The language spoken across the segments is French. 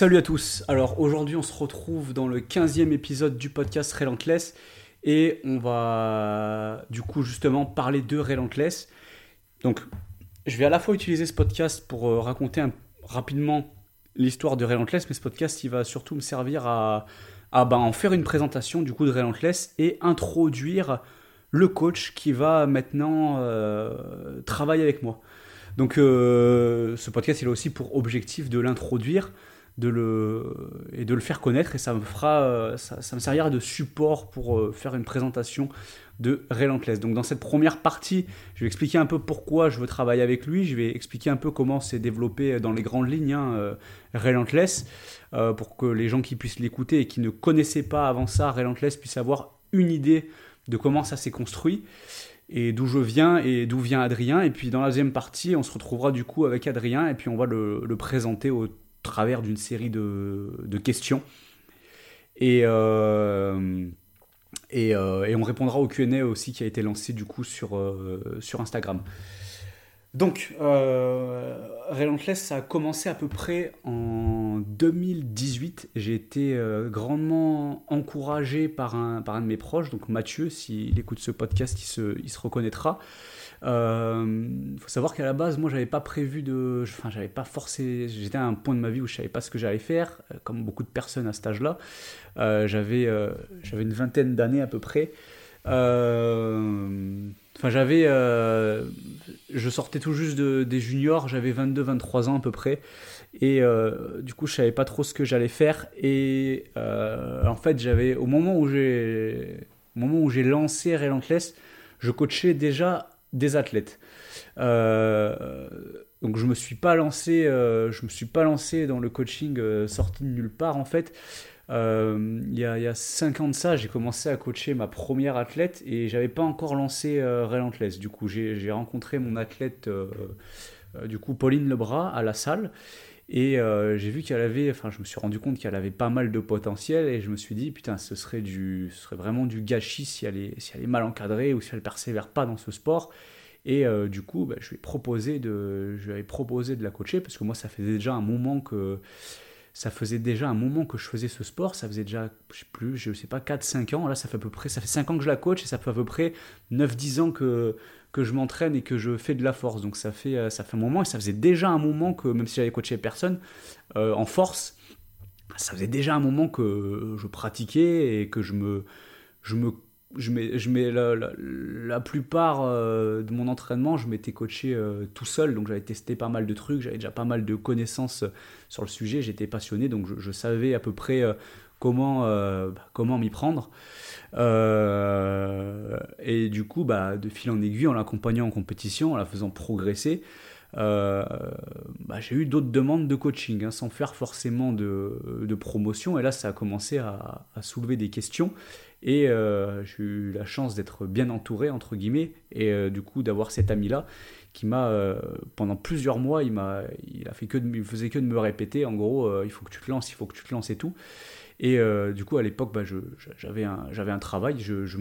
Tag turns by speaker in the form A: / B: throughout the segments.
A: Salut à tous. Alors aujourd'hui, on se retrouve dans le 15e épisode du podcast Relentless et on va du coup justement parler de Relentless. Donc, je vais à la fois utiliser ce podcast pour euh, raconter rapidement l'histoire de Relentless, mais ce podcast, il va surtout me servir à, ben, en faire une présentation du coup de Relentless et introduire le coach qui va maintenant euh, travailler avec moi. Donc, euh, ce podcast, il a aussi pour objectif de l'introduire de le, et de le faire connaître et ça me fera euh, ça, me servira de support pour euh, faire une présentation de Relentless. Donc dans cette première partie, je vais expliquer un peu pourquoi je veux travailler avec lui, je vais expliquer un peu comment c'est développé dans les grandes lignes hein, euh, Relentless pour que les gens qui puissent l'écouter et qui ne connaissaient pas avant ça Relentless puissent avoir une idée de comment ça s'est construit et d'où je viens et d'où vient Adrien. Et puis dans la deuxième partie, on se retrouvera du coup avec Adrien et puis on va le, le présenter au travers d'une série de, questions. Et, euh, euh, et, on répondra au Q&A aussi qui a été lancé du coup sur, euh, sur Instagram. Donc, Relentless, a commencé à peu près en 2018. J'ai été grandement encouragé par un, par un de mes proches, donc Mathieu, s'il écoute ce podcast, il se, il se reconnaîtra. Il euh, faut savoir qu'à la base, moi, j'avais pas prévu de. Enfin, j'avais pas forcé. J'étais à un point de ma vie où je savais pas ce que j'allais faire, euh, comme beaucoup de personnes à cet âge-là. Euh, j'avais, j'avais une vingtaine d'années à peu près. Enfin, j'avais. je sortais tout juste de, des juniors, j'avais 22-23 ans à peu près. Et du coup, je savais pas trop ce que j'allais faire. Et en fait, j'avais. Au moment où j'ai. Moment où j'ai lancé Relentless, je coachais déjà des athlètes. Euh, donc je me suis pas lancé, euh, je me suis pas lancé dans le coaching euh, sorti de nulle part en fait. Il y, a, il y a 5 ans de ça, j'ai commencé à coacher ma première athlète et j'avais pas encore lancé Relentless. Du coup, j'ai rencontré mon athlète, du coup Pauline Lebras à la salle et j'ai vu qu'elle avait, enfin je me suis rendu compte qu'elle avait pas mal de potentiel et je me suis dit putain ce serait du, ce serait vraiment du gâchis si elle est, mal encadrée ou si elle persévère pas dans ce sport. Et euh, du coup, bah, je, lui ai proposé de, la coacher parce que moi, ça faisait déjà un moment que ça faisait déjà un moment que je faisais ce sport. Ça faisait déjà, sais plus, je sais pas, 4-5 ans. Là, ça fait à peu près, ça fait 5 ans que je la coach et ça fait à peu près 9-10 ans que, que je m'entraîne et que je fais de la force. Donc ça fait, euh, ça fait un moment et ça faisait déjà un moment que, même si j'avais coaché personne, euh, en force, ça faisait déjà un moment que je pratiquais et que je me, je me je mets, je mets la, la, plupart euh, de mon entraînement, je m'étais coaché tout seul, donc j'avais testé pas mal de trucs, j'avais déjà pas mal de connaissances sur le sujet, j'étais passionné, donc je, savais à peu près comment, bah, comment m'y prendre. Et du coup, bah, de fil en aiguille, en l'accompagnant en compétition, en la faisant progresser, bah, j'ai eu d'autres demandes de coaching, hein, sans faire forcément de, promotion, et là ça a commencé à, soulever des questions. Et euh, j'ai eu la chance d'être bien entouré, entre guillemets, et euh, du coup d'avoir cet ami-là qui m'a, euh, pendant plusieurs mois, il, m'a, il, a fait que il faisait que de me répéter, en gros, il faut que tu te lances, il faut que tu te lances et tout. Et du coup, à l'époque, bah, j'avais, un, travail, je, je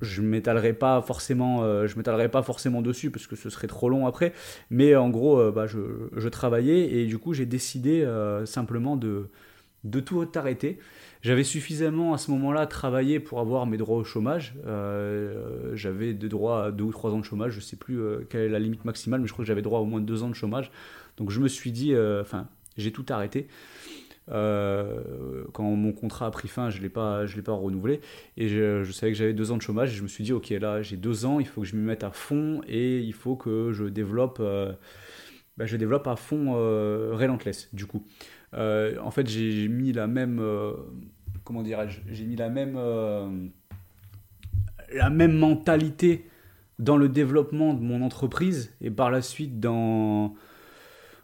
A: je m'étalerai pas forcément, m'étalerai pas forcément dessus parce que ce serait trop long après. Mais en gros, bah, je, travaillais et du coup, j'ai décidé simplement de, de tout arrêter. J'avais suffisamment à ce moment-là travaillé pour avoir mes droits au chômage. Euh, j'avais des droits à deux ou trois ans de chômage, je ne sais plus euh, quelle est la limite maximale, mais je crois que j'avais droit à au moins deux ans de chômage. Donc je me suis dit, euh, enfin, j'ai tout arrêté. Quand mon contrat a pris fin, je ne l'ai pas, renouvelé. Et je, savais que j'avais deux ans de chômage. Et je me suis dit, ok, là j'ai deux ans, il faut que je m'y mette à fond et il faut que je développe, bah, je développe à fond Relentless, du coup. Euh, en fait, j'ai mis la même. Euh, comment dirais-je J'ai mis la même. Euh, la même mentalité dans le développement de mon entreprise et par la suite dans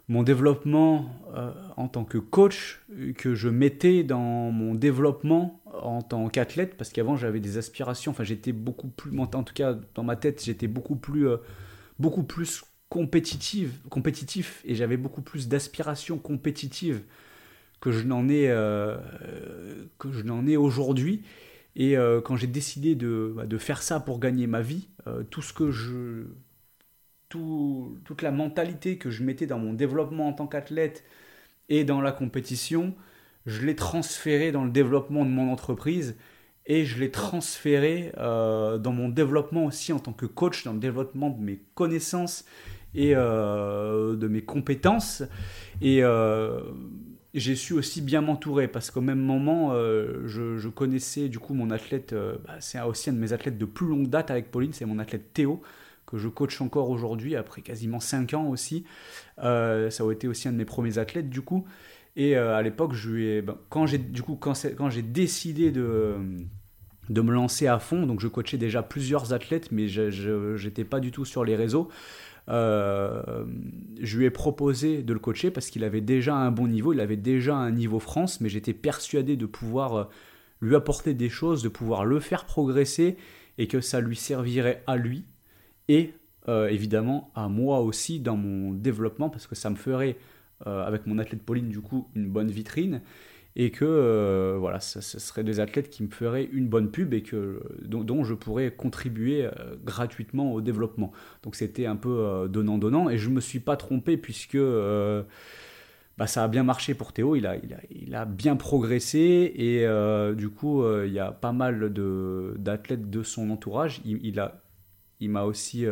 A: mon développement en tant que coach que je mettais dans mon développement en tant qu'athlète parce qu'avant j'avais des aspirations enfin j'étais beaucoup plus en tout cas dans ma tête j'étais beaucoup plus beaucoup plus compétitive, compétitif et j'avais beaucoup plus d'aspirations compétitives que je n'en ai, euh, que je n'en ai aujourd'hui. Et euh, quand j'ai décidé de, bah, de, faire ça pour gagner ma vie, euh, tout ce que je, tout, toute la mentalité que je mettais dans mon développement en tant qu'athlète et dans la compétition, je l'ai transféré dans le développement de mon entreprise et je l'ai transféré euh, dans mon développement aussi en tant que coach, dans le développement de mes connaissances et euh, de mes compétences. Et euh, j'ai su aussi bien m'entourer parce qu'au même moment, je, connaissais du coup mon athlète, bah, c'est aussi un de mes athlètes de plus longue date avec Pauline, c'est mon athlète Théo que je coach encore aujourd'hui après quasiment 5 ans aussi. ça a été aussi un de mes premiers athlètes du coup. Et à l'époque, je lui ben, quand j'ai du coup quand, quand j'ai décidé de de me lancer à fond. Donc je coachais déjà plusieurs athlètes, mais je n'étais pas du tout sur les réseaux. Euh, je lui ai proposé de le coacher parce qu'il avait déjà un bon niveau, il avait déjà un niveau France, mais j'étais persuadé de pouvoir euh, lui apporter des choses, de pouvoir le faire progresser et que ça lui servirait à lui et euh, évidemment à moi aussi dans mon développement parce que ça me ferait, avec mon athlète Pauline, du coup, une bonne vitrine et que euh, voilà, ce, serait des athlètes qui me feraient une bonne pub et que, dont, je pourrais contribuer euh, gratuitement au développement. Donc c'était un peu euh, donnant-donnant et je me suis pas trompé puisque bah, ça a bien marché pour Théo, il a, il a, il a bien progressé et du coup il y a pas mal d'athlètes de, son entourage. Il a, il m'a aussi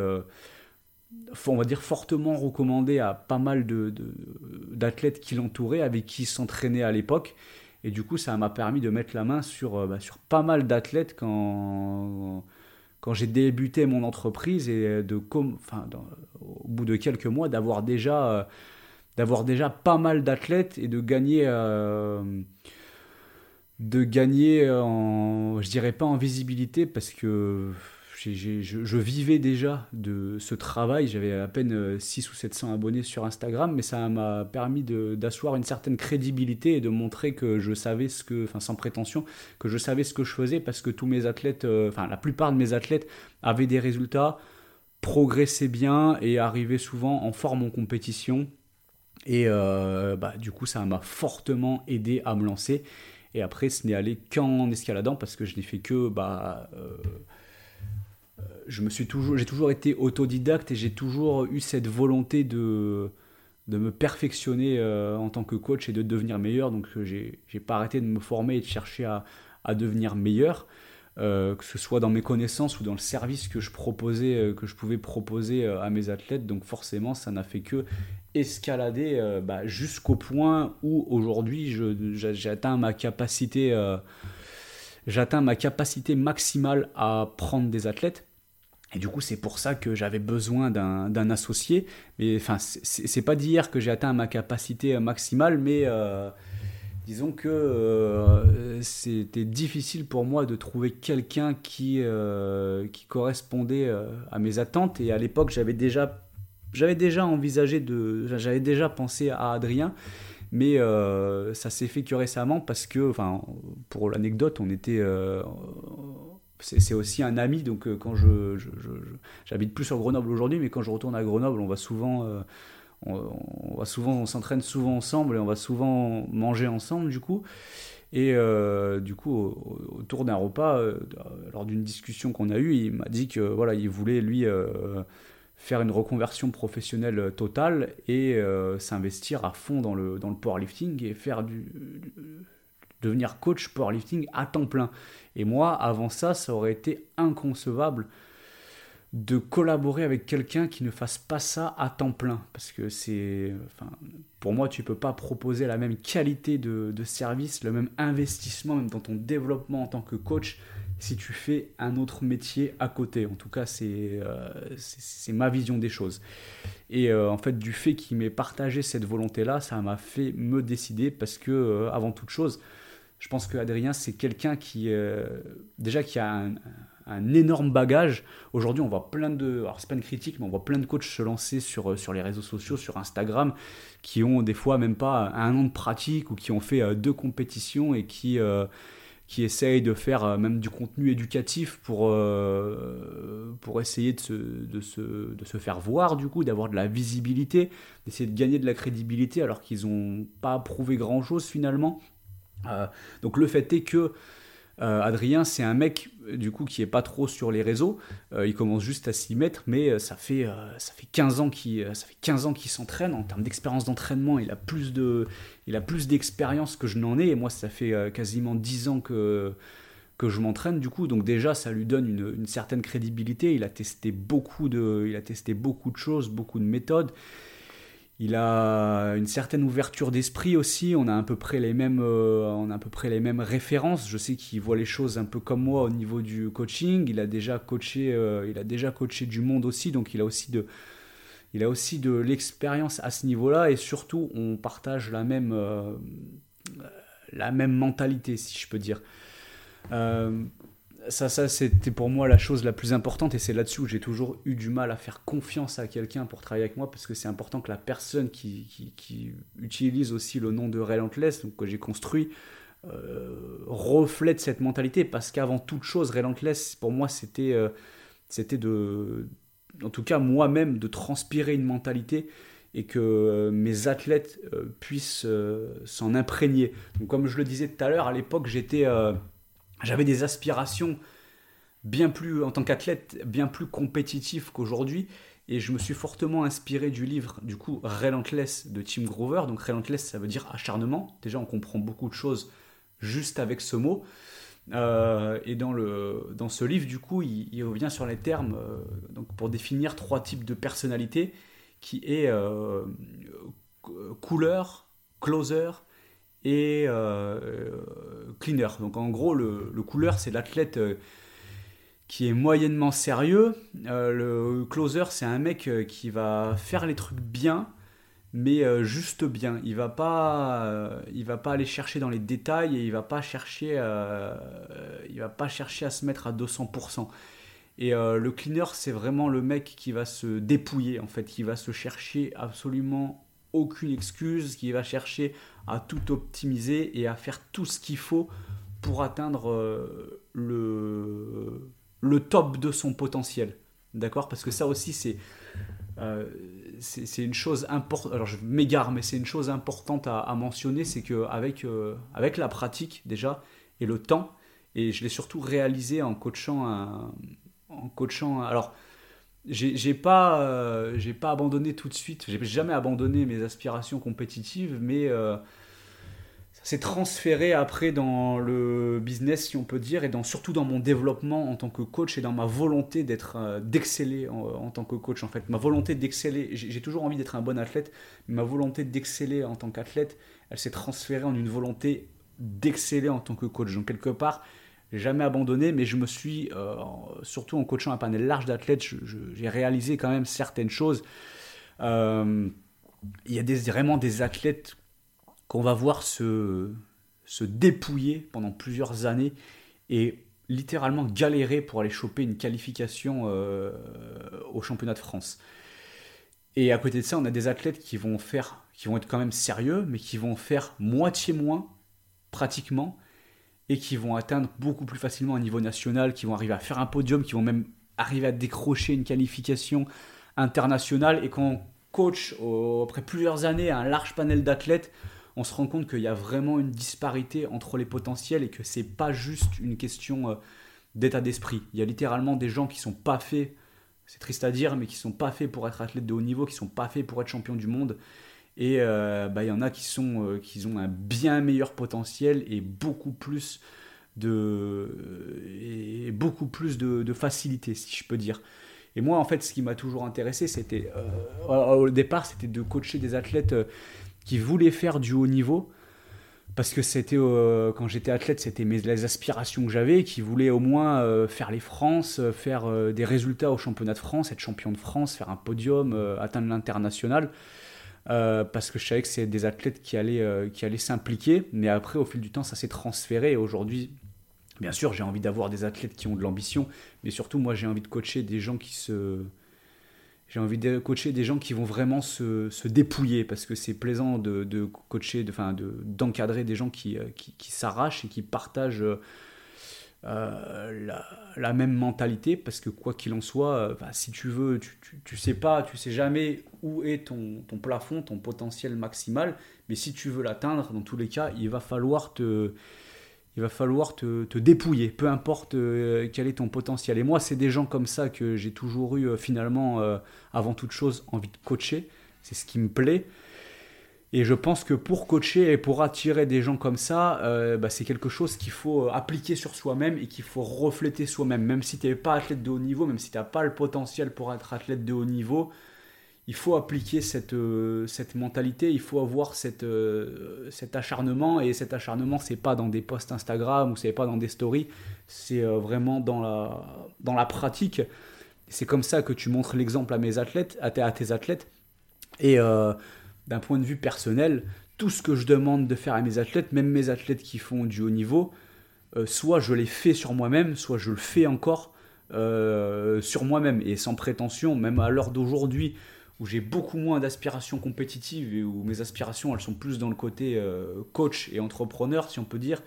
A: on va dire fortement recommandé à pas mal d'athlètes de, qui l'entouraient, avec qui il s'entraînait à l'époque. Et du coup, ça m'a permis de mettre la main sur, euh, bah, sur pas mal d'athlètes quand, quand j'ai débuté mon entreprise et de, enfin, au bout de quelques mois d'avoir déjà, euh, déjà pas mal d'athlètes et de gagner, euh, de gagner en, je dirais pas en visibilité parce que je, vivais déjà de ce travail. J'avais à peine 6 euh, ou 700 abonnés sur Instagram, mais ça m'a permis d'asseoir une certaine crédibilité et de montrer que je savais ce que, enfin sans prétention, que je savais ce que je faisais parce que tous mes athlètes, euh, enfin la plupart de mes athlètes avaient des résultats, progressaient bien et arrivaient souvent en forme en compétition. Et euh, bah, du coup, ça m'a fortement aidé à me lancer. Et après, ce n'est allé qu'en escaladant parce que je n'ai fait que bah, je me suis toujours, j'ai toujours été autodidacte et j'ai toujours eu cette volonté de, de me perfectionner euh, en tant que coach et de devenir meilleur. Donc euh, j'ai, j'ai pas arrêté de me former et de chercher à, à devenir meilleur, euh, que ce soit dans mes connaissances ou dans le service que je proposais, que je pouvais proposer à mes athlètes. Donc forcément, ça n'a fait que escalader bah, jusqu'au point où aujourd'hui j'atteins ma capacité. J'atteins ma capacité maximale à prendre des athlètes. Et du coup, c'est pour ça que j'avais besoin d'un associé. Mais enfin, c'est pas d'hier que j'ai atteint ma capacité maximale, mais euh, disons que euh, c'était difficile pour moi de trouver quelqu'un qui, euh, qui correspondait à mes attentes. Et à l'époque, j'avais déjà, déjà envisagé de, j'avais déjà pensé à Adrien. Mais ça s'est fait que récemment parce que, enfin, pour l'anecdote, on était, c'est aussi un ami, donc euh, quand je, j'habite plus sur Grenoble aujourd'hui, mais quand je retourne à Grenoble, on va souvent, euh, on, va souvent, on s'entraîne souvent ensemble et on va souvent manger ensemble du coup. Et euh, du coup, autour d'un repas, lors d'une discussion qu'on a eue, il m'a dit que voilà, il voulait lui faire une reconversion professionnelle totale et s'investir à fond dans le, dans le powerlifting et faire du devenir coach powerlifting à temps plein. Et moi, avant ça, ça aurait été inconcevable de collaborer avec quelqu'un qui ne fasse pas ça à temps plein. Parce que c'est. Enfin, pour moi, tu ne peux pas proposer la même qualité de, service, le même investissement, même dans ton développement en tant que coach, si tu fais un autre métier à côté. En tout cas, c'est euh, ma vision des choses. Et euh, en fait, du fait qu'il m'ait partagé cette volonté-là, ça m'a fait me décider parce que, euh, avant toute chose, je pense que Adrien, c'est quelqu'un qui, déjà, qui a un, énorme bagage. Aujourd'hui, on voit plein de, alors c'est pas une critique, mais on voit plein de coachs se lancer sur, sur les réseaux sociaux, sur Instagram, qui ont des fois même pas un an de pratique ou qui ont fait deux compétitions et qui, qui essayent de faire même du contenu éducatif pour, pour essayer de se, de, se, de se faire voir, du coup, d'avoir de la visibilité, d'essayer de gagner de la crédibilité alors qu'ils n'ont pas prouvé grand-chose finalement. Euh, donc le fait est que Adrien, c'est un mec du coup qui est pas trop sur les réseaux. il commence juste à s'y mettre, mais ça fait ça fait 15 ans qu'il ça fait 15 ans qu'il s'entraîne en termes d'expérience d'entraînement. Il a plus de il a plus d'expérience que je n'en ai. Et moi, ça fait quasiment 10 ans que que je m'entraîne du coup. Donc déjà, ça lui donne une, certaine crédibilité. Il a testé beaucoup de, il a testé beaucoup de choses, beaucoup de méthodes. Il a une certaine ouverture d'esprit aussi. On a à peu près les mêmes, euh, on a peu près les mêmes références. Je sais qu'il voit les choses un peu comme moi au niveau du coaching. Il a déjà coaché, euh, il a déjà coaché du monde aussi, donc il a aussi de, il a aussi de l'expérience à ce niveau-là. Et surtout, on partage la même, euh, la même mentalité, si je peux dire. Euh, ça, ça c'était pour moi la chose la plus importante et c'est là-dessus où j'ai toujours eu du mal à faire confiance à quelqu'un pour travailler avec moi parce que c'est important que la personne qui, utilise aussi le nom de Relentless, donc que j'ai construit, euh, reflète cette mentalité parce qu'avant toute chose, Relentless, pour moi, c'était euh, c'était de, en tout cas moi-même, de transpirer une mentalité et que mes athlètes puissent s'en imprégner. Donc, comme je le disais tout à l'heure, à l'époque, j'étais j'avais des aspirations bien plus, en tant qu'athlète, bien plus compétitif qu'aujourd'hui. Et je me suis fortement inspiré du livre, du coup, Relentless de Tim Grover. Donc, Relentless, ça veut dire acharnement. Déjà, on comprend beaucoup de choses juste avec ce mot. Euh, et dans, le, dans ce livre, du coup, il, revient sur les termes euh, donc pour définir trois types de personnalité qui est euh, couleur, closer et euh, cleaner. Donc en gros, le, couleur, c'est l'athlète euh, qui est moyennement sérieux. Euh, le closer, c'est un mec qui va faire les trucs bien, mais juste bien. Il va pas, il va pas aller chercher dans les détails et il va pas chercher, il va pas chercher à se mettre à 200%. Et le cleaner, c'est vraiment le mec qui va se dépouiller en fait, qui va se chercher absolument aucune excuse, qui va chercher à tout optimiser et à faire tout ce qu'il faut pour atteindre euh, le, le top de son potentiel. D'accord? Parce que ça aussi, c'est euh, une chose importante. Alors, je m'égare, mais c'est une chose importante à, mentionner c'est qu'avec euh, avec la pratique, déjà, et le temps, et je l'ai surtout réalisé en coachant en coachant. alors, j'ai pas j'ai pas abandonné tout de suite j'ai jamais abandonné mes aspirations compétitives mais c'est transféré après dans le business, si on peut dire, et dans, surtout dans mon développement en tant que coach et dans ma volonté euh, d'exceller en, tant que coach. En fait, ma volonté d'exceller, j'ai toujours envie d'être un bon athlète, mais ma volonté d'exceller en tant qu'athlète, elle s'est transférée en une volonté d'exceller en tant que coach. Donc quelque part, jamais abandonné, mais je me suis, euh, surtout en coachant un panel large d'athlètes, j'ai réalisé quand même certaines choses. Euh, il y a vraiment des athlètes qu'on va voir se, se dépouiller pendant plusieurs années et littéralement galérer pour aller choper une qualification euh, au championnat de France. Et à côté de ça, on a des athlètes qui vont faire, qui vont être quand même sérieux, mais qui vont faire moitié moins pratiquement et qui vont atteindre beaucoup plus facilement un niveau national, qui vont arriver à faire un podium, qui vont même arriver à décrocher une qualification internationale et qu'on coach après plusieurs années un large panel d'athlètes, on se rend compte qu'il y a vraiment une disparité entre les potentiels et que c'est pas juste une question euh, d'état d'esprit. Il y a littéralement des gens qui sont pas faits, c'est triste à dire, mais qui sont pas faits pour être athlètes de haut niveau, qui sont pas faits pour être champions du monde. Et euh, bah, il y en a qui, sont, euh, qui ont un bien meilleur potentiel et beaucoup plus de, beaucoup plus de, facilité, si je peux dire. Et moi, en fait, ce qui m'a toujours intéressé, c'était, au départ, c'était de coacher des athlètes qui voulaient faire du haut niveau, parce que c'était euh, quand j'étais athlète, c'était mes les aspirations que j'avais, qui voulaient au moins euh, faire les France, euh, faire des résultats au championnat de France, être champion de France, faire un podium, atteindre l'international. Parce que je savais que c'est des athlètes qui allaient, qui allaient s'impliquer, mais après, au fil du temps, ça s'est transféré. Et aujourd'hui, bien sûr, j'ai envie d'avoir des athlètes qui ont de l'ambition, mais surtout, moi, j'ai envie de coacher des gens qui se, j'ai envie de coacher des gens qui vont vraiment se, se dépouiller. Parce que c'est plaisant de, de coacher, d'encadrer de, des gens euh, qui, qui s'arrachent et qui partagent euh, la, même mentalité parce que quoi qu'il en soit, euh, si tu veux, tu, tu, sais pas, tu sais jamais où est ton, ton plafond, ton potentiel maximal, mais si tu veux l'atteindre, dans tous les cas, il va falloir te il va falloir te, dépouiller, peu importe euh, quel est ton potentiel. Et moi, c'est des gens comme ça que j'ai toujours eu finalement, avant toute chose, envie de coacher. C'est ce qui me plaît. Et je pense que pour coacher et pour attirer des gens comme ça, bah, c'est quelque chose qu'il faut appliquer sur soi-même et qu'il faut refléter soi-même. Même si tu n'es pas athlète de haut niveau, même si tu n'as pas le potentiel pour être athlète de haut niveau, il faut appliquer cette, euh, cette mentalité, il faut avoir cette, euh, cet acharnement, et cet acharnement, c'est pas dans des posts Instagram ou c'est pas dans des stories, c'est euh, vraiment dans la, dans la pratique. C'est comme ça que tu montres l'exemple à à tes, à tes athlètes. Et d'un point de vue personnel, tout ce que je demande de faire à mes athlètes, même mes athlètes qui font du haut niveau, soit je l'ai fait sur moi-même, soit je le fais encore sur moi-même. Et sans prétention, même à l'heure d'aujourd'hui où j'ai beaucoup moins d'aspirations compétitives et où mes aspirations elles sont plus dans le côté euh, coach et entrepreneur si on peut dire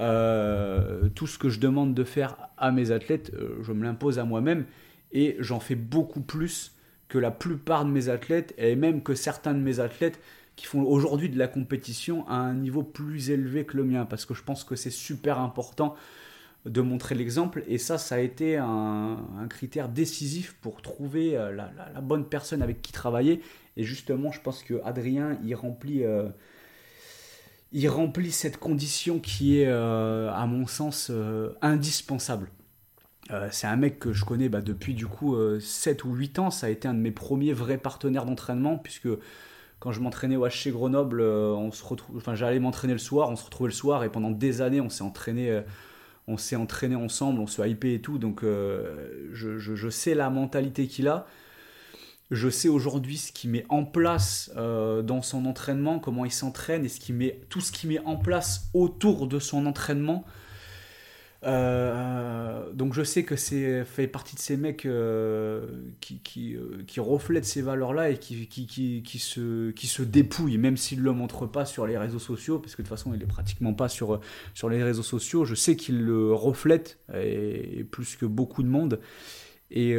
A: euh, tout ce que je demande de faire à mes athlètes euh, je me l'impose à moi-même et j'en fais beaucoup plus que la plupart de mes athlètes et même que certains de mes athlètes qui font aujourd'hui de la compétition à un niveau plus élevé que le mien parce que je pense que c'est super important de montrer l'exemple. Et ça, ça a été un, critère décisif pour trouver euh, la, bonne personne avec qui travailler. Et justement, je pense que Adrien, il remplit, euh, il remplit cette condition qui est, euh, à mon sens, indispensable. C'est un mec que je connais bah, depuis du coup 7 ou 8 ans. Ça a été un de mes premiers vrais partenaires d'entraînement, puisque quand je m'entraînais au HC Grenoble, on se retrouve, enfin, j'allais m'entraîner le soir, on se retrouvait le soir, et pendant des années, on s'est entraîné on s'est entraîné ensemble, on se hypé et tout, donc euh, je, sais la mentalité qu'il a. Je sais aujourd'hui ce qu'il met en place euh, dans son entraînement, comment il s'entraîne et ce qui met, tout ce qu'il met en place autour de son entraînement euh, donc je sais que c'est fait partie de ces mecs euh, euh, qui, reflètent ces valeurs-là et qui, se, dépouillent, même s'il ne le montre pas sur les réseaux sociaux, parce que de toute façon il n'est pratiquement pas sur, les réseaux sociaux. Je sais qu'il le reflète, et, plus que beaucoup de monde, et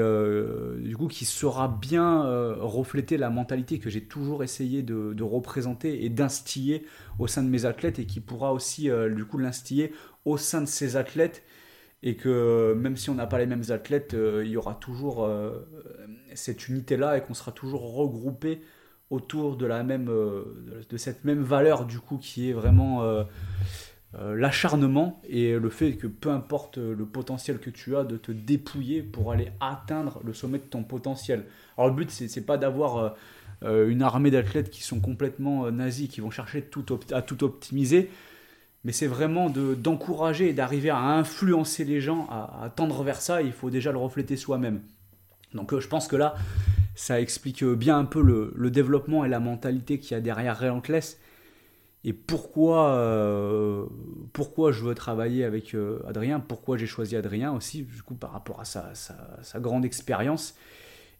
A: du coup qui saura bien refléter la mentalité que j'ai toujours essayé de, représenter et d'instiller au sein de mes athlètes, et qui pourra aussi du coup l'instiller au sein de ces athlètes. Et que même si on n'a pas les mêmes athlètes, euh, il y aura toujours euh, cette unité-là et qu'on sera toujours regroupé autour de la même euh, de cette même valeur du coup qui est vraiment l'acharnement et le fait que peu importe le potentiel que tu as de te dépouiller pour aller atteindre le sommet de ton potentiel. Alors le but c'est pas d'avoir une armée d'athlètes qui sont complètement nazis qui vont chercher à tout optimiser mais c'est vraiment d'encourager et d'arriver à influencer les gens à, tendre vers ça. Il faut déjà le refléter soi-même. Donc euh, je pense que là, ça explique bien un peu le, développement et la mentalité qu'il y a derrière Relentless et pourquoi, euh, pourquoi je veux travailler avec euh, Adrien, pourquoi j'ai choisi Adrien aussi, du coup par rapport à sa, grande expérience?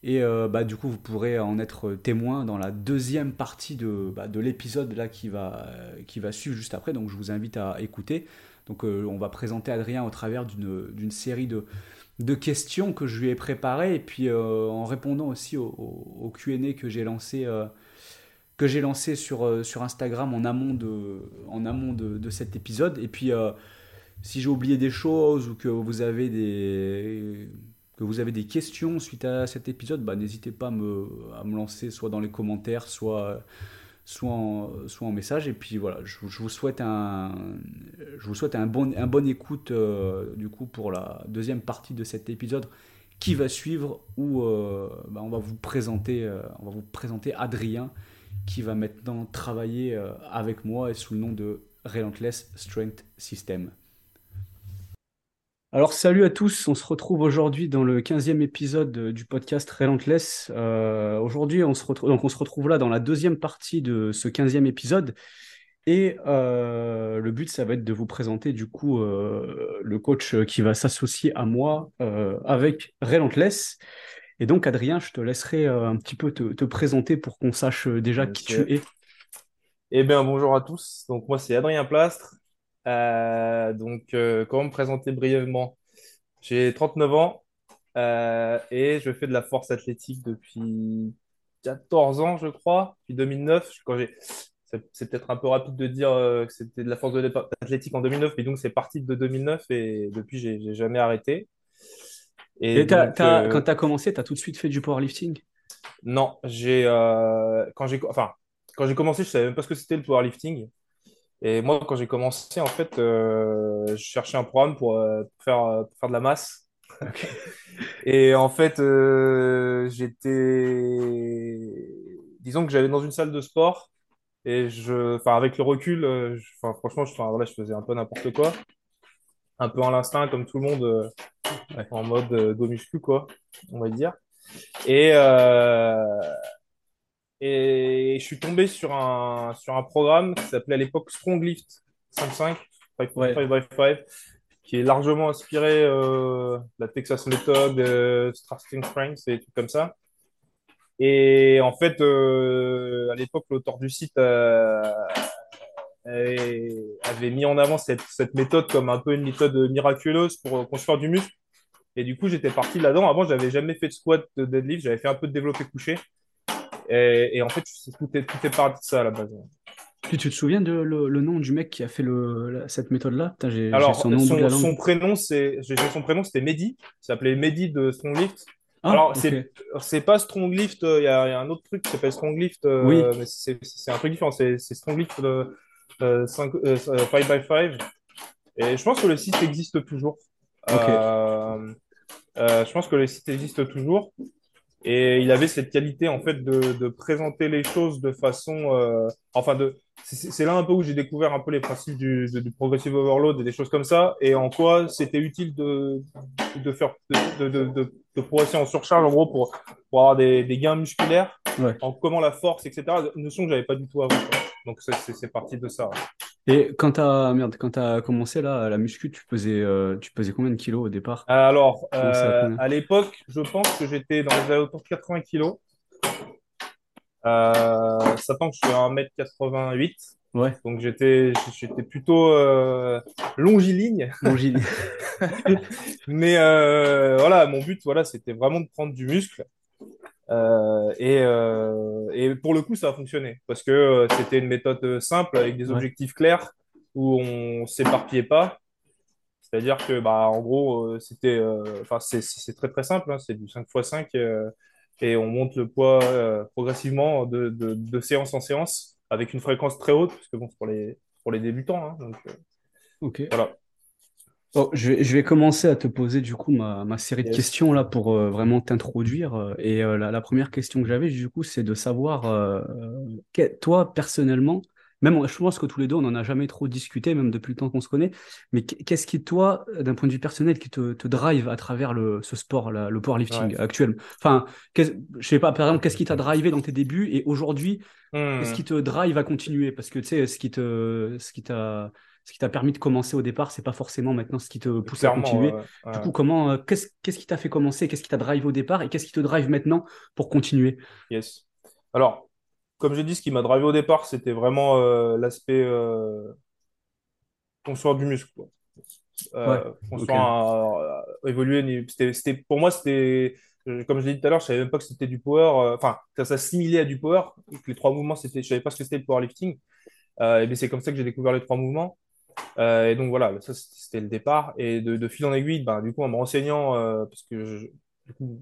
A: Et euh, bah, du coup, vous pourrez en être témoin dans la deuxième partie de, bah, de l'épisode là qui va, qui va suivre juste après. Donc je vous invite à écouter. Donc on va présenter Adrien au travers d'une série de, questions que je lui ai préparées et puis en répondant aussi au, au, Q&A que j'ai lancé que j'ai lancé sur, sur Instagram en amont de, en amont de, cet épisode. Et puis si j'ai oublié des choses ou que vous avez des que vous avez des questions suite à cet épisode, bah, n'hésitez pas à me, à me, lancer soit dans les commentaires, soit, soit, en, soit en message. Et puis voilà, je, vous souhaite un, je vous souhaite un bon, un écoute euh, du coup pour la deuxième partie de cet épisode qui va suivre où euh, bah, on va vous présenter, euh, on va vous présenter Adrien qui va maintenant travailler avec moi et sous le nom de Relentless Strength System. Alors salut à tous, on se retrouve aujourd'hui dans le 15e épisode du podcast Relentless. Euh, aujourd'hui on se retrouve donc on se retrouve là dans la deuxième partie de ce 15e épisode et euh, le but ça va être de vous présenter du coup euh, le coach qui va s'associer à moi avec Relentless. Et donc Adrien, je te laisserai un petit peu te, présenter pour qu'on sache déjà qui tu es.
B: Eh bien bonjour à tous, donc moi c'est Adrien Plastre, euh, donc, euh, comment me présenter brièvement? J'ai 39 ans euh, et je fais de la force athlétique depuis 14 ans, je crois, depuis 2009. Quand j'ai, c'est peut-être un peu rapide de dire euh, que c'était de la force de athlétique en 2009, mais donc c'est parti de 2009 et depuis, j'ai j'ai jamais arrêté. Et donc, euh,
A: quand tu as commencé, tu as tout de suite fait du powerlifting?
B: non, j'ai euh, quand j'ai enfin, quand j'ai commencé, je savais même pas ce que c'était le powerlifting. Et moi, quand j'ai commencé, en fait, euh, je cherchais un programme pour, euh, pour faire, euh, pour faire de la masse. Et en fait, j'étais, disons que j'allais dans une salle de sport et je, enfin, avec le recul, je- enfin, franchement, je, enfin, voilà, je faisais un peu n'importe quoi, un peu à l'instinct, comme tout le monde,
A: Ouais.
B: en mode euh, dos muscu, quoi, on va dire. Et, euh, et je suis tombé sur un, sur un programme qui s'appelait à l'époque Strong Lift 55, 5
A: Ouais.
B: by 5, qui est largement inspiré euh, de la Texas Method, euh, Starting Strength et tout comme ça. Et en fait, euh, à l'époque, l'auteur du site avait mis en avant cette, cette méthode comme un peu une méthode miraculeuse pour construire du muscle. Et du coup, j'étais parti là-dedans. Avant, j'avais jamais fait de squat, de deadlift. J'avais fait un peu de développé couché. Et, et en fait, tout est, tout est parti de ça à la base.
A: Tu, te souviens de le, le nom du mec qui a fait le, cette méthode-là?
B: Alors,
A: son nom
B: prénom, c'est, j'ai j'ai son prénom, c'était Mehdi. Il s'appelait Mehdi de Strong
A: Ah,
B: Alors,
A: ok.
B: c'est, pas Strong Lift. euh, Il y, a il y a un autre truc qui s'appelle Strong Lift, euh,
A: Oui,
B: mais c'est, un truc différent. C'est, c'est Strong Lift euh, euh, 5, euh, 5x5. Et je pense que le site existe toujours. Euh, euh, je pense que le site existe toujours. Et il avait cette qualité en fait de, de présenter les choses de façon, euh, enfin de, c'est là un peu où j'ai découvert un peu les principes du, du progressive overload et des choses comme ça, et en quoi c'était utile de, de faire, de, de, de, de progresser en surcharge en gros pour, pour avoir des, des gains musculaires,
A: Ouais.
B: en comment la force, etc. Une notion que j'avais pas du tout avant. quoi. Donc c'est parti de ça.
A: Et quand merde, quand t'as commencé là, la muscu, tu pesais, euh, tu pesais combien de kilos au départ?
B: Alors,
A: Tu commençais à
B: euh, à l'époque, je pense que j'étais dans les alentours de 80 kilos. Euh, sachant que je suis à 1m88.
A: Ouais,
B: Donc j'étais j'étais plutôt euh, longiligne,
A: longiligne.
B: mais euh, voilà, mon but voilà, c'était vraiment de prendre du muscle. Euh, et, euh, et pour le coup, ça a fonctionné parce que euh, c'était une méthode simple avec des objectifs clairs où on s'éparpillait pas. C'est-à-dire que bah en gros, c'était enfin c'est très très simple, hein, c'est du 5 x 5 euh, et on monte le poids progressivement de, de, de séance en séance avec une fréquence très haute parce que bon, c'est pour les pour les débutants hein, donc
A: ok.
B: voilà.
A: Bon, je vais, je vais commencer à te poser du coup ma, ma série de questions là pour euh, vraiment t'introduire. euh, Et euh, la, la première question que j'avais du coup, c'est de savoir, euh, euh, que- toi personnellement, même je pense que tous les deux, on n'en a jamais trop discuté, même depuis le temps qu'on se connaît, mais qu- qu'est-ce qui, toi, d'un point de vue personnel, qui te, te drive à travers le, ce sport, là, le powerlifting
B: Ouais.
A: actuel? Enfin, je sais pas, par exemple, qu'est-ce qui t'a drivé dans tes débuts et aujourd'hui, qu'est-ce
B: Hmm.
A: qui te drive à continuer? Parce que tu sais, ce qui te, ce qui t'a, ce qui t'a permis de commencer au départ, c'est pas forcément maintenant ce qui te pousse à continuer.
B: ouais,
A: Du
B: ouais.
A: coup, comment, euh, qu'est-ce, qu'est-ce qui t'a fait commencer? Qu'est-ce qui t'a drive au départ? Et qu'est-ce qui te drive maintenant pour continuer?
B: Yes. Alors, comme j'ai dit, ce qui m'a drivé au départ, c'était vraiment euh, l'aspect euh, construire du muscle. quoi.
A: Ouais,
B: Euh,
A: ok.
B: construire évoluer. C'était, c'était, pour moi, c'était, comme je l'ai dit tout à l'heure, je savais même pas que c'était du power. Enfin, ça s'assimilait à du power. que les trois mouvements, c'était, je savais pas ce que c'était le powerlifting. Euh, et bien, c'est comme ça que j'ai découvert les trois mouvements. Euh, et donc voilà, ça c'était le départ. Et de, de fil en aiguille, ben, du coup, en me renseignant, euh, parce que je- du coup,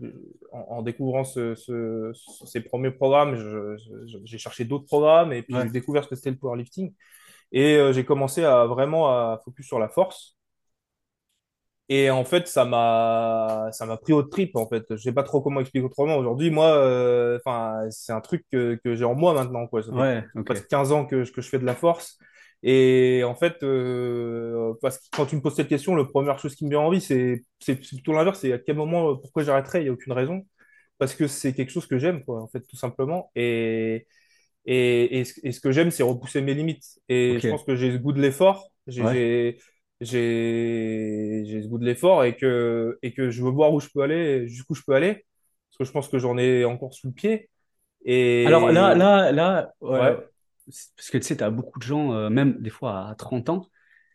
B: en, en découvrant ce, ce- ce- ces premiers programmes, j'ai cherché d'autres programmes et puis
A: Ouais,
B: j'ai découvert ce que c'était le powerlifting. Et euh, j'ai commencé à vraiment à focus sur la force. Et en fait, ça m'a ça m'a pris au trip en fait. Je sais pas trop comment expliquer autrement. Aujourd'hui, moi, euh, enfin, c'est un truc que, que j'ai en moi maintenant, quoi. Ça fait
A: ouais, ok.
B: presque 15 ans que, je- que je fais de la force. Et en fait, euh, parce que quand tu me poses cette question, la première chose qui me vient en envie, c'est plutôt l'inverse. C'est à quel moment, euh, pourquoi j'arrêterais? Il n'y a aucune raison. Parce que c'est quelque chose que j'aime, quoi, en fait, tout simplement. Et, et, et, ce et ce que j'aime, c'est repousser mes limites. Et je pense que j'ai ce goût de l'effort. J'ai
A: ouais,
B: j'ai j'ai j'ai ce goût de l'effort et que, et que je veux voir où je peux aller, jusqu'où je peux aller. Parce que je pense que j'en ai encore sous le pied.
A: Alors là,
B: Et
A: là, là, ouais,
B: ouais.
A: Parce que tu sais, tu as beaucoup de gens, euh, même des fois à 30 ans,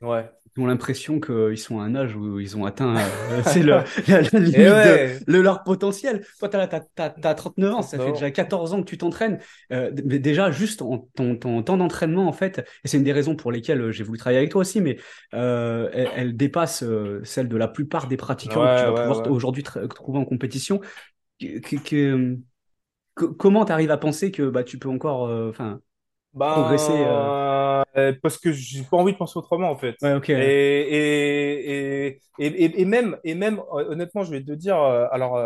B: Ouais.
A: Ils ont l'impression qu'ils sont à un âge où ils ont atteint euh, c'est le, la, la limite
B: Et ouais.
A: de, de leur potentiel. Toi, tu as, 39 ans, ça fait
B: 39 ans.
A: déjà 14 ans que tu t'entraînes. Euh, mais déjà, juste en, ton, ton temps d'entraînement, en fait, et c'est une des raisons pour lesquelles euh, j'ai voulu travailler avec toi aussi, mais elle, elle dépasse celle de la plupart des pratiquants que tu vas pouvoir aujourd'hui trouver en compétition. Que- que- que- que- comment tu arrives à penser que bah, tu peux encore euh, enfin, progresser euh,
B: euh, parce que j'ai pas envie de penser autrement, en fait.
A: Ouais.
B: Et, et, et, et, même, et même, honnêtement, je vais te dire, euh, alors,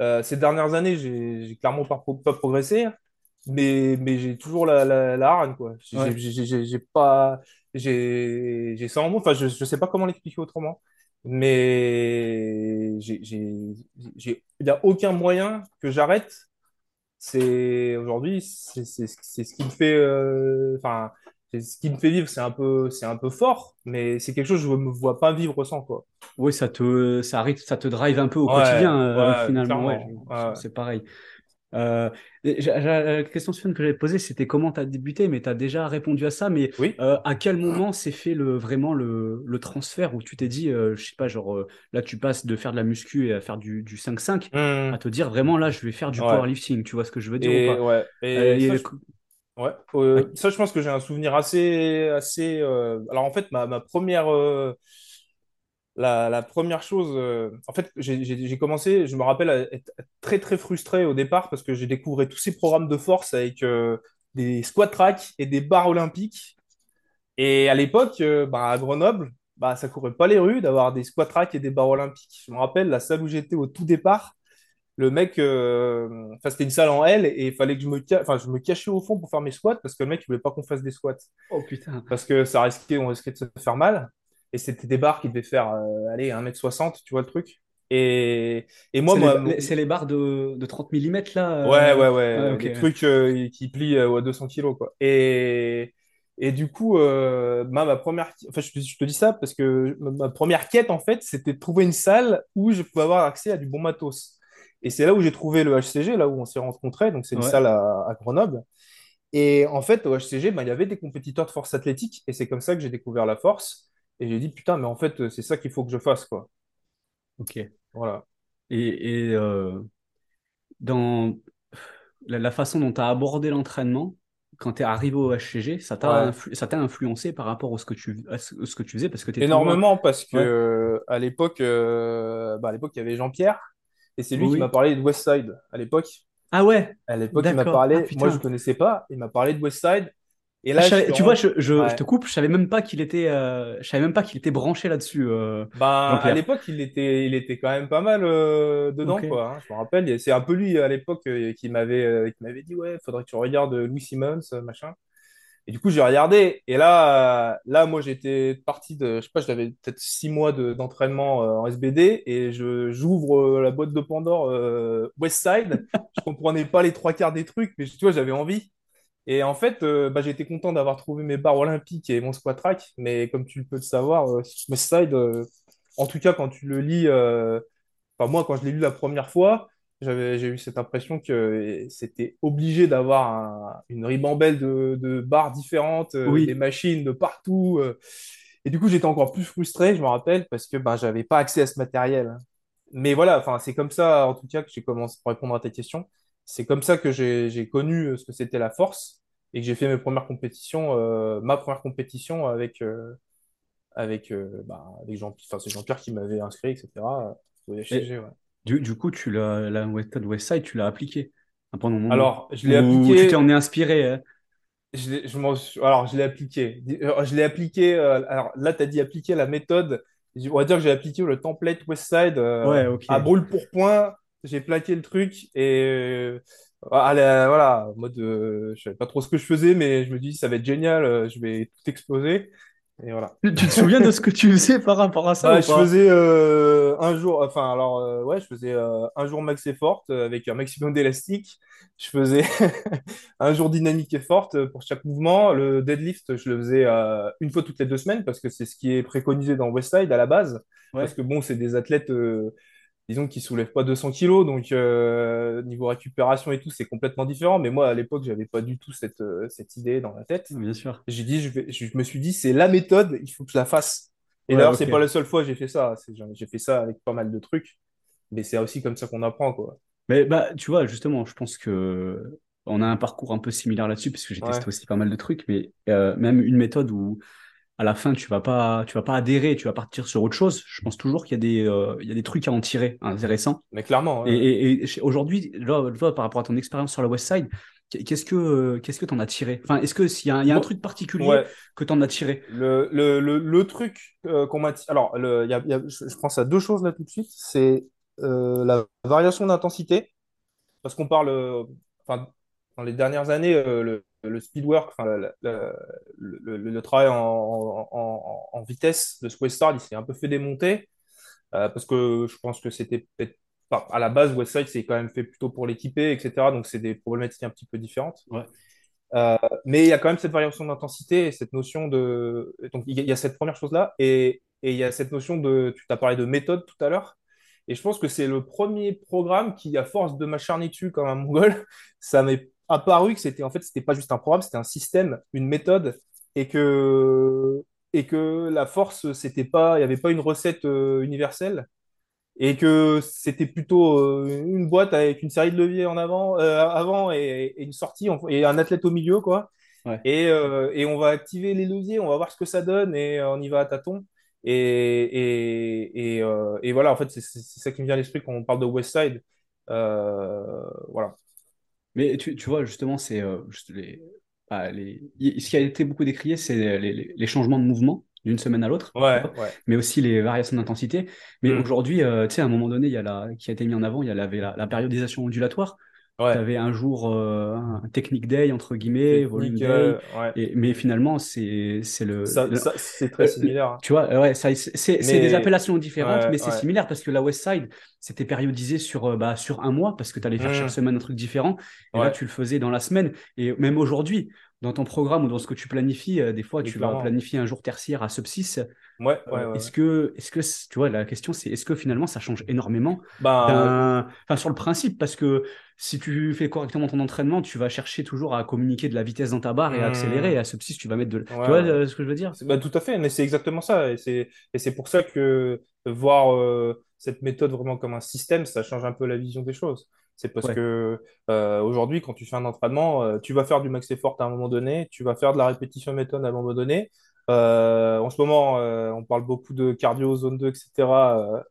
B: euh, ces dernières années, j'ai clairement pas, pro- pas progressé, mais, mais j'ai toujours la, la, la hargne, quoi.
A: Ouais.
B: J'ai j'ai pas, j'ai ça en moi, enfin, je, je sais pas comment l'expliquer autrement, mais j'ai- il n'y a aucun moyen que j'arrête c'est aujourd'hui c'est ce qui me fait euh, enfin ce qui me fait vivre c'est un peu c'est un peu fort mais c'est quelque chose que je me vois pas vivre sans quoi
A: Oui, ça te, ça ça te drive un peu au
B: ouais
A: quotidien, euh,
B: ouais
A: finalement. Ouais. c'est pareil. Euh, j'ai- la question suivante que j'avais posée, c'était comment tu as débuté, mais tu as déjà répondu à ça. Mais
B: oui
A: euh, à quel moment s'est fait le, vraiment le, le transfert où tu t'es dit, euh, je sais pas, genre euh, là, tu passes de faire de la muscu et à faire du, du 5-5 à
B: Hmm.
A: te dire vraiment là, je vais faire du
B: ouais
A: powerlifting. Tu vois ce que je veux dire ou
B: et
A: pas?
B: ouais
A: Euh,
B: et ça
A: et-
B: je, ouais
A: à-
B: Euh, ça je pense que j'ai un souvenir assez assez euh, alors en fait ma, ma première euh, La, la première chose, euh, en fait, j'ai commencé, je me rappelle, à être très très frustré au départ parce que j'ai découvert tous ces programmes de force avec euh, des squat racks et des barres olympiques. Et à l'époque, euh, bah, à Grenoble, bah, ça courait pas les rues d'avoir des squat racks et des barres olympiques. Je me rappelle, la salle où j'étais au tout départ, le mec, euh, enfin, c'était une salle en L et il fallait que je me, ca- enfin, je me cachais au fond pour faire mes squats parce que le mec, il voulait pas qu'on fasse des squats
A: Oh putain.
B: parce que ça risquait, on risquait de se faire mal. Et c'était des barres qui devaient faire, euh, allez, 1m60, tu vois le truc. Et, et moi, moi,
A: les- c'est les barres de, de 30 millimètres là?
B: ouais,
A: euh
B: ouais,
A: Ouais,
B: ouais,
A: ok.
B: les trucs euh, qui plient euh, à 200 kilos, quoi. Et, et du coup, euh, ma, ma première, enfin, je, te je te dis ça parce que ma, ma première quête, en fait, c'était de trouver une salle où je pouvais avoir accès à du bon matos. Et c'est là où j'ai trouvé le HCG, là où on s'est rencontrés. Donc, c'est une
A: Ouais.
B: salle à, à Grenoble. Et en fait, au HCG, ben, il y avait des compétiteurs de force athlétique et c'est comme ça que j'ai découvert la force. Et j'ai dit, putain, mais en fait, c'est ça qu'il faut que je fasse, quoi.
A: Ok.
B: Voilà.
A: Et, et, euh, dans la, la façon dont tu as abordé l'entraînement, quand tu es arrivé au HCG, ça t'a
B: Ouais.
A: influ- influencé par rapport à ce que tu, ce, ce que tu faisais parce que
B: Énormément parce que
A: Ouais.
B: euh, à l'époque, euh, bah, à l'époque, il y avait Jean-Pierre et c'est lui qui m'a parlé de Westside à l'époque.
A: Ah ouais,
B: À l'époque, il m'a
A: d'accord. Ah
B: parlé, moi, je
A: putain.
B: connaissais pas, il m'a parlé de Westside. Et
A: Ah, je
B: là,
A: savais- tu vois, je, te coupe, je savais même pas qu'il était, euh, je savais même pas qu'il était branché là-dessus, euh,
B: Ben, à l'époque, il était, il était quand même pas mal euh, dedans, quoi. hein. Je me rappelle, c'est un peu lui à l'époque euh, qui m'avait euh, qui m'avait dit, ouais, faudrait que tu regardes Louis Simmons, machin. Et du coup, j'ai regardé. Et là, là, moi, j'étais parti de, je sais pas, j'avais peut-être six mois de- d'entraînement en SBD et je j'ouvre la boîte de Pandore euh, Westside. Je comprenais pas les trois quarts des trucs, mais tu vois, j'avais envie. Et en fait, euh, bah, été content d'avoir trouvé mes barres olympiques et mon squat rack. Mais comme tu peux le savoir, euh, Westside, euh, en tout cas, quand tu le lis, euh, enfin, moi, quand je l'ai lu la première fois, j'avais, j'ai eu cette impression que c'était obligé d'avoir un- une ribambelle de, de barres différentes, euh, des
A: Oui.
B: machines de partout. euh. Et du coup, j'étais encore plus frustré, je me rappelle, parce que ben, j'avais pas accès à ce matériel. Mais voilà, enfin, c'est comme ça, en tout cas, que j'ai commencé, pour répondre à ta question, c'est comme ça que j'ai connu euh, ce que c'était la force et que j'ai fait mes premières compétitions, euh, ma première compétition avec, euh, avec, euh, bah, avec Jean, enfin, c'est Jean-Pierre qui m'avait inscrit, etc. au ouais.
A: du, du coup, tu l'as, la méthode Westside, tu l'as appliquée pendant moment.
B: Alors, je l'ai
A: Ou tu t'en es inspiré. hein
B: je alors, je l'ai appliqué. Je l'ai appliqué, alors là, tu as dit appliquer la méthode. On va dire que j'ai appliqué le template Westside
A: Ouais,
B: à brûle pour point. J'ai plaqué le truc et euh, allez, voilà, en mode, euh, je savais pas trop ce que je faisais, mais je me dis, ça va être génial, euh, je vais tout exploser. Et voilà.
A: Tu, te souviens de ce que tu faisais par rapport à ça
B: Bah,
A: ou
B: je
A: pas?
B: faisais euh, un jour, enfin, alors, ouais, je faisais un jour max et forte avec un maximum d'élastique. Je faisais un jour dynamique et forte pour chaque mouvement. Le deadlift, je le faisais une fois toutes les deux semaines parce que c'est ce qui est préconisé dans Westside à la base. Parce que bon, c'est des athlètes, disons qu'ils soulèvent pas 200 kilos, donc euh, niveau récupération et tout, c'est complètement différent. Mais moi, à l'époque, j'avais pas du tout cette, euh, cette idée dans la tête.
A: Bien sûr.
B: J'ai dit, je, vais- je me suis dit, c'est la méthode, il faut que je la fasse. Et
A: Ouais,
B: d'ailleurs, c'est
A: ok.
B: pas la seule fois que j'ai fait ça. C'est- J'ai fait ça avec pas mal de trucs, mais c'est aussi comme ça qu'on apprend, quoi.
A: Mais bah, tu vois, justement, je pense que on a un parcours un peu similaire là-dessus, parce que j'ai testé aussi pas mal de trucs, mais euh, même une méthode où à la fin tu vas pas, tu vas pas adhérer, tu vas partir sur autre chose. Je pense toujours qu'il y a des, euh, il y a des trucs à en tirer intéressants.
B: mais clairement,
A: Et,
B: ouais.
A: et- et chez- aujourd'hui, là, par rapport à ton expérience sur la West Side, qu'est-ce que, qu'est-ce que t'en as tiré? Enfin, est-ce que s'il y a, il y a un truc particulier
B: ouais,
A: que t'en as tiré?
B: le, le, le, le truc euh, qu'on m'a... Alors, le, il y a, il y a- je, pense à deux choses là tout de suite. C'est euh, la variation d'intensité. parce qu'on parle, enfin, dans les dernières années, le, le speed work, enfin, la- la- le, le- le travail en, en- en- en vitesse de Westside, il s'est un peu fait démonter, euh, parce que je pense que c'était peut-être pas, à la base, Westside, c'est quand même fait plutôt pour l'équiper, etc. Donc, c'est des problématiques un petit peu différentes.
A: Ouais.
B: Euh, mais il y a quand même cette variation d'intensité et cette notion de. Donc, il y a il y a cette première chose-là et, et il y a cette notion de. Tu t'as parlé de méthode tout à l'heure. Et je pense que c'est le premier programme qui, à force de m'acharner dessus comme un mongol, ça m'est apparu que c'était en fait, c'était pas juste un programme, c'était un système, une méthode et que, et que la force, c'était pas, il n'y avait pas une recette euh, universelle et que c'était plutôt euh, une boîte avec une série de leviers en avant, euh, avant et, et une sortie en- et un athlète au milieu, quoi.
A: Ouais.
B: Et, et on va activer les leviers, on va voir ce que ça donne et on y va à tâtons. Et, et, voilà, en fait, c'est ça qui me vient à l'esprit quand on parle de Westside. Euh, voilà.
A: Mais tu, tu vois, justement, c'est euh, juste les, ah, les... Ce qui a été beaucoup décrié, c'est les, les- les changements de mouvement d'une semaine à l'autre,
B: Ouais, ouais.
A: mais aussi les variations d'intensité. Mais
B: Hmm.
A: aujourd'hui, euh, tu sais, à un moment donné, il y a la, qui a été mis en avant, il y a la, la, la périodisation ondulatoire. Tu avais un jour, euh, un technique day, entre guillemets, volume day,
B: euh, ouais.
A: et, mais finalement, c'est c'est le,
B: c'est très
A: euh,
B: similaire. hein.
A: tu vois, ouais, ça, c'est des appellations différentes,
B: ouais,
A: mais c'est similaire parce que la West Side, c'était périodisé sur, bah, sur un mois parce que tu allais faire chaque
B: Hmm.
A: semaine un truc différent. Et là, tu le faisais dans la semaine. Et même aujourd'hui, dans ton programme ou dans ce que tu planifies, euh, des fois, tu vas planifier un jour tertiaire à sub 6.
B: Ouais, ouais,
A: Euh,
B: ouais.
A: est-ce que, est-ce que, tu vois, la question, c'est est-ce que finalement, ça change énormément
B: Ben,
A: enfin, sur le principe, parce que si tu fais correctement ton entraînement, tu vas chercher toujours à communiquer de la vitesse dans ta barre et à accélérer. Et
B: hmm.
A: à sub 6, tu vas mettre de, tu vois euh, ce que je veux dire?
B: Bah, tout à fait, mais c'est exactement ça. Et c'est et c'est pour ça que voir euh, cette méthode vraiment comme un système, ça change un peu la vision des choses. C'est parce
A: Ouais.
B: que euh, aujourd'hui, quand tu fais un entraînement, euh, tu vas faire du max effort à un moment donné, tu vas faire de la répétition méthode à un moment donné. Euh, en ce moment, on parle beaucoup de cardio, zone 2, etc.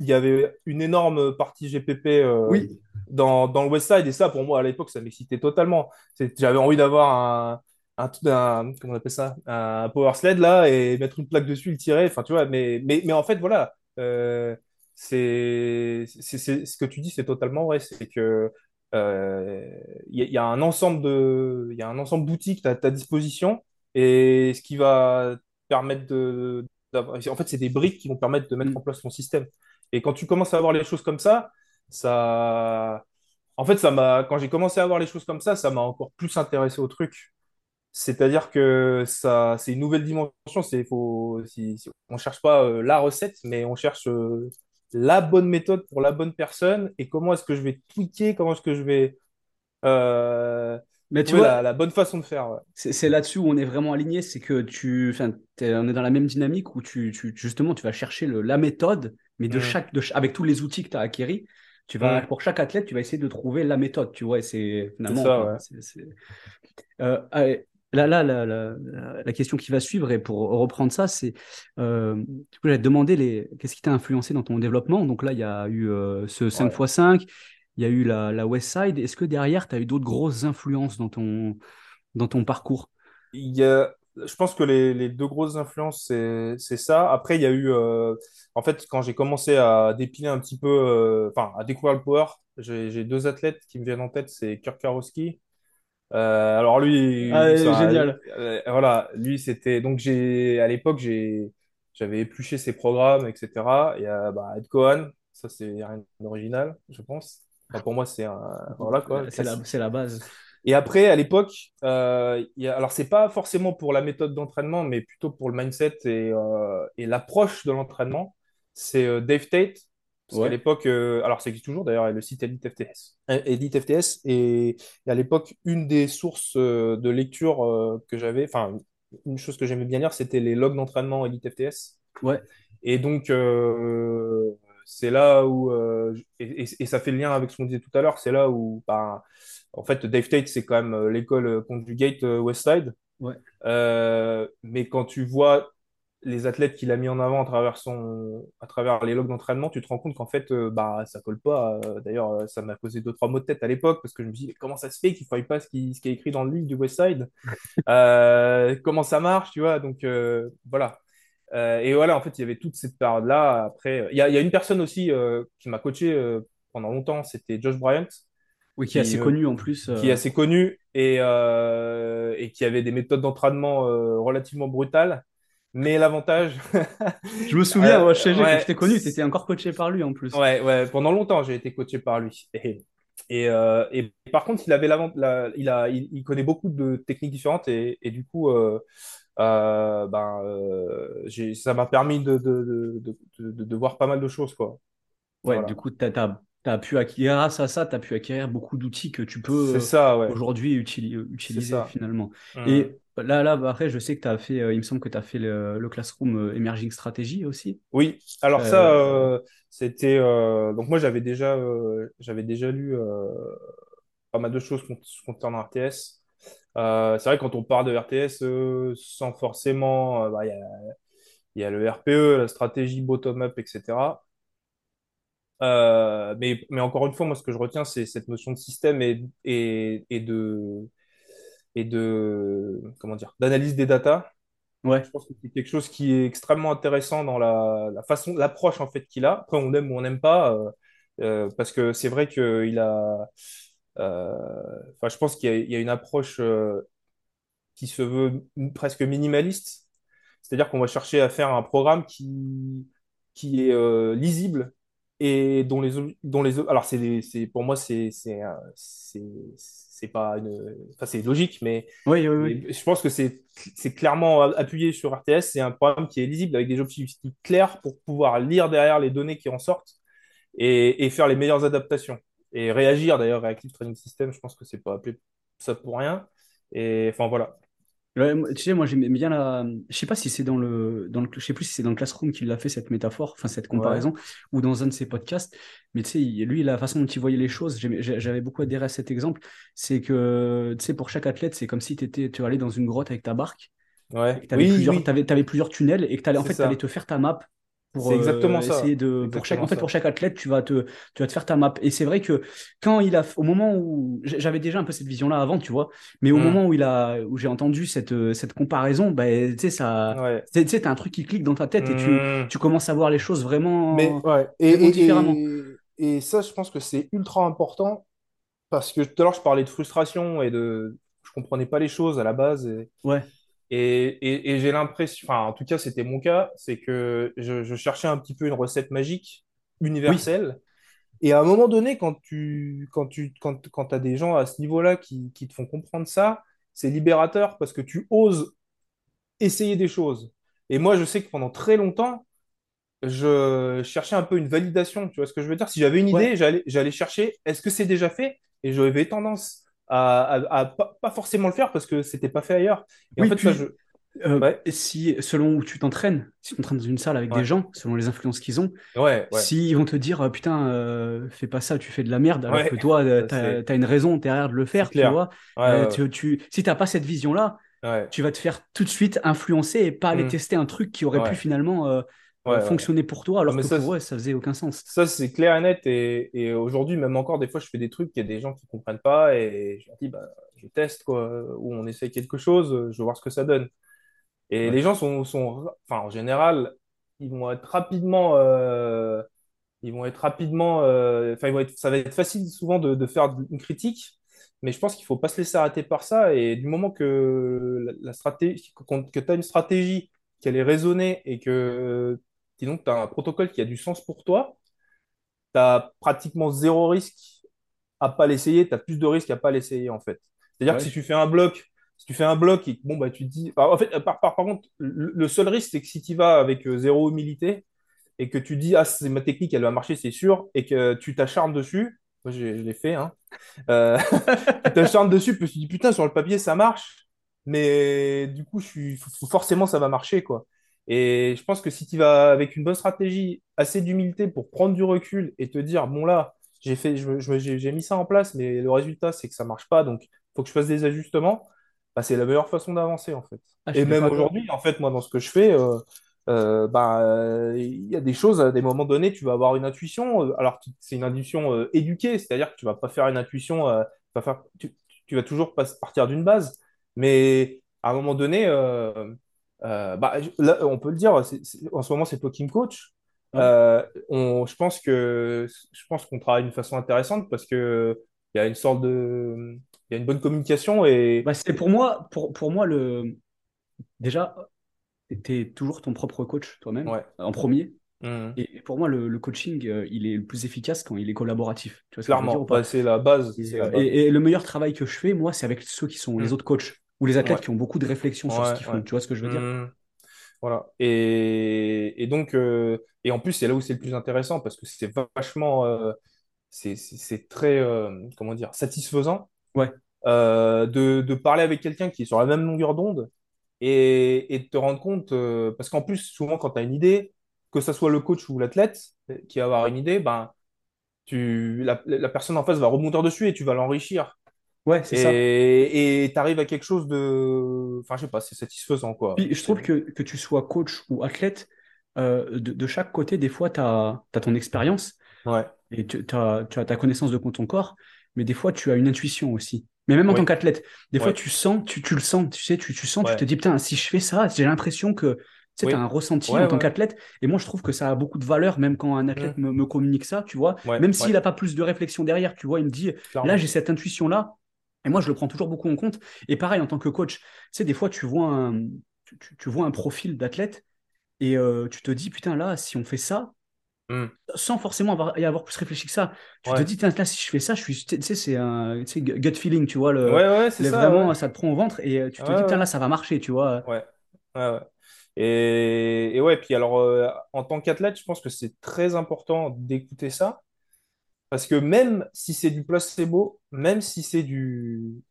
B: Il y avait une énorme partie GPP
A: Oui,
B: dans, dans le Westside, et ça, pour moi, à l'époque, ça m'excitait totalement. J'avais envie d'avoir un, un, un- comment on appelle ça, un power sled là, et mettre une plaque dessus, le tirer, enfin, tu vois, mais, mais, mais en fait, voilà, euh, c'est, ce que tu dis, c'est totalement vrai, c'est que euh, il y, a il y a un ensemble de, il y a un ensemble d'outils à ta disposition, et ce qui va permettre de, en fait, c'est des briques qui vont permettre de mettre en
A: Mm.
B: place ton système. Et quand tu commences à voir les choses comme ça, ça, en fait, ça m'a, quand j'ai commencé à voir les choses comme ça, ça m'a encore plus intéressé au truc. C'est-à-dire que ça, c'est une nouvelle dimension. C'est, faut, si, si- on cherche pas euh, la recette, mais on cherche euh, la bonne méthode pour la bonne personne. Et comment est-ce que je vais tweaker, comment est-ce que je vais euh,
A: mais tu vois,
B: la, la bonne façon de faire. ouais.
A: C'est là-dessus où on est vraiment aligné, c'est que tu, enfin, on est dans la même dynamique où tu, tu- justement, tu vas chercher le- la méthode, mais de
B: Mm,
A: chaque, de, avec tous les outils que tu as acquéris, tu vas,
B: mm,
A: pour chaque athlète, tu vas essayer de trouver la méthode, tu vois, c'est finalement,
B: ça,
A: Euh, allez, là, là, la, la- question qui va suivre, et pour reprendre ça, c'est, euh, du coup, j'allais te demander les, qu'est-ce qui t'a influencé dans ton développement? Donc là, il y a eu euh, ce
B: Ouais.
A: 5x5, il y a eu la, la West Side. Est-ce que derrière, tu as eu d'autres grosses influences dans ton, dans ton parcours?
B: Il y a, je pense que les, les deux grosses influences, c'est, c'est ça. Après, il y a eu, euh, en fait, quand j'ai commencé à dépiler un petit peu, euh, enfin, à découvrir le power, j'ai j'ai deux athlètes qui me viennent en tête, c'est Kirk Karowski. Euh, alors lui,
A: Ah,
B: ça,
A: génial.
B: euh, voilà, lui, c'était, donc j'ai, à l'époque, j'ai, j'avais épluché ses programmes, etc. Il y a, bah, Ed Cohen, ça, c'est rien d'original, je pense. Enfin, pour moi, c'est un, voilà, quoi,
A: C'est la, c'est
B: classique.
A: la base.
B: Et après, à l'époque, euh, il y a- alors c'est pas forcément pour la méthode d'entraînement, mais plutôt pour le mindset et, euh, et l'approche de l'entraînement. C'est euh, Dave Tate. Parce qu'à
A: Ouais,
B: l'époque, euh, alors ça existe toujours d'ailleurs, le site Edit FTS. Euh, Edit FTS, et, et à l'époque, une des sources euh, de lecture euh, que j'avais, enfin, une chose que j'aimais bien lire, c'était les logs d'entraînement Edit FTS.
A: ouais,
B: Et donc, c'est là où, et, et- et ça fait le lien avec ce qu'on disait tout à l'heure, c'est là où, bah, en fait, Dave Tate, c'est quand même l'école Conjugate Westside.
A: ouais.
B: Mais quand tu vois les athlètes qu'il a mis en avant à travers son, à travers les logs d'entraînement, tu te rends compte qu'en fait, euh, bah, ça colle pas. Euh, D'ailleurs, euh, ça m'a causé deux, trois mots de tête à l'époque parce que je me dis, comment ça se fait qu'il ne faille pas ce qui, ce qui est écrit dans le livre du Westside? Euh, comment ça marche, tu vois? Donc, euh, voilà. Et voilà, en fait, il y avait toute cette période-là. Après, il y a, il y a une personne aussi qui m'a coaché pendant longtemps, c'était Josh Bryant,
A: Oui, qui est assez connu en plus.
B: qui est assez connu et, et qui avait des méthodes d'entraînement relativement brutales. Mais l'avantage,
A: Je me souviens, ouais,
B: euh,
A: sais que je
B: ouais,
A: t'ai connu, tu étais encore coaché par lui en plus.
B: ouais, ouais, pendant longtemps, j'ai été coaché par lui. Et, et, euh, et par contre, il avait la- il a, il, il connaît beaucoup de techniques différentes et, et du coup, euh, euh, ben, ça m'a permis de, de, de, de, voir pas mal de choses, quoi.
A: Ouais, du coup, t'as, t'as, t'as pu acquérir, grâce à ça, tu as pu acquérir beaucoup d'outils que tu peux
B: ouais.
A: aujourd'hui utili- utiliser
B: ça.
A: finalement.
B: Hum.
A: Et là, là, bah, après, je sais que tu as fait, euh, il me semble que tu as fait le, le Classroom euh, Emerging Strategy aussi.
B: Oui, alors ça,
A: Euh,
B: c'était donc moi j'avais déjà j'avais déjà lu pas mal de choses con- concernant RTS. C'est vrai quand on parle de RTS sans forcément, bah, il y a, y a le RPE, la stratégie bottom-up, etc. Mais, mais encore une fois, moi ce que je retiens, c'est cette notion de système et, et, et de et de comment dire d'analyse des datas.
A: ouais,
B: Je pense que c'est quelque chose qui est extrêmement intéressant dans la, la façon, l'approche en fait qu'il a. Après, on aime ou on n'aime pas, euh, euh, parce que c'est vrai qu'il a, euh, enfin, je pense qu'il y a, il y a une approche qui se veut presque minimaliste. C'est-à-dire qu'on va chercher à faire un programme qui, qui est euh, lisible et dont les, dont les, alors c'est, pour moi, c'est, c'est, c'est, pas une, enfin, c'est logique, mais
A: oui, oui, oui.
B: mais je pense que c'est c'est clairement appuyé sur RTS. C'est un programme qui est lisible avec des objectifs clairs pour pouvoir lire derrière les données qui en sortent et, et faire les meilleures adaptations. Et réagir d'ailleurs, Reactive Training System, je pense que c'est pas appelé ça pour rien. Et enfin voilà.
A: Ouais, tu sais, moi j'aime bien la. Je sais pas si c'est dans le, dans le. Je sais plus si c'est dans le Classroom qu'il a fait cette métaphore, enfin cette
B: Ouais,
A: comparaison, ou dans un de ses podcasts. Mais tu sais, lui, la façon dont il voyait les choses, j'avais beaucoup adhéré à cet exemple. C'est que, tu sais, pour chaque athlète, c'est comme si t'étais, tu allais dans une grotte avec ta barque et
B: ouais.
A: que tu avais
B: Oui,
A: plusieurs,
B: oui,
A: t'avais, t'avais plusieurs tunnels et que t'allais, en fait, tu allais te faire ta map pour
B: C'est exactement
A: euh, essayer
B: ça.
A: de. Pour chaque, en fait, pour chaque athlète, tu vas te, tu vas te faire ta map. Et c'est vrai que quand il a. Au moment où. J'avais déjà un peu cette vision-là avant, tu vois. Mais au
B: Hmm,
A: moment où, il a, où j'ai entendu cette, euh, cette comparaison, bah, tu sais, ça.
B: ouais.
A: Tu sais, t'as un truc qui clique dans ta tête et tu,
B: Hmm.
A: tu commences à voir les choses
B: Mais
A: vraiment,
B: ouais. Et,
A: vraiment différemment.
B: et, et, et ça, je pense que c'est ultra important parce que tout à l'heure, je parlais de frustration et de. Je comprenais pas les choses à la base. Et,
A: Ouais,
B: Et, et- et j'ai l'impression, enfin, en tout cas, c'était mon cas, c'est que je, je cherchais un petit peu une recette magique,
A: oui,
B: universelle. Et à un moment donné, quand tu, quand tu, quand, quand t'as des gens à ce niveau-là qui, qui te font comprendre ça, c'est libérateur parce que tu oses essayer des choses. Et moi, je sais que pendant très longtemps, je cherchais un peu une validation. Tu vois ce que je veux dire? Si j'avais une idée, j'allais, j'allais chercher, est-ce que c'est déjà fait? Et j'avais tendance à, à, à pas, pas forcément le faire parce que c'était pas fait ailleurs. Et en fait, ça, je,
A: puis euh,
B: ouais,
A: si, selon où tu t'entraînes, si tu t'entraînes dans une salle avec des gens, selon les influences qu'ils ont,
B: Ouais,
A: s'ils vont te dire euh, putain, euh, fais pas ça, tu fais de la merde, alors que toi, t'as, t'as une raison derrière de le faire, tu vois,
B: Ouais,
A: euh, tu, tu, si t'as pas cette vision-là, tu vas te faire tout de suite influencer et pas aller
B: Hmm,
A: tester un truc qui aurait pu finalement
B: ouais,
A: fonctionner pour toi, alors que
B: ça,
A: pour
B: c'est-
A: eux, ça faisait aucun sens.
B: ça c'est clair et net. Et, et aujourd'hui, même encore, des fois, je fais des trucs, il y a des gens qui comprennent pas et je leur dis, bah, je teste, quoi, ou on essaie quelque chose, je vais voir ce que ça donne. Et
A: Ouais,
B: les gens sont, sont enfin, en général, ils vont être rapidement, euh, ils vont être rapidement, euh, enfin, ça va être facile souvent de, de faire une critique, mais je pense qu'il faut pas se laisser arrêter par ça. Et du moment que la, la stratégie, qu'on- que tu as une stratégie, qu'elle est raisonnée et que, disons que tu as un protocole qui a du sens pour toi, tu as pratiquement zéro risque à pas l'essayer, tu as plus de risques à pas l'essayer en fait. C'est-à-dire que si tu fais un bloc, si tu fais un bloc et que, bon bah tu te dis, enfin, en fait par, par, par contre le, le seul risque c'est que si tu vas avec euh, zéro humilité, et que tu dis, ah, c'est ma technique, elle va marcher, c'est sûr, et que tu t'acharnes dessus, moi je l'ai fait, hein, euh, tu t'acharnes dessus, puis tu te dis, putain, sur le papier, ça marche, mais du coup, je suis, forcément, ça va marcher, quoi. Et je pense que si tu vas avec une bonne stratégie, assez d'humilité pour prendre du recul et te dire, bon là, j'ai fait, j'ai mis ça en place, mais le résultat, c'est que ça marche pas, donc il faut que je fasse des ajustements, bah, c'est la meilleure façon d'avancer, en fait.
A: Ah, je
B: Et même aujourd'hui, en fait, moi, dans ce que je fais, euh, euh, bah, il y a des choses, à des moments donnés, tu vas avoir une intuition. euh, Alors, c'est une intuition éduquée, c'est-à-dire que tu vas pas faire une intuition, tu vas faire, tu, tu vas toujours partir d'une base. Mais à un moment donné, euh, euh, bah, là, on peut le dire, en ce moment, c'est toi qui me coach.
A: Ouais.
B: Euh, on, je pense que, je pense qu'on travaille d'une façon intéressante parce que il y a une sorte de, il y a une bonne communication et,
A: Bah, c'est pour moi, pour, pour moi, le... déjà, tu es toujours ton propre coach toi-même,
B: ouais.
A: en premier.
B: Mhm.
A: Et pour moi, le, le coaching, euh, il est le plus efficace quand il est collaboratif. Tu vois ce
B: Clairement? Bah, c'est la base,
A: Et,
B: c'est la base.
A: et- et le meilleur travail que je fais, moi, c'est avec ceux qui sont les
B: Mhm.
A: autres coachs ou les athlètes
B: Ouais,
A: qui ont beaucoup de réflexion sur ce qu'ils font. Tu vois ce que je veux dire?
B: Mhm. Voilà. Et, et donc, euh, et en plus, c'est là où c'est le plus intéressant parce que c'est vachement, euh, c'est très, euh, comment dire, satisfaisant
A: Ouais,
B: euh, de, de parler avec quelqu'un qui est sur la même longueur d'onde et, et de te rendre compte, parce qu'en plus, souvent, quand tu as une idée, que ce soit le coach ou l'athlète qui va avoir une idée, ben, tu, la, la personne en face va rebondir dessus et tu vas l'enrichir.
A: Ouais, c'est ça.
B: Et tu arrives à quelque chose de, enfin, je sais pas, c'est satisfaisant, quoi.
A: Puis je trouve que, que tu sois coach ou athlète, euh, de, de chaque côté, des fois, tu as, ton expérience
B: ouais,
A: et tu as, tu as ta connaissance de ton corps, mais des fois, tu as une intuition aussi. Mais même en tant qu'athlète, des fois, tu sens, tu, tu le sens, tu sais, tu, tu sens, tu te dis, putain, si je fais ça, j'ai l'impression que, tu sais, as un ressenti en tant qu'athlète. Et moi, je trouve que ça a beaucoup de valeur, même quand un athlète
B: Hmm.
A: me, me communique ça, tu vois, même s'il n'a pas plus de réflexion derrière, tu vois, il me dit, là, j'ai cette intuition-là. Et moi, je le prends toujours beaucoup en compte. Et pareil, en tant que coach, tu sais, des fois, tu vois un, tu, vois un profil d'athlète et euh, tu te dis, putain, là, si on fait ça,
B: Hmm.
A: sans forcément avoir, y avoir plus réfléchi que ça, tu te dis, tiens, là, si je fais ça, je suis, tu sais, c'est un gut feeling, tu vois, le,
B: ouais, ouais, c'est ça,
A: vraiment, ça te prend au ventre et euh, tu te dis, putain, là, ça va marcher, tu vois.
B: ouais, ouais, ouais. Et, et ouais, puis alors, euh, en tant qu'athlète, je pense que c'est très important d'écouter ça, parce que même si c'est du placebo, même si c'est du,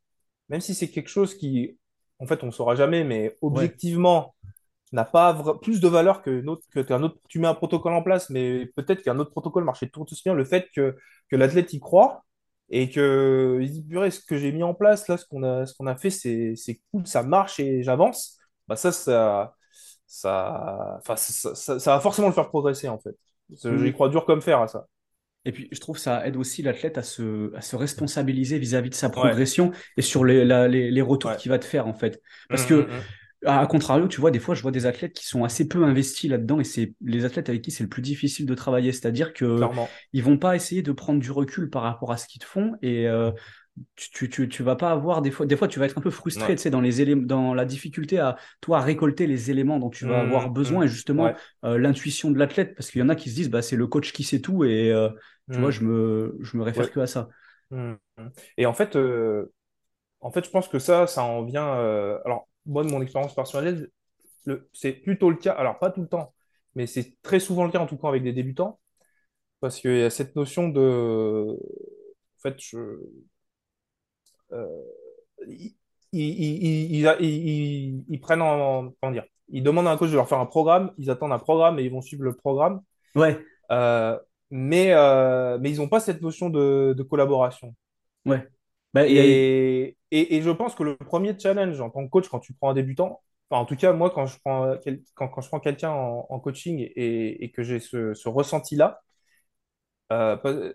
B: même si c'est quelque chose qui, en fait, on ne saura jamais, mais
A: Ouais,
B: objectivement, n'a pas vra- plus de valeur que qu'un autre. Tu mets un protocole en place, mais peut-être qu'un autre protocole marchait tout aussi bien. Le fait que, que l'athlète y croit et que il dit, purée, ce que j'ai mis en place, là, ce qu'on a, ce qu'on a fait, c'est, c'est cool, ça marche et j'avance. Bah ça, ça, ça, enfin, ça, ça, ça va forcément le faire progresser, en fait. J'y
A: Mhm.
B: crois dur comme fer à ça.
A: Et puis, je trouve que ça aide aussi l'athlète à se, à se responsabiliser vis-à-vis de sa
B: Ouais,
A: progression et sur les, la- les, les retours
B: ouais.
A: qu'il va te faire, en fait.
B: Hum,
A: Parce que,
B: hum.
A: à, contrario, tu vois, des fois, je vois des athlètes qui sont assez peu investis là-dedans et c'est les athlètes avec qui c'est le plus difficile de travailler. C'est-à-dire que
B: Clairement.
A: ils vont pas essayer de prendre du recul par rapport à ce qu'ils te font et euh, tu, tu, tu, tu vas pas avoir des fois, des fois, tu vas être un peu frustré,
B: Ouais.
A: tu sais, dans les éléments, dans la difficulté à toi à récolter les éléments dont tu vas avoir besoin et justement euh, l'intuition de l'athlète parce qu'il y en a qui se disent, bah, c'est le coach qui sait tout et euh, tu vois,
B: Hum.
A: je me, je me réfère
B: Ouais.
A: que à ça.
B: Hum. Et en fait, euh, En fait, je pense que ça, ça en vient. euh, alors, moi, de mon expérience personnelle, le- c'est plutôt le cas. Alors, pas tout le temps, mais c'est très souvent le cas, en tout cas, avec des débutants, parce qu'il y a cette notion de. En fait, je, euh, ils, ils, ils, ils- ils- ils prennent en. Comment dire? Ils demandent à un coach de leur faire un programme, ils attendent un programme et ils vont suivre le programme.
A: Ouais,
B: Euh, mais, euh, mais ils n'ont pas cette notion de, de collaboration.
A: ouais. Bah,
B: Et, et, et je pense que le premier challenge en tant que coach, quand tu prends un débutant, enfin, en tout cas, moi, quand je prends, quel- quand, quand je prends quelqu'un en, en coaching et, et que j'ai ce, ce ressenti-là, euh,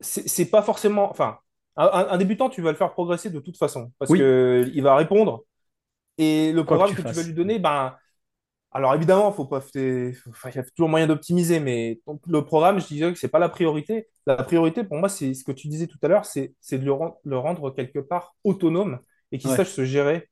B: c'est pas forcément. Enfin, un, débutant, tu vas le faire progresser de toute façon parce
A: oui,
B: que il va répondre et le
A: quoi que
B: programme
A: tu
B: que tu vas lui donner, ben, alors évidemment, faut pas, enfin, il y a toujours moyen d'optimiser, mais donc, le programme, je disais que c'est pas la priorité. La priorité pour moi, c'est ce que tu disais tout à l'heure, c'est de le, ren- le rendre quelque part autonome et qu'il
A: Ouais,
B: sache se gérer.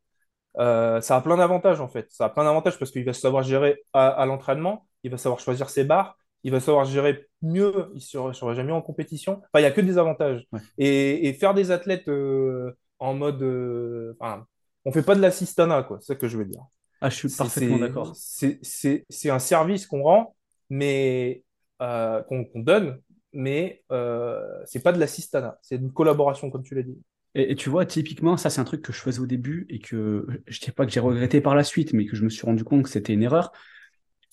B: Euh, ça a plein d'avantages en fait. Ça a plein d'avantages parce qu'il va savoir gérer à, à l'entraînement, il va savoir choisir ses barres, il va savoir gérer mieux, il sera, sera jamais en compétition. Enfin, il y a que des avantages.
A: ouais.
B: Et, et faire des athlètes euh, en mode, euh, enfin, on fait pas de l'assistanat quoi. C'est ça que je veux dire
A: Ah, je suis parfaitement d'accord.
B: c'est- un service qu'on rend mais euh, qu'on donne, mais euh, c'est pas de l'assistanat, c'est une collaboration, comme tu l'as dit.
A: Et, et tu vois, typiquement, ça, c'est un truc que je faisais au début et que je ne dis pas que j'ai regretté par la suite, mais que je me suis rendu compte que c'était une erreur.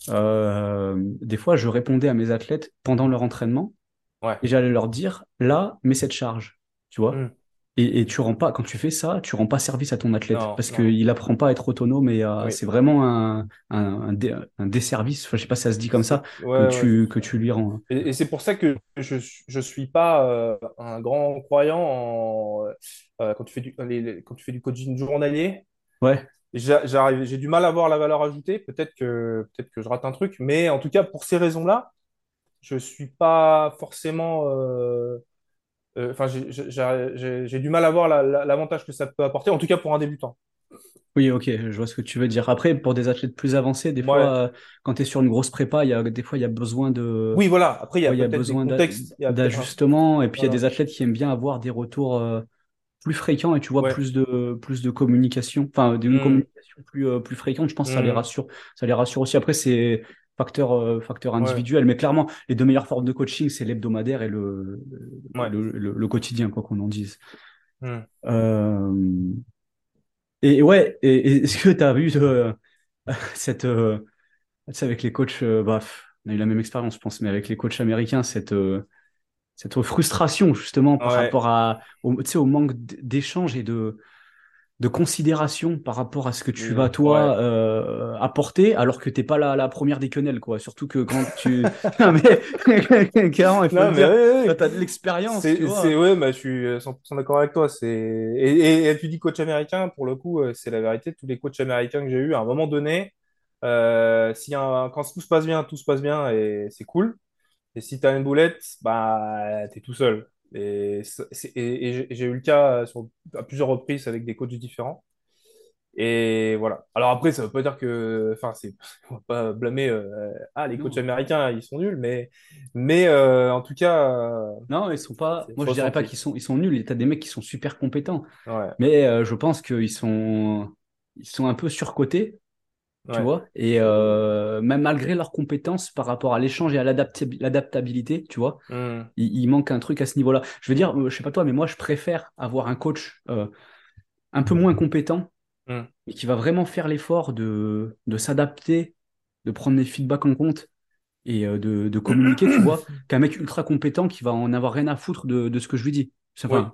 A: Euh, des fois, je répondais à mes athlètes pendant leur entraînement
B: Ouais.
A: et j'allais leur dire, là, mets cette charge, tu vois.
B: Hmm.
A: Et, et tu rends pas, quand tu fais ça, tu rends pas service à ton athlète
B: Non,
A: parce qu'il apprend pas à être autonome et à-
B: Oui.
A: c'est vraiment un, un, un, dé- un desservice, enfin, je sais pas si ça se dit comme ça, que
B: ouais,
A: tu, que tu lui rends. hein.
B: Et, et c'est pour ça que je je suis pas euh, un grand croyant en euh, quand tu fais du les- les- quand tu fais du coaching journalier.
A: Ouais,
B: J'arrive, j'ai du mal à voir la valeur ajoutée. Peut-être que peut-être que je rate un truc, mais en tout cas pour ces raisons-là, je suis pas forcément. euh, euh, Enfin, j'ai du mal à voir la- la- l'avantage que ça peut apporter. En tout cas pour un débutant.
A: oui, ok, je vois ce que tu veux dire. Après, pour des athlètes plus avancés, des fois, euh, quand tu es sur une grosse prépa, il y a, des fois, il y a besoin de,
B: Oui, voilà. Après, il y a
A: ouais, y a besoin d'ajustement et puis il y a des athlètes qui aiment bien avoir des retours euh, plus fréquents et tu vois
B: Ouais.
A: plus de plus de communication, enfin d'une
B: Hmm.
A: communication plus euh, plus fréquente. Je pense que ça les
B: Hmm.
A: rassure, ça les rassure aussi. Après, c'est facteur euh, facteur
B: Ouais.
A: individuel, mais clairement, les deux meilleures formes de coaching, c'est l'hebdomadaire et le
B: Ouais.
A: le, le- le quotidien, quoi qu'on en dise.
B: Hmm.
A: Euh, et ouais, et, et est-ce que tu as vu euh, cette euh, tu sais, avec les coachs, euh, bah, on a eu la même expérience, je pense, mais avec les coachs américains, cette cette frustration justement par
B: Ouais.
A: rapport à, au, au manque d- d'échange et de, de considération par rapport à ce que tu
B: Hmm.
A: vas toi
B: Ouais.
A: euh, apporter alors que t'es pas la, la première des quenelles quoi. Surtout que quand tu... Non, mais clairement, il faut
B: Non,
A: le
B: mais
A: dire,
B: ouais, ouais.
A: tu as de l'expérience,
B: C'est, ouais, bah, je suis euh, 100% d'accord avec toi. C'est, et, et, et tu dis coach américain, pour le coup, euh, c'est la vérité. Tous les coachs américains que j'ai eus, à un moment donné, euh, si un- quand tout se passe bien, tout se passe bien et c'est cool. Et si tu as une boulette, bah, tu es tout seul. Et, j'ai eu le cas euh, sur, à plusieurs reprises avec des coachs différents. Et voilà. Alors après, ça veut pas dire que, enfin, c'est, on va pas blâmer, euh, ah, les coachs
A: Non.
B: américains, ils sont nuls, mais, mais euh, en tout cas, euh,
A: Non, ils sont pas. Moi, je dirais pas qu'ils sont, ils sont nuls. T'as des mecs qui sont super compétents,
B: Ouais,
A: mais je pense qu'ils sont, ils sont un peu surcotés. Tu
B: ouais.
A: vois? Et euh, même malgré leurs compétences par rapport à l'échange et à l'adaptabi- l'adaptabilité, tu vois,
B: Hmm.
A: il, il manque un truc à ce niveau-là. Je veux dire, euh, je sais pas toi, mais moi, je préfère avoir un coach euh, un peu moins compétent, mais qui va vraiment faire l'effort de, de s'adapter, de prendre les feedbacks en compte et euh, de, de communiquer, tu vois, qu'un mec ultra compétent qui va en avoir rien à foutre de, de ce que je lui dis. C'est-
B: Oui,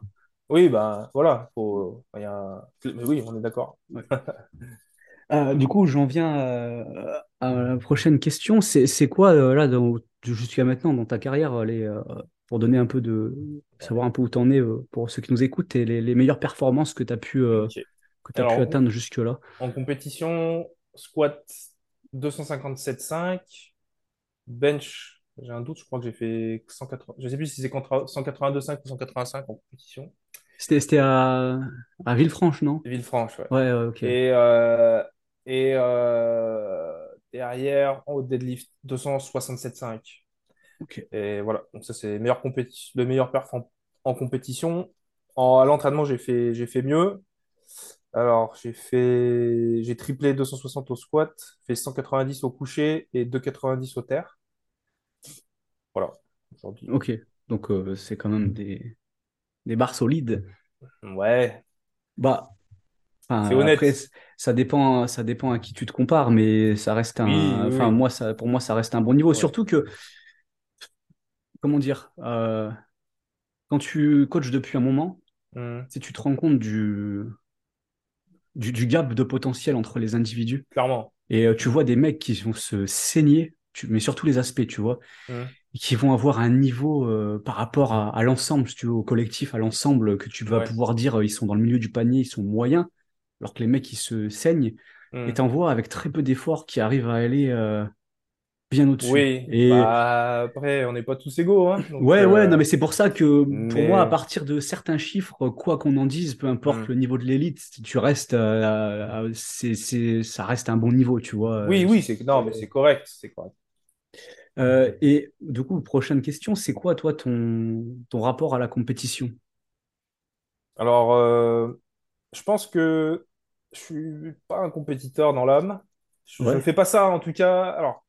B: oui, bah voilà, faut, il y a... mais oui, on est d'accord.
A: ouais. Euh, du coup, j'en viens euh, à la prochaine question. C'est, quoi, euh, là, jusqu'à maintenant, dans ta carrière, les, pour donner un peu de, savoir un peu où t'en es pour ceux qui nous écoutent, et les, les meilleures performances que tu as pu, que t'as pu atteindre jusque-là?
B: en compétition, squat 257,5, bench, j'ai un doute, je crois que j'ai fait 180, je sais plus si c'est contre 182,5 ou 185 en compétition.
A: C'était, à, à Villefranche, non?
B: Villefranche, ouais.
A: Ouais, ouais, ok.
B: Et, euh, et euh, derrière, en haut deadlift, 267,5.
A: Ok.
B: Et voilà, donc ça c'est meilleur compéti- le meilleur perf en, en compétition. En, à l'entraînement, j'ai fait, j'ai fait mieux. Alors, j'ai fait, j'ai triplé 260 au squat, fait 190 au coucher et 290 au terre. Voilà, aujourd'hui.
A: Ok. Donc, euh, c'est quand même des, des barres solides.
B: Ouais,
A: Bah,
B: c'est honnête.
A: après, ça dépend, ça dépend à qui tu te compares, mais ça reste un,
B: oui,
A: enfin,
B: oui.
A: moi, ça, pour moi, ça reste un bon niveau.
B: Ouais.
A: Surtout que, comment dire, euh, quand tu coaches depuis un moment, si tu te rends compte du, du, du gap de potentiel entre les individus,
B: clairement.
A: et euh, tu vois des mecs qui vont se saigner, tu, mais sur tous les aspects, tu vois, et qui vont avoir un niveau euh, par rapport à, à l'ensemble, si tu veux, au collectif, à l'ensemble, que tu vas
B: ouais.
A: pouvoir dire, euh, ils sont dans le milieu du panier, ils sont moyens, alors que les mecs, ils se saignent,
B: Hmm.
A: et t'en vois avec très peu d'efforts qui arrivent à aller euh, bien au-dessus.
B: Oui,
A: Et
B: bah après, on n'est pas tous égaux, hein. Donc,
A: ouais, ouais,
B: euh,
A: non, mais c'est pour ça que pour moi, à partir de certains chiffres, quoi qu'on en dise, peu importe
B: hmm.
A: le niveau de l'élite, tu restes, euh, ça reste un bon niveau, tu vois.
B: Oui, oui, c'est non, mais c'est correct, c'est correct.
A: Et du coup, prochaine question, c'est quoi, toi, ton, ton rapport à la compétition?
B: Alors, je pense que je suis pas un compétiteur dans l'âme. Je,
A: Ouais,
B: fais pas ça, en tout cas. Alors,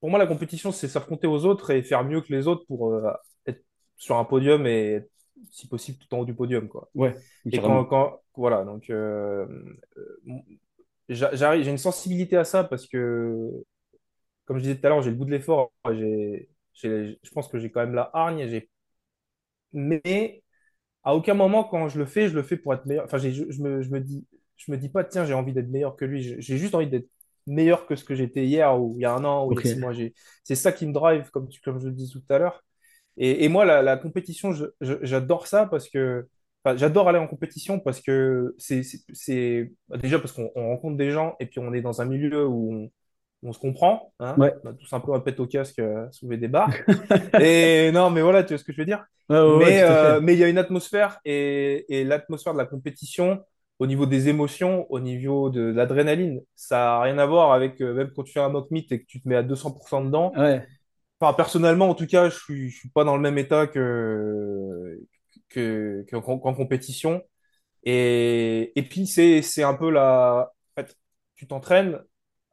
B: pour moi, la compétition, c'est s'affronter aux autres et faire mieux que les autres pour euh, être sur un podium et être, si possible tout en haut du podium, quoi.
A: Ouais,
B: Et quand, quand voilà, donc euh, euh, j'ai une sensibilité à ça parce que, comme je disais tout à l'heure, j'ai le goût de l'effort. J'ai, je pense que j'ai quand même la hargne. J'ai, mais à aucun moment, quand je le fais, je le fais pour être meilleur. Enfin, je me, je me dis, je me dis pas, tiens, j'ai envie d'être meilleur que lui. J'ai juste envie d'être meilleur que ce que j'étais hier ou il y a un an ou il y a
A: Ok.
B: six mois. J'ai- C'est ça qui me drive, comme, tu- comme je le dis tout à l'heure. Et, et moi, la, la compétition, j'adore ça parce que, enfin, j'adore aller en compétition parce que c'est, déjà parce qu'on on rencontre des gens et puis on est dans un milieu où on, on se comprend, hein.
A: Ouais.
B: On a tous un peu un pet au casque, euh, soulever des barres. Et non, mais voilà, tu vois ce que je veux dire.
A: Ouais,
B: Mais euh, mais il y a une atmosphère et, et l'atmosphère de la compétition au niveau des émotions, au niveau de l'adrénaline, ça n'a rien à voir avec euh, même quand tu fais un mock meet et que tu te mets à 200% dedans.
A: Ouais.
B: Enfin, personnellement, en tout cas, je suis, je suis pas dans le même état que, que, que- qu'en, qu'en compétition. Et, et puis, c'est, c'est un peu la. En fait, tu t'entraînes,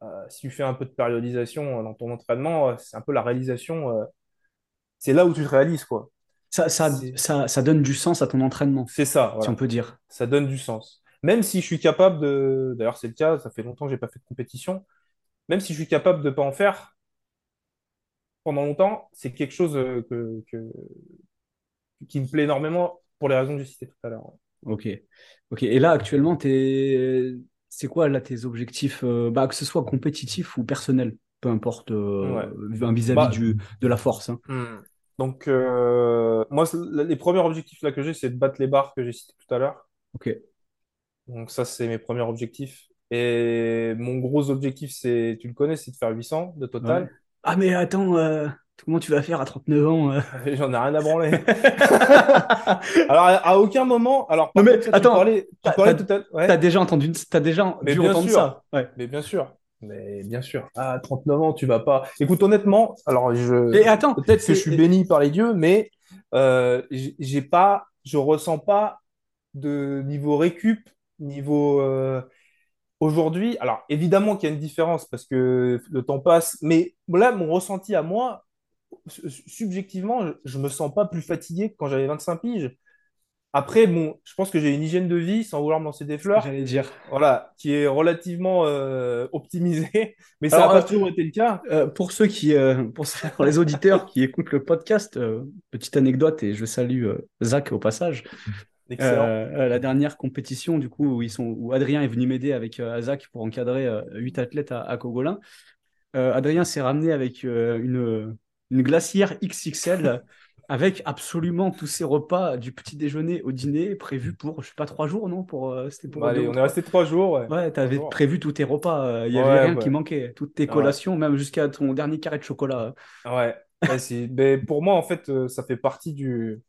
B: euh, si tu fais un peu de périodisation euh, dans ton entraînement, c'est un peu la réalisation. euh, c'est là où tu te réalises, quoi.
A: Ça, ça, ça, ça donne du sens à ton entraînement,
B: c'est ça,
A: si on peut dire.
B: Ça donne du sens. Même si je suis capable de. D'ailleurs, c'est le cas, ça fait longtemps que j'ai pas fait de compétition. Même si je suis capable de pas en faire pendant longtemps, c'est quelque chose euh, que, que- qui me plaît énormément pour les raisons que j'ai citées tout à l'heure.
A: Ok. Ok. Et là, actuellement, t'es... c'est quoi là tes objectifs, euh, bah, que ce soit compétitif ou personnel, peu importe, euh, vis-à-vis
B: Bah,
A: du, de la force. hein.
B: hmm. Donc, euh, moi, c'est- les premiers objectifs là que j'ai, c'est de battre les barres que j'ai citées tout à l'heure.
A: Ok.
B: Donc, ça, c'est mes premiers objectifs. Et mon gros objectif, c'est, tu le connais, c'est de faire 800 de
A: Ouais.
B: total.
A: Ah, mais attends, euh, comment tu vas faire à 39 ans euh
B: J'en ai rien à branler. Alors, à, aucun moment. Alors,
A: Non, mais
B: contre, ça, tu
A: attends,
B: parlais, tu parlais tout à ouais.
A: T'as déjà entendu, t'as déjà
B: Mais
A: dû
B: bien
A: entendre
B: sûr.
A: ça. Ouais.
B: Mais bien sûr. Mais bien sûr. À 39 ans, tu vas pas. Écoute, honnêtement, alors je.
A: Et attends,
B: Peut-être que je suis béni par les dieux, mais euh, j'ai pas, je ressens pas de niveau récup, niveau euh, aujourd'hui. Alors évidemment qu'il y a une différence parce que le temps passe, mais là, mon ressenti à moi, su- subjectivement, je, je me sens pas plus fatigué que quand j'avais 25 piges. Après, bon, je pense que j'ai une hygiène de vie, sans vouloir me lancer des fleurs,
A: j'allais dire.
B: voilà, qui est relativement euh, optimisée, mais ça n'a pas
A: euh,
B: toujours été le cas.
A: Euh, pour ceux qui, pour, les auditeurs qui écoutent le podcast, petite anecdote et je salue Zach au passage.
B: Excellent.
A: Euh, euh, la dernière compétition du coup où ils sont, où Adrien est venu m'aider avec euh, Zach pour encadrer euh, huit athlètes à, à Cogolin. Adrien s'est ramené avec une, une glacière XXL avec absolument tous ses repas du petit déjeuner au dîner prévus pour je sais pas trois jours non pour c'était pour
B: Bah, allez, on est resté trois jours. Ouais.
A: Ouais, t'avais
B: jours.
A: prévu tous tes repas, il y
B: Ouais,
A: avait rien
B: ouais.
A: qui manquait, toutes tes
B: Ouais.
A: collations, même jusqu'à ton dernier carré de chocolat.
B: Ouais. Ouais, c'est- mais pour moi, en fait, ça fait partie du,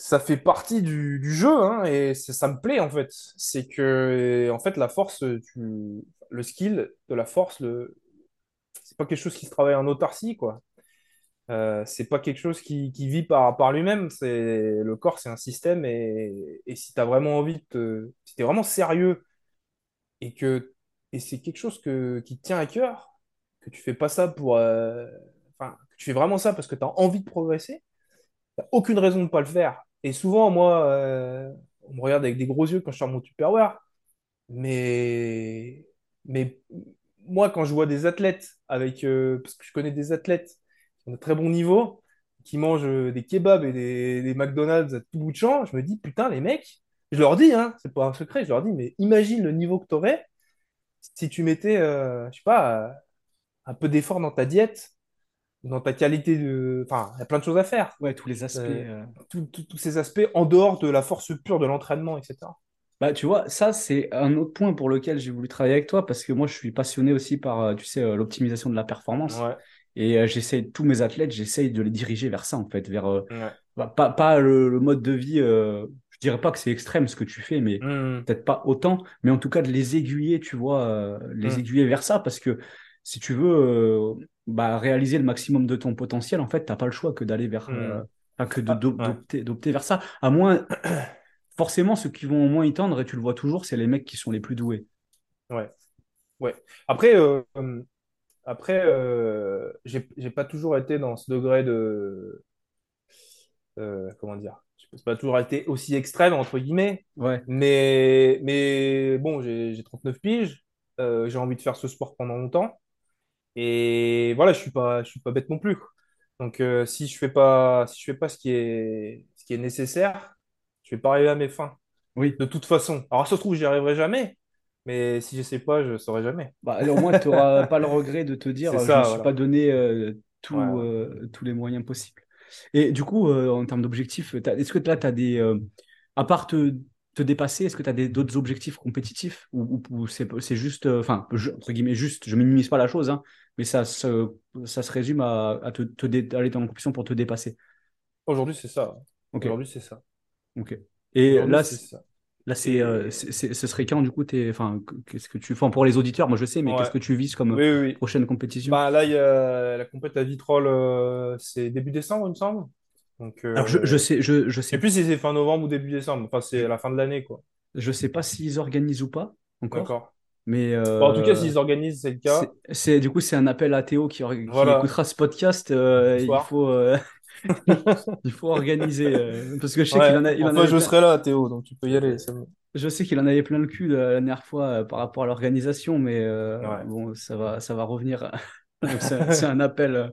B: ça fait partie du, jeu, hein, et ça me plaît, en fait. C'est que, en fait, la force, tu, le skill de la force, le, c'est pas quelque chose qui se travaille en autarcie, quoi. Euh, c'est pas quelque chose qui, vit par, lui-même. C'est, le corps, c'est un système, et, et si tu as vraiment envie de te, si tu es vraiment sérieux, et que, et c'est quelque chose que, qui te tient à cœur, que tu fais pas ça pour, euh, que tu fais vraiment ça parce que tu as envie de progresser, t'as aucune raison de ne pas le faire. Et souvent, moi, euh, on me regarde avec des gros yeux quand je sors mon Tupperware. Mais, mais moi, quand je vois des athlètes avec, euh, parce que je connais des athlètes qui ont de très bon niveau, qui mangent euh, des kebabs et des, McDonald's à tout bout de champ, je me dis, putain, les mecs, je leur dis, hein, c'est pas un secret, je leur dis, mais imagine le niveau que tu aurais si tu mettais, je sais pas, un peu d'effort dans ta diète, dans ta qualité de. Enfin, il y a plein de choses à faire.
A: Ouais, tous les aspects.
B: Euh,
A: euh.
B: Tous ces aspects en dehors de la force pure de l'entraînement, etc.
A: Bah, tu vois, ça, c'est un autre point pour lequel j'ai voulu travailler avec toi parce que moi, je suis passionné aussi par, euh, tu sais, l'optimisation de la performance.
B: Ouais,
A: Et j'essaie, tous mes athlètes, j'essaye de les diriger vers ça, en fait, vers,
B: ouais.
A: bah, pas, pas le, le mode de vie, euh, je dirais pas que c'est extrême ce que tu fais, mais
B: Hmm.
A: peut-être pas autant, mais en tout cas de les aiguiller, tu vois, euh, les
B: Mm.
A: aiguiller vers ça, parce que si tu veux euh, bah, réaliser le maximum de ton potentiel, en fait, t'as pas le choix que d'aller vers,
B: Mm.
A: euh, que
B: Ah, ouais.
A: d'opter, vers ça. À moins, forcément, ceux qui vont au moins y tendre, et tu le vois toujours, c'est les mecs qui sont les plus doués.
B: Ouais. Ouais. Après, euh, euh, Après, euh, j'ai pas toujours été dans ce degré de, euh, comment dire, c'est pas toujours été aussi extrême, entre guillemets,
A: Ouais,
B: mais, mais bon, j'ai j'ai 39 piges, j'ai envie de faire ce sport pendant longtemps, et voilà, je suis pas, je suis pas bête non plus. Donc, euh, si je fais pas, si je fais pas ce qui est, ce qui est nécessaire, je vais pas arriver à mes fins,
A: oui.
B: de toute façon. Alors, ça se trouve, j'y arriverai jamais, mais si je sais pas, je saurai jamais.
A: Bah, au moins, tu n'auras pas le regret de te
B: C'est
A: dire, je ne me suis pas donné euh, tout, euh, tous les moyens possibles. Et du coup, euh, en termes d'objectifs, t'as- est-ce que là, tu as des... euh, à part te, te dépasser, est-ce que tu as d'autres objectifs compétitifs ou, ou- ou c'est juste, euh, enfin, entre guillemets, juste, je minimise pas la chose, hein, mais ça, se- ça se résume à, à te, te dé- aller dans la compétition pour te dépasser.
B: Aujourd'hui, c'est ça. Aujourd'hui, c'est ça.
A: ok. Et là,
B: ça.
A: là c'est, euh, ce serait quand, du coup, enfin, qu'est-ce que tu... Enfin, pour les auditeurs, moi je sais, mais qu'est-ce que tu vises comme
B: oui, oui, oui.
A: prochaine compétition?
B: Bah, là, il y a la compète à Vitrolles, euh, c'est début décembre, il me semble. Donc,
A: Alors, je, je
B: euh,
A: sais, je, je
B: sais
A: sais,
B: plus si c'est fin novembre ou début décembre. Enfin, c'est la fin de l'année, quoi.
A: je sais pas s'ils organisent ou pas encore,
B: D'accord.
A: mais
B: Bon, en tout cas,
A: euh,
B: s'ils organisent, c'est le cas.
A: c'est- du coup, c'est un appel à Théo qui, qui
B: Voilà.
A: écoutera ce podcast. euh, il faut, euh, il faut organiser euh, parce que je sais qu'il en a, il en
B: Enfin,
A: avait
B: je
A: plein,
B: serai là, Théo, donc tu peux y aller.
A: euh,
B: c'est bon.
A: je sais qu'il en avait plein le cul euh, la dernière fois euh, par rapport à l'organisation, mais euh,
B: Ouais.
A: bon, ça va, ça va revenir. Donc, c'est c'est un appel.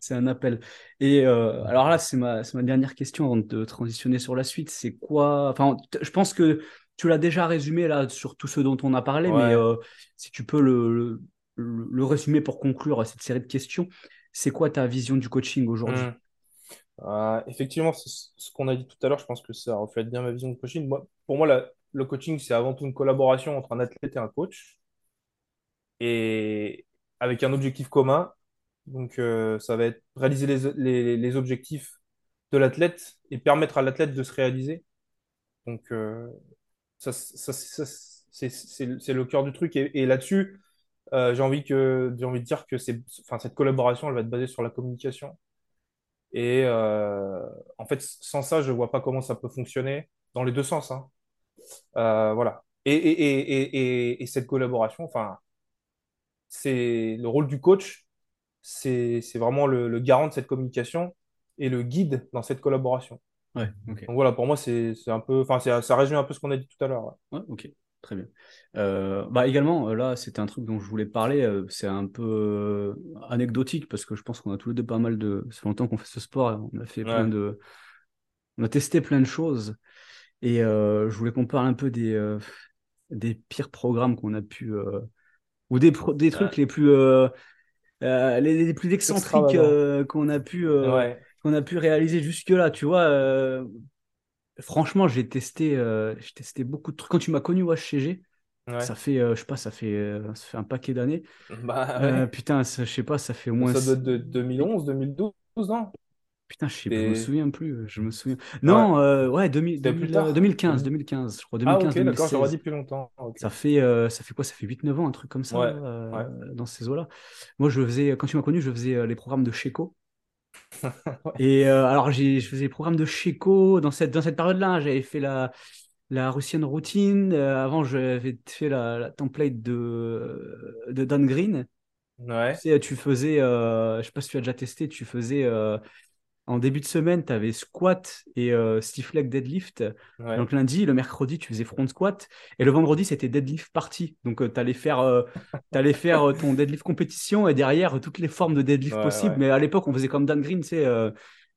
A: C'est un appel. Et euh, alors là, c'est ma, dernière question avant de transitionner sur la suite. C'est quoi? Enfin, je pense que tu l'as déjà résumé là sur tout ce dont on a parlé, mais euh, si tu peux le, le, le résumer pour conclure cette série de questions, c'est quoi ta vision du coaching aujourd'hui?
B: Hmm. Euh, effectivement, ce qu'on a dit tout à l'heure, je pense que ça reflète bien ma vision de coaching. Moi, pour moi, la- le coaching, c'est avant tout une collaboration entre un athlète et un coach, et avec un objectif commun. Donc, euh, ça va être réaliser les, les, les objectifs de l'athlète et permettre à l'athlète de se réaliser. Donc, euh, ça, ça, c'est le cœur du truc. Et, là-dessus, euh, j'ai envie envie de dire que enfin, cette collaboration, elle va être basée sur la communication. Et en fait, sans ça, je vois pas comment ça peut fonctionner dans les deux sens, hein. Voilà. Et, et, et- et cette collaboration, enfin, c'est le rôle du coach, c'est, vraiment le, le garant de cette communication et le guide dans cette collaboration.
A: Ouais, ok.
B: Donc voilà, pour moi, c'est, un peu, enfin, ça résume un peu ce qu'on a dit tout à l'heure. ouais.
A: Ouais, ok, très bien. Euh, bah également, euh, là, c'était un truc dont je voulais parler. euh, c'est un peu anecdotique parce que je pense qu'on a tous les deux pas mal de. Ça fait longtemps qu'on fait ce sport. On a fait plein de. On a testé plein de choses. Et euh, je voulais qu'on parle un peu des, euh, des pires programmes qu'on a pu. ou des, pro- des trucs les plus, les, les plus excentriques euh, qu'on a pu, euh,
B: Ouais,
A: qu'on a pu réaliser jusque-là. Tu vois, euh, franchement, j'ai testé, euh, j'ai testé beaucoup de trucs. Quand tu m'as connu, ouais, chez G, ça fait, euh, je sais pas, ça fait, euh, ça fait un paquet d'années.
B: Bah
A: Euh, putain, ça, je sais pas, ça fait au moins.
B: Ça doit être de
A: Mais
B: 2011, 2012, non?
A: Putain, je sais, je me souviens plus. Je me souviens.
B: Ouais.
A: Non, euh, ouais, 2000,
B: C'était plus
A: 2000, euh,
B: tard.
A: 2015,
B: 2000.
A: 2015, je crois,
B: Ah
A: 2015,
B: ok, d'accord, j'aurais dit
A: 2016.
B: plus longtemps. Ok.
A: Ça fait, euh, ça fait quoi? Ça fait 8-9 ans, un truc comme ça,
B: Ouais,
A: euh,
B: ouais.
A: dans ces eaux-là. Moi, je faisais, quand tu m'as connu, je faisais euh, les programmes de.
B: Ouais.
A: Et euh, alors, j'ai, je faisais les programmes de Sheco dans cette, dans cette période-là. hein, J'avais fait la, la Russian Routine. euh, avant, j'avais fait la, la template de, de Dan Green. Tu
B: Ouais,
A: sais, tu faisais, euh, je sais pas si tu as déjà testé, tu faisais euh, en début de semaine, tu avais squat et euh, stiff leg deadlift.
B: ouais,
A: Donc lundi, le mercredi, tu faisais front squat. Et le vendredi, c'était deadlift party. Donc tu allais faire, euh, t'allais faire euh, ton deadlift compétition et derrière euh, toutes les formes de deadlift
B: ouais,
A: possibles.
B: ouais,
A: Mais à l'époque, on faisait comme Dan Green, euh,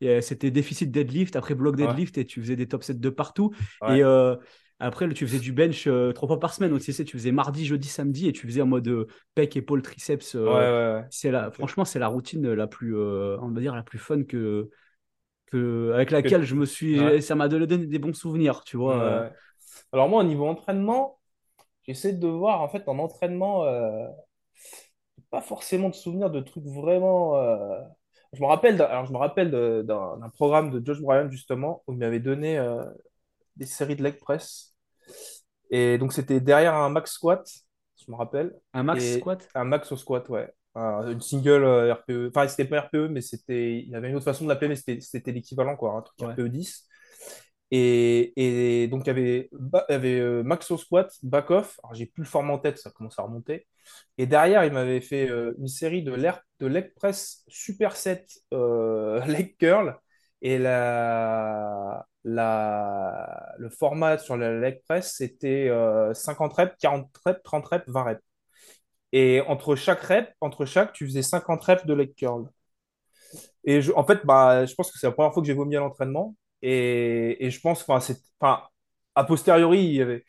A: euh, c'était déficit deadlift, après bloc deadlift et tu faisais des top sets de partout. Et euh, après, tu faisais du bench euh, trois fois par semaine. Donc tu sais, tu faisais mardi, jeudi, samedi et tu faisais en mode euh, pec, épaule, triceps. euh,
B: ouais, ouais.
A: c'est la, franchement, c'est la routine la plus, euh, on va dire, la plus fun que, que, avec
B: Que-
A: laquelle je me suis, ça m'a donné des bons souvenirs, tu vois.
B: Alors moi, au niveau entraînement, j'essaie de voir, en fait, en entraînement, pas forcément de souvenirs de trucs vraiment... Je me rappelle, alors je me rappelle d'un programme de Josh Bryan, justement, où il m'avait donné des séries de leg press. Et donc, c'était derrière un max squat, je me rappelle,
A: Un max
B: et
A: squat?
B: un max au squat, ouais. Un- une single euh, RPE. Enfin, c'était pas RPE, mais c'était. Il y avait une autre façon de l'appeler, mais c'était l'équivalent, quoi. Un truc
A: Ouais.
B: RPE 10. Et, et donc, il y avait, il y avait euh, Maxo Squat, Back Off. Alors, j'ai plus le forme en tête, ça commence à remonter. Et derrière, il m'avait fait euh, une série de, l'air, de leg press superset euh, leg curl. Et la, la, le format sur la leg press, c'était euh, 50 reps, 40 reps, 30 reps, 20 reps. Et entre chaque rep, entre chaque, tu faisais 50 reps de leg curl. Et je- en fait, bah, je pense que c'est la première fois que j'ai vomi à l'entraînement. Et, et je pense, enfin, c'est, a posteriori, il y avait,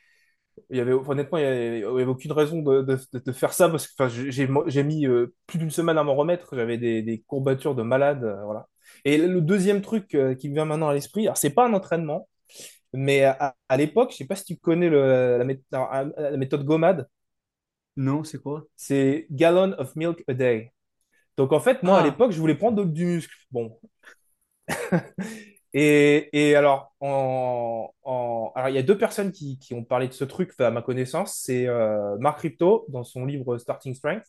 B: il y avait, honnêtement, il y avait, aucune raison de, de, faire ça parce que, j'ai mis euh, plus d'une semaine à m'en remettre. J'avais des, des courbatures de malade, euh, voilà. Et le deuxième truc euh, qui me vient maintenant à l'esprit, alors c'est pas un entraînement, mais à, à l'époque, je sais pas si tu connais le, la, mé- la méthode GOMAD,
A: Non, c'est quoi?
B: c'est gallon of milk a day. Donc en fait, moi à
A: Ah,
B: l'époque, je voulais prendre du muscle. Bon, Et, et alors, en, en- alors, il y a deux personnes qui, qui ont parlé de ce truc, à ma connaissance. C'est euh, Mark Ripto dans son livre Starting Strength.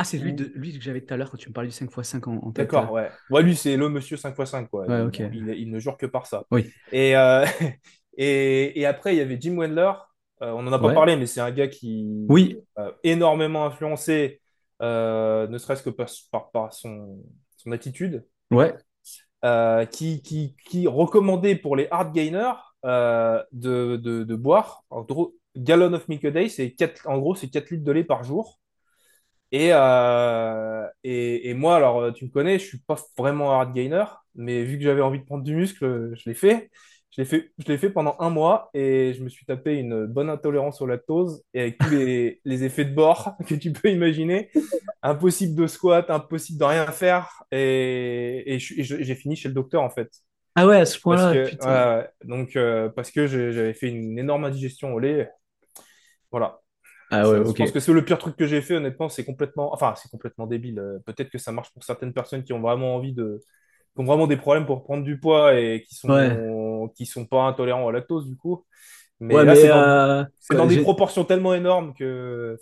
A: Ah c'est lui, de, lui que j'avais tout à l'heure quand tu me parlais du cinq x cinq en, en tête.
B: D'accord, ouais. Ouais, lui, c'est le monsieur 5x5, quoi.
A: Ouais,
B: Il,
A: ok.
B: bon, il- il ne jure que par ça.
A: Oui.
B: Et, euh, et, et après, il y avait Jim Wendler. Euh, on n'en a pas
A: Ouais.
B: parlé, mais c'est un gars qui
A: Oui,
B: a énormément influencé, euh, ne serait-ce que par, par, par son, son attitude.
A: ouais.
B: qui, qui, qui recommandait pour les hard gainers de, de, de boire, en gros, gallon of milk a day, c'est 4, en gros, c'est 4 litres de lait par jour. Et, euh, et, et moi, alors, euh, tu me connais, je suis pas vraiment hard gainer, mais vu que j'avais envie de prendre du muscle, je l'ai fait. Je l'ai fait, je l'ai fait pendant un mois et je me suis tapé une bonne intolérance au lactose et avec tous les, les effets de bord que tu peux imaginer. Impossible de squat, impossible de rien faire. Et, et j'ai fini chez le docteur en fait.
A: Ah ouais, à ce point-là,
B: ouais, donc, euh, parce que j'avais fait une énorme indigestion au lait. Voilà.
A: Ah ouais,
B: Ça, je
A: ok.
B: pense que c'est le pire truc que j'ai fait, honnêtement. C'est complètement, enfin, c'est complètement débile. Euh, Peut-être que ça marche pour certaines personnes qui ont vraiment envie de, qui ont vraiment des problèmes pour prendre du poids et qui
A: Ouais.
B: sont, qui sont pas intolérants au lactose, du coup. Mais
A: Ouais,
B: là, c'est dans,
A: euh,
B: c'est dans des proportions tellement énormes que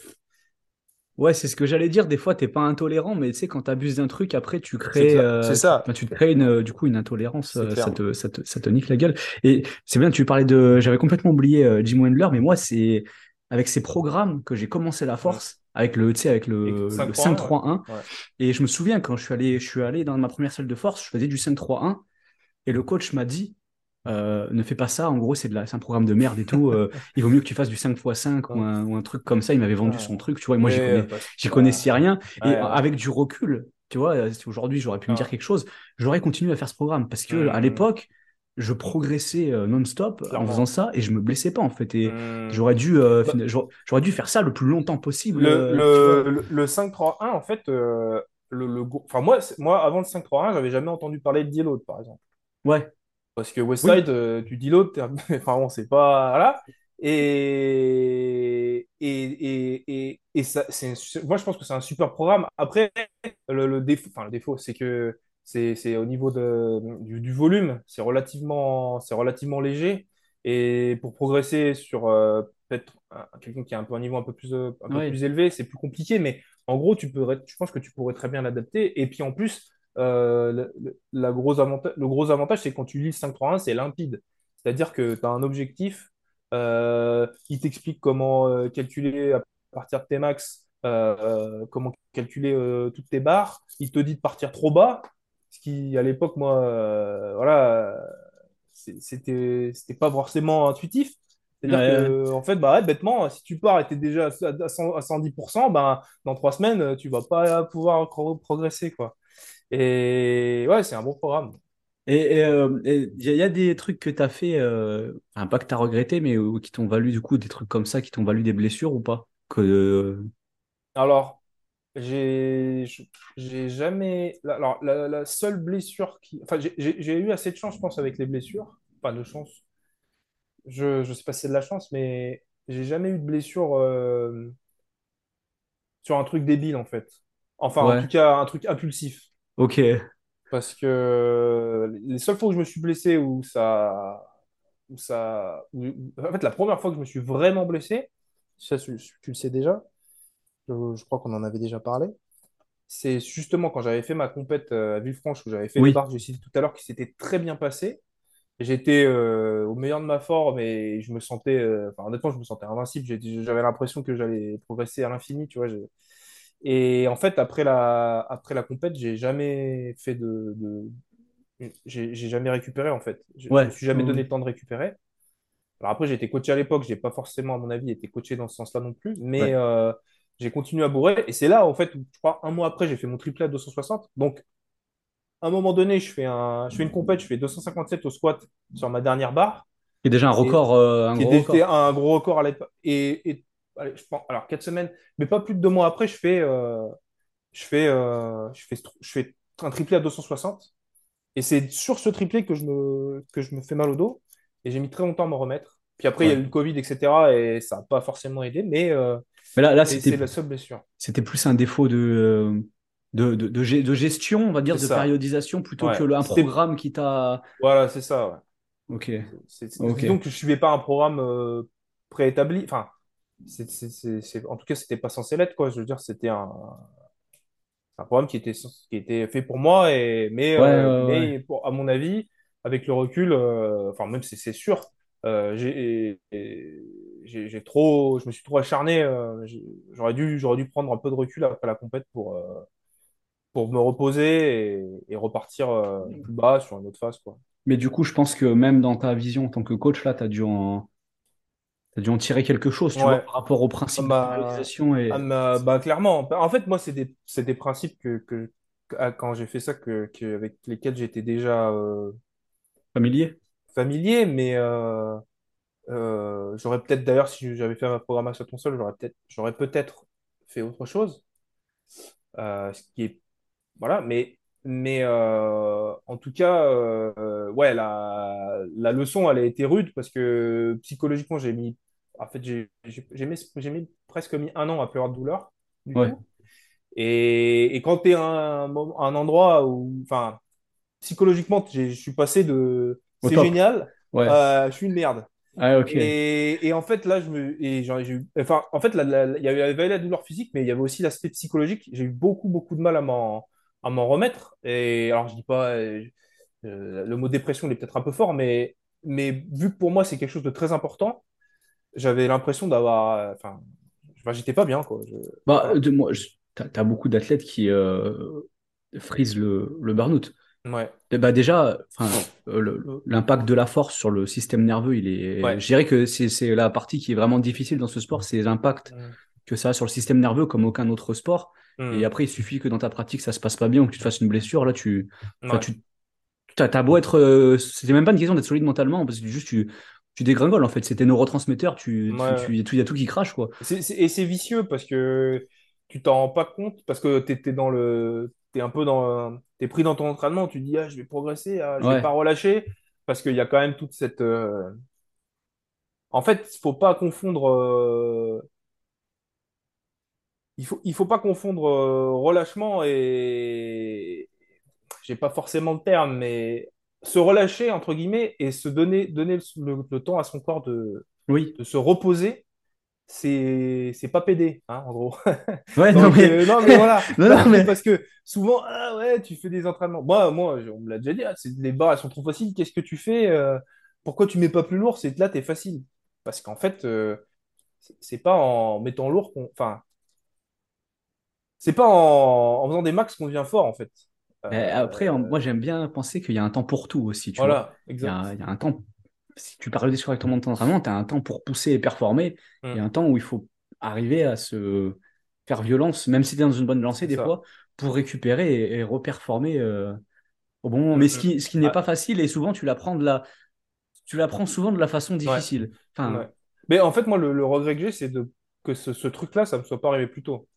A: ouais, c'est ce que j'allais dire. Des fois, t'es pas intolérant, mais tu sais, quand t'abuses d'un truc, après, tu
B: c'est
A: crées,
B: c'est
A: euh, tu,
B: ça,
A: tu te crées une, du coup une intolérance.
B: c'est
A: euh, ça te, ça te, ça te nique la gueule. Et c'est bien, tu parlais de. J'avais complètement oublié Jim Wendler, mais moi, c'est avec ces programmes que j'ai commencé la force, avec le, tu sais, avec
B: Et
A: le, le
B: 5-3-1,
A: 5-3-1.
B: ouais. Ouais.
A: Et je me souviens, quand je suis allé, je suis allé dans ma première salle de force, je faisais du 5-3-1. Et le coach m'a dit, euh, ne fais pas ça, en gros, c'est de la- c'est un programme de merde et tout. euh, il vaut mieux que tu fasses du 5x5 ou un, ou un truc comme ça. Il m'avait vendu
B: Ouais.
A: son truc, tu vois. Et moi, j'y connais,
B: ouais,
A: connaissais rien. Et avec du recul, tu vois, euh, si aujourd'hui j'aurais pu me dire quelque chose, j'aurais continué à faire ce programme parce que à
B: Mm.
A: l'époque, je progressais euh, non-stop en faisant ça et je me blessais pas en fait. Et
B: Mm.
A: j'aurais dû, euh,
B: Bah,
A: j'aurais dû faire ça le plus longtemps possible,
B: Le,
A: euh, tu
B: le, le, le 5-3-1, en fait, euh, le, le, enfin, moi, moi, avant le 5-3-1, j'avais jamais entendu parler de deload, par exemple.
A: Ouais,
B: Parce que
A: oui,
B: Westside, euh, du deload, t'es un- enfin bon, c'est pas. Voilà. Et, et, et, et, et ça, moi, je pense que c'est un super programme. Après, le, le défaut, enfin, le défaut, c'est que c'est, au niveau de, du, du volume, c'est relativement, relativement léger. Et pour progresser sur euh, peut-être un- quelqu'un qui a un peu un niveau un peu plus, euh, un peu plus élevé, c'est plus compliqué. Mais en gros, tu pourrais, je pense que tu pourrais très bien l'adapter. Et puis en plus, euh, la gros avantage, le gros avantage, c'est quand tu lis le 5-3-1, c'est limpide. C'est-à-dire que tu as un objectif, euh, il t'explique comment calculer à partir de tes max, comment calculer toutes tes barres. Il te dit de partir trop bas, ce qui, à l'époque, moi, euh, voilà, c'était, c'était pas forcément intuitif. C'est-à-dire
A: ouais.
B: que, en fait, bah, ouais, bêtement, si tu pars et tu es déjà à, à 100 à 110%, bah, dans trois semaines, tu vas pas pouvoir pro- progresser, quoi. Et ouais, c'est un bon programme.
A: Et il euh, y, a des trucs que tu as fait, euh, enfin, pas que tu as regretté, mais euh, qui t'ont valu du coup des trucs comme ça, qui t'ont valu des blessures ou pas? Que, euh,
B: Alors, j'ai jamais. Alors, la, la seule blessure qui. Enfin, j'ai eu assez de chance, je pense, avec les blessures. Pas de chance. Je je sais pas si c'est de la chance, mais j'ai jamais eu de blessure euh, sur un truc débile, en fait. Enfin, en tout cas, un truc impulsif.
A: ok,
B: Parce que les seules fois où je me suis blessé, où ça. Où ça où- où- En fait, la première fois que je me suis vraiment blessé, ça, tu, tu le sais déjà, je, je crois qu'on en avait déjà parlé. C'est justement quand j'avais fait ma compète euh, à Villefranche, où j'avais fait
A: oui,
B: barres que j'ai citées tout à l'heure, qui s'était très bien passé. j'étais euh, au meilleur de ma forme et je me sentais, euh, enfin, honnêtement, je me sentais invincible. J'avais l'impression que j'allais progresser à l'infini, tu vois. Et en fait, après la, après la compète, j'ai jamais fait de, de- j'ai jamais récupéré, en fait. Je, je me
A: Ouais,
B: suis jamais
A: oui,
B: donné le temps de récupérer. Alors après, j'ai été coaché à l'époque, j'ai pas forcément, à mon avis, été coaché dans ce sens-là non plus, mais
A: Ouais.
B: euh, j'ai continué à bourrer. Et c'est là, en fait, où, je crois, un mois après, j'ai fait mon triplé à 260. Donc, à un moment donné, je fais un, je fais une compète, je fais 257 au squat sur ma dernière barre,
A: C'est déjà un
B: et
A: record, euh, un
B: qui
A: gros
B: était
A: record.
B: un gros record à l'époque. Et, et allez, je pense, alors, quatre semaines, mais pas plus de deux mois après, je fais, euh, je fais, euh, je fais, je fais un triplé à 260. Et c'est sur ce triplé que je me, que je me fais mal au dos. Et j'ai mis très longtemps à m'en remettre. Puis après, il y a eu le Covid, etc. Et ça n'a pas forcément aidé. Mais euh,
A: Mais là, là c'était
B: la seule blessure.
A: c'était plus un défaut de, euh, de, de, de gé- de gestion, on va dire, de
B: ça.
A: périodisation, plutôt que
B: Ouais.
A: le- un programme qui t'a.
B: voilà, c'est ça. ouais.
A: Ok,
B: que je ne suivais pas un programme euh, préétabli. Enfin, en tout cas, c'était pas censé l'être, quoi. Je veux dire, c'était un, un programme qui était, qui était fait pour moi. Et, mais,
A: Ouais,
B: euh, mais pour, à mon avis, avec le recul, euh, enfin, même c'est c'est sûr, j'ai j'ai trop, je me suis trop acharné. euh, j'aurais dû, j'aurais dû prendre un peu de recul après la compète pour, euh, pour me reposer et, et repartir euh, plus bas sur une autre phase, quoi.
A: Mais du coup, je pense que même dans ta vision en tant que coach, là, tu as dû en, t'as dû en tirer quelque chose, tu vois, par rapport au
B: Ah
A: principe de
B: Bah,
A: périodisation
B: ah
A: et
B: bah, bah, clairement. Bah, En fait, moi, c'est des, des principes que, que, quand j'ai fait ça, que, que- avec lesquels j'étais déjà
A: familier?
B: familier, mais euh, j'aurais peut-être, d'ailleurs, si j'avais fait ma programmation seul, j'aurais peut-être, j'aurais peut-être fait autre chose. Euh, ce qui est, voilà, mais, mais euh, en tout cas, ouais, la, la leçon, elle a été rude parce que psychologiquement, j'ai mis, en fait, j'ai mis, j'ai mis presque mis un an à avoir de douleur du
A: Ouais,
B: tout. Et, et quand tu es à un, un endroit où, enfin, psychologiquement, je suis passé de c'est génial,
A: Ouais.
B: je suis une merde.
A: Ok.
B: Et, et en fait, là, je me, et genre, j'ai eu, enfin, en fait, il y avait, la douleur physique, mais il y avait aussi l'aspect psychologique. J'ai eu beaucoup, beaucoup de mal à m'en, à m'en remettre. Et alors, je dis pas, euh, euh, le mot dépression, il est peut-être un peu fort, mais, mais vu que pour moi, c'est quelque chose de très important, j'avais l'impression d'avoir, euh, enfin, enfin, j'étais pas bien, quoi. Je-
A: Bah, de, moi, je- t'as, t'as beaucoup d'athlètes qui euh, frisent le, le burn-out.
B: Ouais,
A: bah déjà, euh, l'impact de la force sur le système nerveux, il est.
B: ouais.
A: Je dirais que c'est la partie qui est vraiment difficile dans ce sport, c'est l'impact
B: Mm,
A: que ça a sur le système nerveux comme aucun autre sport. Et
B: mm,
A: après, il suffit que dans ta pratique, ça se passe pas bien ou que tu te fasses une blessure. Là, tu,
B: ouais,
A: tu, t'as, beau être, euh, c'est même pas une question d'être solide mentalement, parce que juste tu, tu dégringoles en fait. C'est tes neurotransmetteurs, tu, il y a tout, qui crache quoi.
B: Et c'est vicieux parce que tu t'en rends pas compte, parce que t'es, t'es dans le, t'es un peu dans, t'es pris dans ton entraînement, tu dis, ah, je vais progresser, ah, je vais pas relâcher, parce qu'il y a quand même toute cette, euh, en fait, il faut pas confondre, euh, il faut, il faut pas confondre euh, relâchement et, j'ai pas forcément le terme, mais se relâcher, entre guillemets, et se donner, donner le, le temps à son corps de,
A: oui.
B: de se reposer, c'est, c'est pas pédé, hein, en gros.
A: Ouais, non
B: Donc,
A: mais,
B: euh, non, mais voilà.
A: non,
B: Non,
A: non,
B: mais
A: mais,
B: parce que souvent, ah ouais, tu fais des entraînements. Moi, moi, on me l'a déjà dit, ah, c'est- les barres, elles sont trop faciles. Qu'est-ce que tu fais? euh, pourquoi tu mets pas plus lourd? C'est là, t'es facile. Parce qu'en fait, euh, c'est pas en mettant lourd qu'on. Enfin, c'est pas en, en faisant des max qu'on devient fort, en fait.
A: après, en- moi
B: Euh,
A: j'aime bien penser qu'il y a un temps pour tout aussi, tu vois.
B: voilà,
A: Il y a,
B: exact.
A: il y a un temps, si tu parles correctement de ton entraînement, tu as un temps pour pousser et performer.
B: Mm,
A: a un temps où il faut arriver à se faire violence, même si tu es dans une bonne lancée des
B: ça.
A: fois, pour récupérer et, et reperformer euh, au bon moment.
B: Mm,
A: Mais ce
B: mm.
A: qui, ce qui n'est pas
B: Ah,
A: facile et souvent tu l'apprends de la, tu l'apprends souvent de la façon
B: ouais,
A: difficile. Enfin,
B: ouais. Mais en fait, moi, le, le regret que j'ai, c'est de, que ce, ce truc-là, ça me soit pas arrivé plus tôt.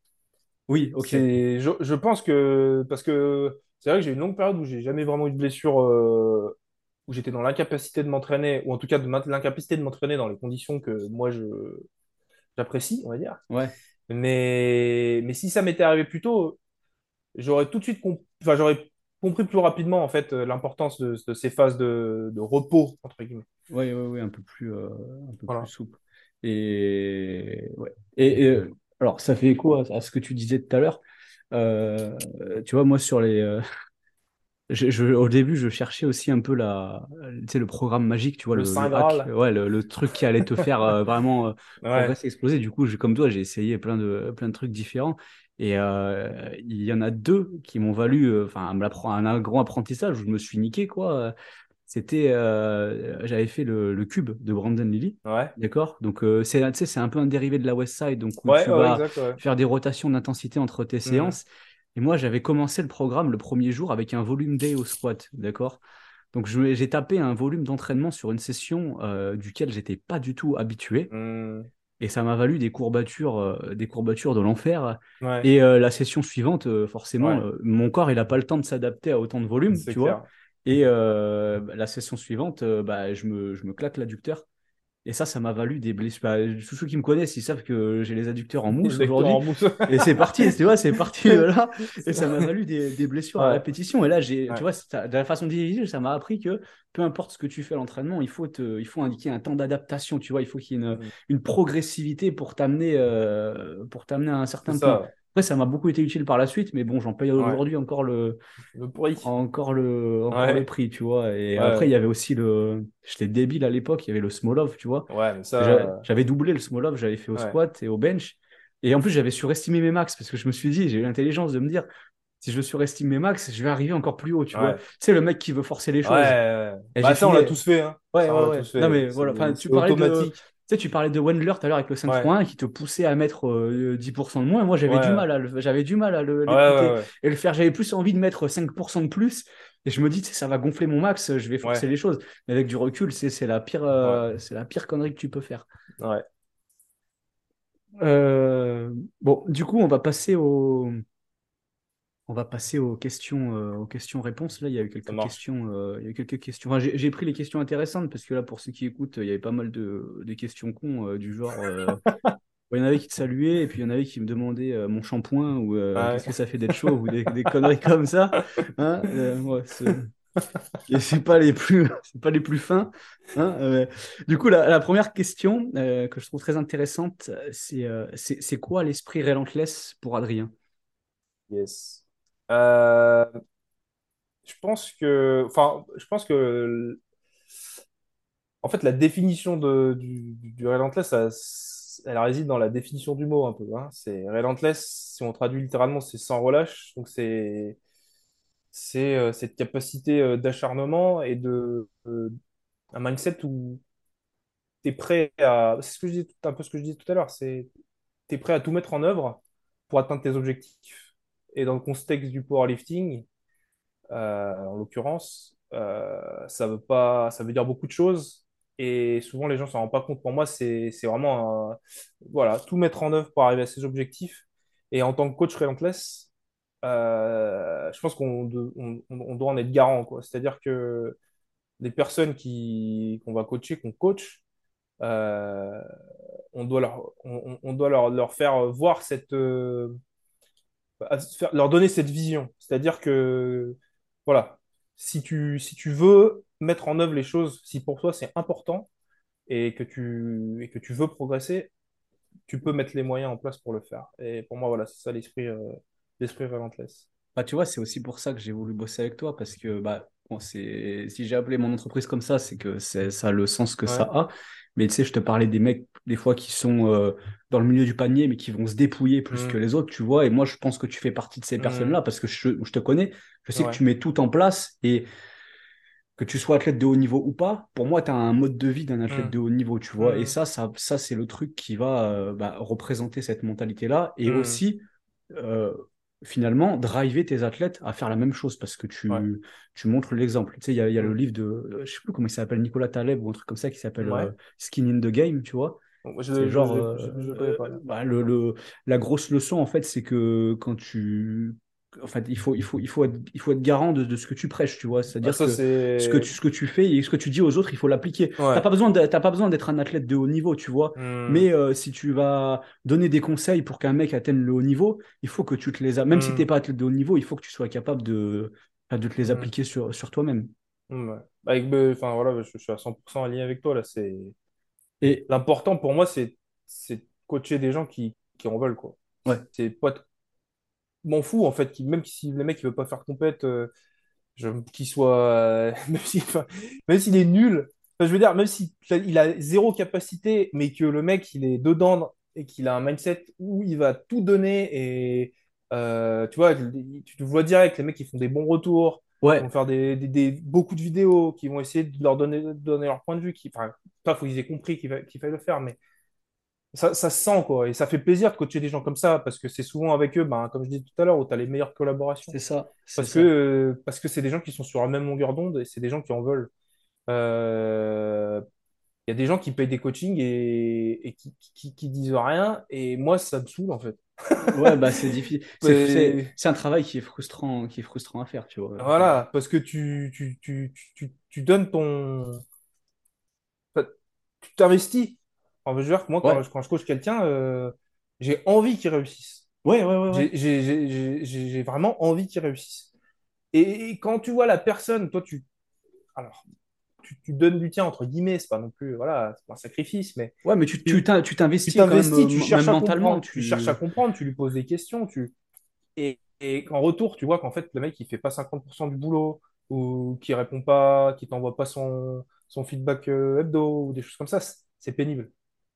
A: oui, ok.
B: Je, je pense que, parce que c'est vrai que j'ai une longue période où j'ai jamais vraiment eu de blessure, euh, où j'étais dans l'incapacité de m'entraîner, ou en tout cas de l'incapacité de m'entraîner dans les conditions que moi je, j'apprécie, on va dire.
A: Ouais.
B: Mais, mais si ça m'était arrivé plus tôt, j'aurais tout de suite, comp- enfin, j'aurais compris plus rapidement, en fait, euh, l'importance de, de ces phases de, de repos, entre guillemets.
A: Oui, oui, oui, un peu plus, euh, un peu plus
B: Voilà.
A: souple. Et, ouais. Et, et, euh, alors, ça fait écho à, à ce que tu disais tout à l'heure. Euh, tu vois, moi, sur les, euh, je, je- au début, je cherchais aussi un peu la, tu sais, le programme magique, tu vois,
B: Le
A: le,
B: Saint
A: le hack,
B: Graal.
A: ouais, le, le truc qui allait te faire euh, vraiment euh,
B: Ouais.
A: exploser. Du coup, j'ai- comme toi, j'ai essayé plein de, plein de trucs différents. Et euh, il y en a deux qui m'ont valu, enfin, un, grand apprentissage où je me suis niqué, quoi. C'était, j'avais fait le, cube de Brandon Lilly.
B: Ouais.
A: D'accord? Donc, c'est, un peu un dérivé de la West Side, donc où tu vas
B: exact,
A: faire des rotations d'intensité entre tes
B: Mhm.
A: séances. Et moi, j'avais commencé le programme le premier jour avec un volume day au squat, d'accord? Donc, j'ai tapé un volume d'entraînement sur une session euh, duquel j'étais pas du tout habitué.
B: Mhm.
A: Et ça m'a valu des courbatures, euh, des courbatures de l'enfer.
B: Ouais,
A: Et euh, la session suivante, euh, forcément,
B: ouais,
A: mon corps, il n'a pas le temps de s'adapter à autant de volume, tu vois? Et bah, la session suivante, bah, je me, je me claque l'adducteur. Et ça, ça m'a valu des blessures. Bah, tous ceux qui me connaissent, ils savent que j'ai les adducteurs en mousse aujourd'hui. Et c'est parti, tu vois, c'est parti là. Et ça m'a valu des, des blessures à
B: Ouais,
A: répétition. Et là, j'ai, tu vois, de la façon de diriger, ça m'a appris que peu importe ce que tu fais à l'entraînement, il faut, te, il faut indiquer un temps d'adaptation, tu vois, il faut qu'il y ait une, une progressivité pour t'amener euh, pour t'amener à un certain point. Après, ça m'a beaucoup été utile par la suite, mais bon, j'en paye
B: Ouais,
A: aujourd'hui encore le,
B: le bruit.
A: encore le, encore le
B: Ouais,
A: prix, tu vois. Et après,
B: ouais,
A: il y avait aussi le. J'étais débile à l'époque, il y avait le Smolov, tu vois.
B: ouais, ça,
A: J'avais doublé le Smolov, j'avais fait au
B: ouais,
A: squat et au bench. Et en plus, j'avais surestimé mes max parce que je me suis dit, j'ai eu l'intelligence de me dire, si je surestime mes max, je vais arriver encore plus haut, tu vois.
B: ouais,
A: C'est le mec qui veut forcer les
B: ouais.
A: choses.
B: ouais.
A: Et j'ai
B: Bah, ça, on l'a tous fait, hein.
A: Ouais,
B: Ça,
A: ouais,
B: on
A: ouais.
B: tous
A: Non,
B: fait.
A: mais voilà. Tu parlais de. Sais, tu parlais de Wendler tout à l'heure avec le
B: Ouais,
A: 5.1 qui te poussait à mettre euh, 10% de moins. Moi, j'avais du mal à le- j'avais du mal à le-
B: ouais,
A: et le faire. J'avais plus envie de mettre 5% de plus. Et je me dis, ça va gonfler mon max, je vais forcer les choses. Mais avec du recul, c'est c'est la pire, euh, c'est la pire connerie que tu peux faire.
B: ouais.
A: Euh, bon, du coup, on va passer au, on va passer aux questions, euh, aux questions-réponses. Là, il y a eu quelques questions, euh, il y a eu quelques questions. Enfin, j'ai pris les questions intéressantes parce que là, pour ceux qui écoutent, il y avait pas mal de questions cons euh, du genre. il y en avait qui te saluaient et puis il y en avait qui me demandaient mon shampoing ou
B: Ouais.
A: qu'est-ce que ça fait d'être chauve ou des, des conneries comme ça. Hein ouais, et c'est pas les plus, c'est pas les plus fins. hein. Euh, du coup, la, la première question euh, que je trouve très intéressante, c'est euh, c'est c'est quoi l'esprit relentless pour Adrien?
B: Yes. Euh, je pense que, enfin, je pense que, en fait, la définition de, du, relentless, elle réside dans la définition du mot un peu. hein. C'est relentless, si on traduit littéralement, c'est sans relâche. Donc, c'est c'est euh, cette capacité euh, d'acharnement et de un mindset où tu prêt à. C'est ce que je disais, un peu ce que je disais tout à l'heure. C'est tu es prêt à tout mettre en œuvre pour atteindre tes objectifs. Et dans le contexte du powerlifting, euh, en l'occurrence, euh, ça veut pas, ça veut dire beaucoup de choses. Et souvent, les gens s'en rendent pas compte. Pour moi, c'est, vraiment voilà, tout mettre en œuvre pour arriver à ses objectifs. Et en tant que coach relentless, euh, je pense qu'on doit en être garant. C'est-à-dire que les personnes qui, qu'on va coacher, qu'on coach, on doit leur, on, doit leur, leur faire voir cette, à leur donner cette vision. C'est-à-dire que, voilà, si tu, si tu veux mettre en œuvre les choses, si pour toi c'est important et que tu, et que tu veux progresser, tu peux mettre les moyens en place pour le faire. Et pour moi, voilà, c'est ça l'esprit euh, l'esprit relentless.
A: Bah, tu vois, c'est aussi pour ça que j'ai voulu bosser avec toi parce que bah, bon, si j'ai appelé mon entreprise comme ça, c'est que c'est... ça a le sens que ça a. Mais tu sais, je te parlais des mecs, des fois, qui sont euh, dans le milieu du panier, mais qui vont se dépouiller plus que
B: Mm.
A: les autres, tu vois. Et moi, je pense que tu fais partie de ces personnes-là parce que je, je te connais. Je sais que tu mets tout en place et que tu sois athlète de haut niveau ou pas, pour moi, tu as un mode de vie d'un athlète
B: Mm.
A: de haut niveau, tu vois. Et ça, ça, ça c'est le truc qui va euh, bah, représenter cette mentalité-là et aussi, euh, finalement, driver tes athlètes à faire la même chose parce que
B: Ouais.
A: tu, tu montres l'exemple. Tu sais, il y a, y a le
B: Mm.
A: livre de, euh, je sais plus comment il s'appelle, Nicolas Taleb ou un truc comme ça qui s'appelle euh,
B: Ouais.
A: Skin in the Game, tu vois. C'est genre, euh, euh, bah, le, le- la grosse leçon, en fait, c'est que quand tu. En fait, il faut, il faut, il faut être, il faut être garant de, de ce que tu prêches, tu vois. C'est-à-dire
B: ça,
A: que ce que tu, ce que tu fais et ce que tu dis aux autres, il faut l'appliquer. T'as
B: Ouais.
A: pas besoin de- t'as pas besoin d'être un athlète de haut niveau, tu vois.
B: Mm.
A: Mais euh, si tu vas donner des conseils pour qu'un mec atteigne le haut niveau, il faut que tu te les as. Même si t'es
B: Mm.
A: pas athlète de haut niveau, il faut que tu sois capable de, de te les
B: Mm.
A: appliquer sur, sur toi-même.
B: Mm, ouais. Avec, enfin, voilà, je, je suis à 100% aligné avec toi, là. C'est...
A: Et
B: L'important pour moi, c'est, c'est de coacher des gens qui, qui en veulent, quoi.
A: ouais,
B: C'est pas... de- m'en fous, en fait, même si le mec, il veut pas faire compète, euh, qu'il soit, euh, même si- enfin, même s'il est nul, enfin, je veux dire, même s'il il a zéro capacité, mais que le mec, il est dedans et qu'il a un mindset où il va tout donner et euh, tu vois, tu te vois direct, les mecs, ils font des bons retours, ils
A: Ouais,
B: vont faire des, des- des- beaucoup de vidéos, qui vont essayer de leur donner, de donner leur point de vue, qui, enfin, pas, faut qu'ils aient compris qu'il va- qu'il fallait le faire, mais ça, ça se sent, quoi. Et ça fait plaisir de coacher des gens comme ça, parce que c'est souvent avec eux, ben, comme je disais tout à l'heure, où tu as les meilleures collaborations.
A: c'est ça,
B: Parce que, euh, parce que c'est des gens qui sont sur la même longueur d'onde et c'est des gens qui en veulent. Euh, Il y a des gens qui payent des coachings et, et qui, qui, qui disent rien, et moi, ça me saoule, en fait.
A: Ouais, bah c'est difficile. C'est, un travail qui est frustrant, qui est frustrant à faire, tu vois.
B: voilà, parce que tu, tu, tu, tu, tu donnes ton. Tu t'investis. Je veux dire que moi, quand,
A: Ouais,
B: je- quand je coach quelqu'un, euh, j'ai envie qu'il réussisse.
A: ouais, ouais, ouais, ouais.
B: J'ai vraiment envie qu'il réussisse. Et, et quand tu vois la personne, toi, tu. Alors, tu, tu donnes du tien, entre guillemets, c'est pas non plus. Voilà, c'est pas un sacrifice, mais
A: Ouais, mais tu, tu
B: tu
A: t'in- tu
B: tu
A: t'investis
B: t'investis, tu cherches à
A: mentalement.
B: tu cherches à comprendre, tu lui poses des questions, tu... Et, et en retour, tu vois qu'en fait, le mec, il fait pas 50% du boulot, ou qui répond pas, qui t'envoie pas son, son feedback euh, hebdo, ou des choses comme ça, c'est pénible.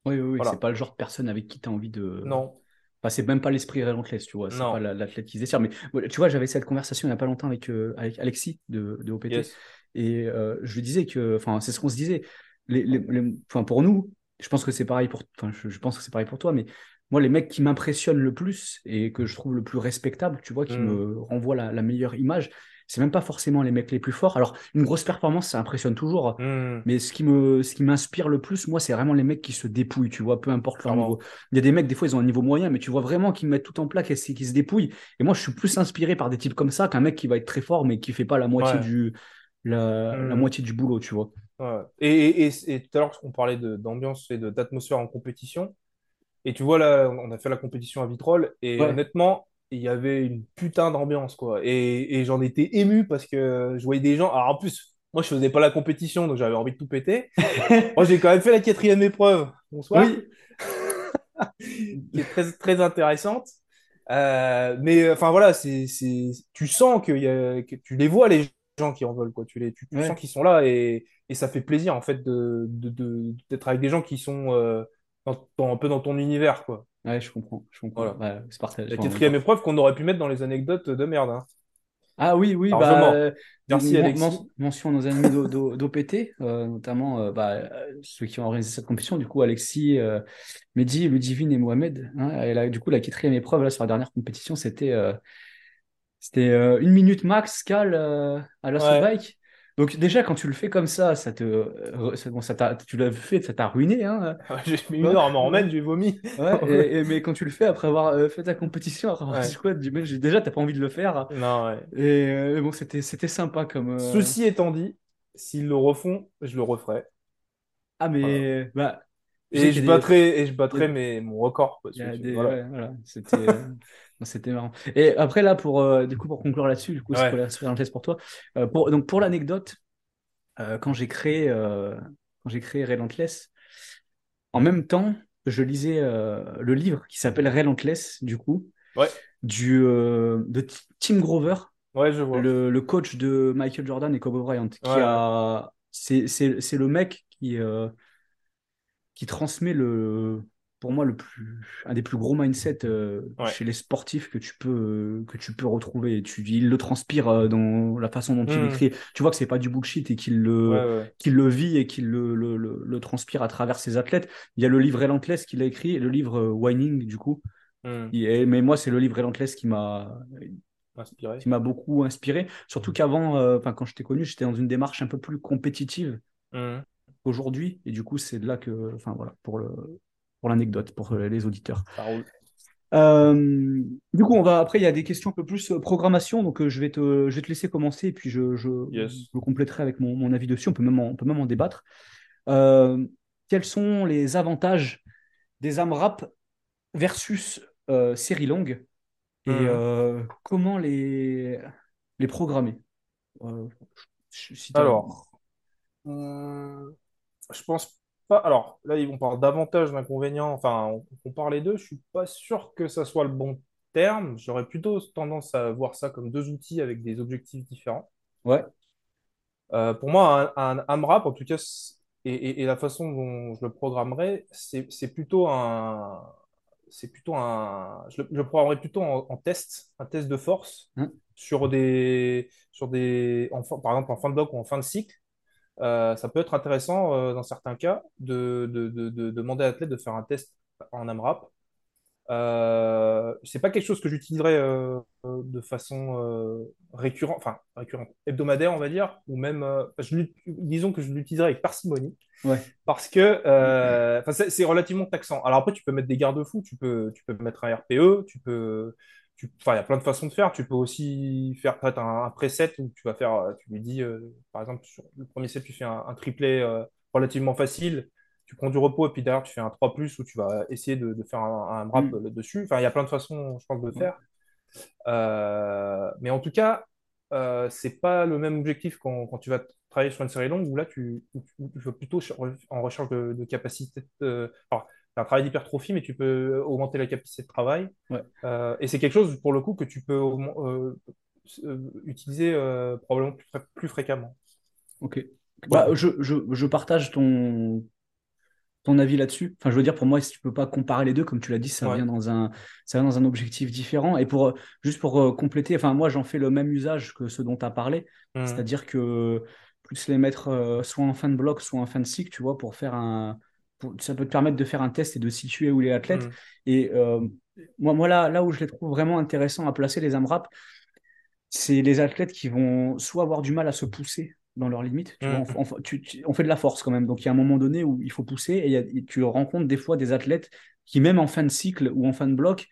A: Oui, oui, oui, c'est pas le genre de personne avec qui tu as envie de.
B: Non,
A: Enfin, c'est même pas l'esprit relentless, tu vois. C'est pas
B: non,
A: l'athlète qui se dessert. Mais tu vois, j'avais cette conversation il y a pas longtemps avec, euh, avec Alexis de, de OPT.
B: yes.
A: Et euh, je lui disais que, enfin, c'est ce qu'on se disait. Les, les- les- enfin, pour nous, je pense que c'est pareil pour, enfin, je, je pense que c'est pareil pour toi, mais moi, les mecs qui m'impressionnent le plus et que je trouve le plus respectable, tu vois, qui
B: Hmm,
A: me renvoient la, la meilleure image, c'est même pas forcément les mecs les plus forts. Alors, une grosse performance, ça impressionne toujours.
B: hmm,
A: Mais ce qui me, ce qui m'inspire le plus, moi, c'est vraiment les mecs qui se dépouillent, tu vois, peu importe leur niveau. Il y a des mecs, des fois, ils ont un niveau moyen, mais tu vois vraiment qu'ils mettent tout en plaque et qu'ils se dépouillent. Et moi, je suis plus inspiré par des types comme ça qu'un mec qui va être très fort, mais qui fait pas la moitié
B: Ouais.
A: du, la, la
B: hmm,
A: moitié du boulot, tu vois.
B: ouais. Et, et, tout à l'heure, on parlait d'ambiance et d'atmosphère en compétition. Et tu vois, là, on a fait la compétition à Vitrolles et
A: Ouais.
B: honnêtement, il y avait une putain d'ambiance, quoi. Et, et j'en étais ému parce que je voyais des gens. Alors en plus, moi, je faisais pas la compétition, donc j'avais envie de tout péter. Moi, j'ai quand même fait la quatrième épreuve. Bonsoir.
A: Oui,
B: Qui est très, très intéressante. Euh, mais enfin, voilà, c'est, c'est, tu sens qu'il y a, que tu les vois, les gens qui en veulent, quoi. Tu, les, tu, tu sens qu'ils sont là et, et ça fait plaisir, en fait, de, de, de- d'être avec des gens qui sont euh, dans- dans- un peu dans ton univers, quoi.
A: Ouais, je comprends, je comprends.
B: Voilà.
A: Ouais, c'est partagé.
B: La quatrième épreuve qu'on aurait pu mettre dans les anecdotes de merde. hein.
A: Ah oui, oui, bah, euh,
B: Merci, Alexis.
A: men- mention à nos amis d'O- d'O- d'OPT, euh, notamment euh, bah, ceux qui ont organisé cette compétition, du coup, Alexis, Mehdi, Ludivine et Mohamed. hein. et là, du coup, la quatrième épreuve, là, sur la dernière compétition, c'était C'était une minute max, cal à l'assaut
B: Ouais.
A: bike. Donc déjà, quand tu le fais comme ça, ça te, euh, bon, ça t'a- tu l'as fait, ça t'a ruiné, hein.
B: J'ai mis une heure à m'en remettre, j'ai vomi.
A: Ouais, et, et- mais quand tu le fais après avoir euh, fait ta compétition, après avoir
B: Ouais.
A: squat, du j'ai- déjà, t'as pas envie de le faire.
B: Non, ouais.
A: Et euh, bon, c'était, c'était sympa comme. euh,
B: Ceci étant dit, s'ils le refont, je le referai.
A: Ah,
B: Voilà.
A: mais bah, je sais
B: Et je
A: des,
B: battrai, et je battrai
A: des-
B: mes, mon record. Parce que,
A: des-
B: voilà.
A: voilà, c'était, euh, c'était marrant. Et après là, pour euh, du coup, pour conclure là-dessus, du coup, c'est pour
B: Ouais.
A: parenthèse pour toi. Euh, pour, donc pour l'anecdote. euh, quand j'ai créé, quand j'ai créé Relentless, en même temps, je lisais le livre qui s'appelle Relentless, du coup,
B: Ouais.
A: du, de Tim Grover,
B: Ouais, je vois.
A: le, le coach de Michael Jordan et Kobe Bryant, qui a, c'est, c'est, c'est le mec qui, qui transmet le, pour moi, le plus, un des plus gros mindsets euh,
B: Ouais.
A: chez les sportifs que tu peux, que tu peux retrouver. Et tu, il le transpire euh, dans la façon dont il
B: Hmm.
A: écrit. Tu vois que c'est pas du bullshit et qu'il le,
B: ouais.
A: qu'il le vit et qu'il le, le, le, le transpire à travers ses athlètes. Il y a le livre Relentless qu'il a écrit et le livre euh, Whining, du coup.
B: Hmm.
A: Mais moi, c'est le livre Relentless qui m'a
B: Inspiré.
A: qui m'a beaucoup inspiré. Surtout qu'avant, euh, quand je t'ai connu, j'étais dans une démarche un peu plus compétitive
B: Hmm.
A: aujourd'hui. Et du coup, c'est de là que, enfin voilà, pour le, pour l'anecdote, pour euh, les auditeurs. Euh, du coup, on va après, il y a des questions un peu plus euh, programmation, donc je vais te, je vais te laisser commencer et puis je, je,
B: Yes.
A: je compléterai avec mon, mon avis dessus. On peut même en, on peut même en débattre. Euh, quels sont les avantages des AMRAP versus euh, séries longues et
B: Hmm.
A: comment les, les programmer? Si
B: Alors, je pense pas. Alors, là, on parle d'avantages, d'inconvénients. Enfin, on, parle les deux. Je suis pas sûr que ça soit le bon terme. J'aurais plutôt tendance à voir ça comme deux outils avec des objectifs différents.
A: Ouais.
B: Euh, pour moi, un, un AMRAP, en tout cas, et, et- et la façon dont je le programmerais, c'est plutôt un, c'est plutôt un, je le, je le programmerais plutôt en, en test, un test de force
A: Hein
B: sur des, sur des, en par exemple en fin de bloc ou en fin de cycle. Euh, ça peut être intéressant euh, dans certains cas de, de, de, de demander à l'athlète de faire un test en AMRAP euh, c'est pas quelque chose que j'utiliserais euh, de façon récurrente, enfin récurrente, hebdomadaire, on va dire, ou même, je disons que je l'utiliserai avec parcimonie,
A: Ouais.
B: parce que c'est relativement taxant. Alors après, tu peux mettre des garde-fous, tu peux, tu peux mettre un RPE, tu peux, tu, enfin, il y a plein de façons de faire. Tu peux aussi faire peut-être un, un preset où tu vas faire, euh, tu lui dis, euh, par exemple, sur le premier set, tu fais un, un triplet euh, relativement facile tu prends du repos et puis derrière tu fais un 3 plus où tu vas essayer de, de faire un, un wrap
A: Mm.
B: dessus. Enfin, il y a plein de façons, je pense, de
A: Ouais.
B: faire. Euh, mais en tout cas, c'est pas le même objectif quand, quand tu vas travailler sur une série longue où là tu, tu, vas plutôt en recherche de, de capacité. Alors, un travail d'hypertrophie, mais tu peux augmenter la capacité de travail.
A: Ouais.
B: Euh, et c'est quelque chose pour le coup que tu peux euh, euh, utiliser euh, probablement plus, fré- plus fréquemment.
A: Ok. Bah, je, je, je partage ton, ton avis là-dessus. Enfin, je veux dire, pour moi, si tu peux pas comparer les deux, comme tu l'as dit, ça
B: Ouais.
A: vient dans un, ça vient dans un objectif différent. Et pour, euh, juste pour euh, compléter, enfin, moi, j'en fais le même usage que ce dont tu as parlé.
B: Mhm.
A: C'est-à-dire que plus les mettre euh, soit en fin de bloc, soit en fin de cycle, tu vois, pour faire un. Ça peut te permettre de faire un test et de situer où est l'athlète.
B: Mhm.
A: Et euh, moi, moi là, là où je les trouve vraiment intéressants à placer, les AMRAP, c'est les athlètes qui vont soit avoir du mal à se pousser dans leurs limites. Tu vois,
B: Mhm.
A: on, on- tu- tu- on fait de la force quand même. Donc il y a un moment donné où il faut pousser et, il y a- et tu rencontres des fois des athlètes qui, même en fin de cycle ou en fin de bloc,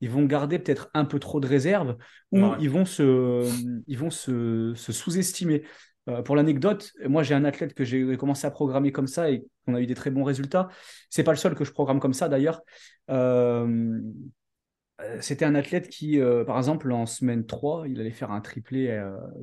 A: ils vont garder peut-être un peu trop de réserve ou
B: Ouais.
A: ils vont se, ils vont se, se sous-estimer. Euh, pour l'anecdote, moi j'ai un athlète que j'ai commencé à programmer comme ça et on a eu des très bons résultats. C'est pas le seul que je programme comme ça d'ailleurs. Euh, euh, c'était un athlète qui, euh, par exemple, en semaine 3, il allait faire un triplé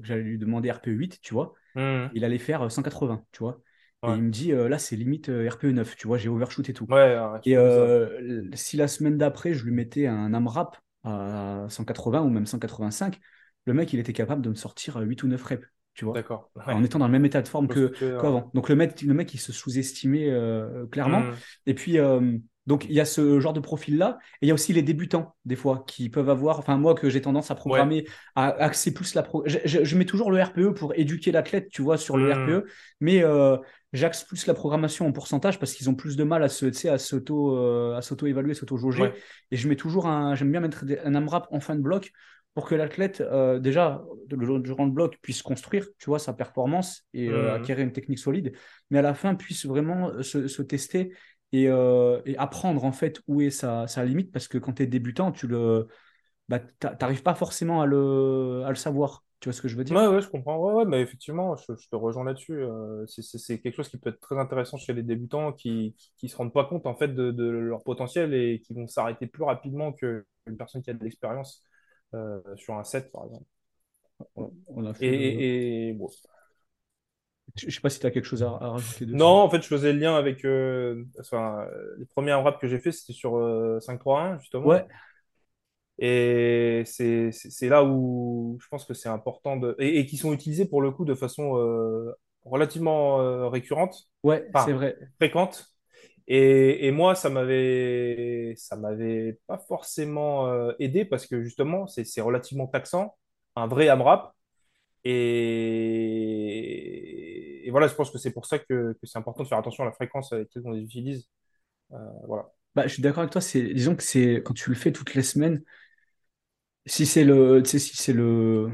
A: que j'allais lui demander RPE8, tu vois.
B: Mhm.
A: Il allait faire euh, 180, tu vois. Et il me dit, là, c'est limite euh, RPE9, tu vois, j'ai overshoot et tout.
B: Ouais, ouais, je
A: Et si la semaine d'après, je lui mettais un AMRAP à 180 ou même 185, le mec, il était capable de me sortir euh, 8 ou 9 reps, tu vois,
B: D'accord.
A: en étant dans le même état de forme que,
B: dire,
A: qu'avant. Donc le mec, le mec, il se sous-estimait euh, clairement.
B: Mhm.
A: Et puis, euh, donc, il y a ce genre de profil-là. Et il y a aussi les débutants, des fois, qui peuvent avoir. Enfin, moi, que j'ai tendance à programmer, à axer plus la. Pro... Je, je- je mets toujours le RPE pour éduquer l'athlète, tu vois, sur le
B: Mhm.
A: RPE. Mais euh, j'axe plus la programmation en pourcentage parce qu'ils ont plus de mal à se, à s'auto, euh, à s'auto-évaluer, s'auto-jauger.
B: Ouais.
A: Et je mets toujours un. J'aime bien mettre un AMRAP en fin de bloc pour que l'athlète, euh, déjà, le- durant le bloc, puisse construire, tu vois, sa performance et euh, acquérir une technique solide, mais à la fin, puisse vraiment se, se tester et, euh, et apprendre en fait où est sa, sa limite parce que quand tu es débutant, tu le bah, t'a- t'arrives pas forcément à le, à le savoir. Tu vois ce que je veux dire?
B: Ouais, ouais, je comprends. Ouais, ouais, mais effectivement, je, je te rejoins là-dessus. Euh, c'est quelque chose qui peut être très intéressant chez les débutants qui, qui, qui se rendent pas compte en fait de, de leur potentiel et qui vont s'arrêter plus rapidement qu'une personne qui a de l'expérience euh, sur un set, par exemple.
A: On a
B: Et,
A: le-
B: bon.
A: Je je sais pas si tu as quelque chose à, à rajouter dessus.
B: Non, en fait, je faisais le lien avec euh, enfin, euh, les premiers rap que j'ai fait, c'était sur euh, 5-3-1, justement.
A: Ouais,
B: Et c'est là où je pense que c'est important de... Et, et qui sont utilisés pour le coup de façon euh, relativement euh, récurrente,
A: ouais, c'est vrai.
B: fréquente. Et, et moi, ça m'avait ça m'avait pas forcément euh, aidé parce que justement, c'est c'est relativement taxant, un vrai AMRAP. Et, et voilà, je pense que c'est pour ça que, que c'est important de faire attention à la fréquence avec laquelle on les utilise. Euh, voilà.
A: Bah, je suis d'accord avec toi. C'est, disons que c'est quand tu le fais toutes les semaines, si c'est le, si c'est le,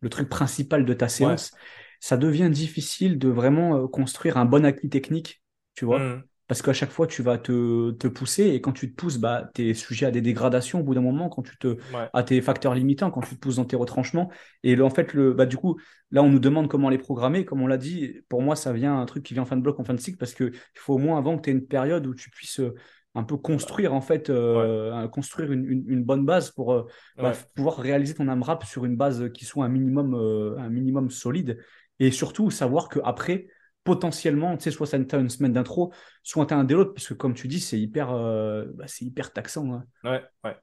A: le truc principal de ta
B: Ouais.
A: séance, ça devient difficile de vraiment euh, construire un bon acquis technique, tu vois.
B: Mhm.
A: Parce qu'à chaque fois, tu vas te, te pousser et quand tu te pousses, bah, tu es sujet à des dégradations au bout d'un moment, quand tu te,
B: Ouais.
A: à tes facteurs limitants, quand tu te pousses dans tes retranchements. Et en fait, le, bah, du coup, là, on nous demande comment les programmer. Comme on l'a dit, pour moi, ça vient un truc qui vient en fin de bloc, en fin de cycle, parce qu'il faut au moins avant que tu aies une période où tu puisses euh, un peu construire, en fait, euh, construire une, une- une bonne base pour euh, bah,
B: Ouais.
A: pouvoir réaliser ton AMRAP sur une base qui soit un minimum, euh, un minimum solide. Et surtout, savoir qu'après, potentiellement, tu sais, soit tu as une semaine d'intro, soit tu as un dé l'autre, parce que comme tu dis, c'est hyper, euh, bah, c'est hyper taxant. hein.
B: Ouais. Ouais.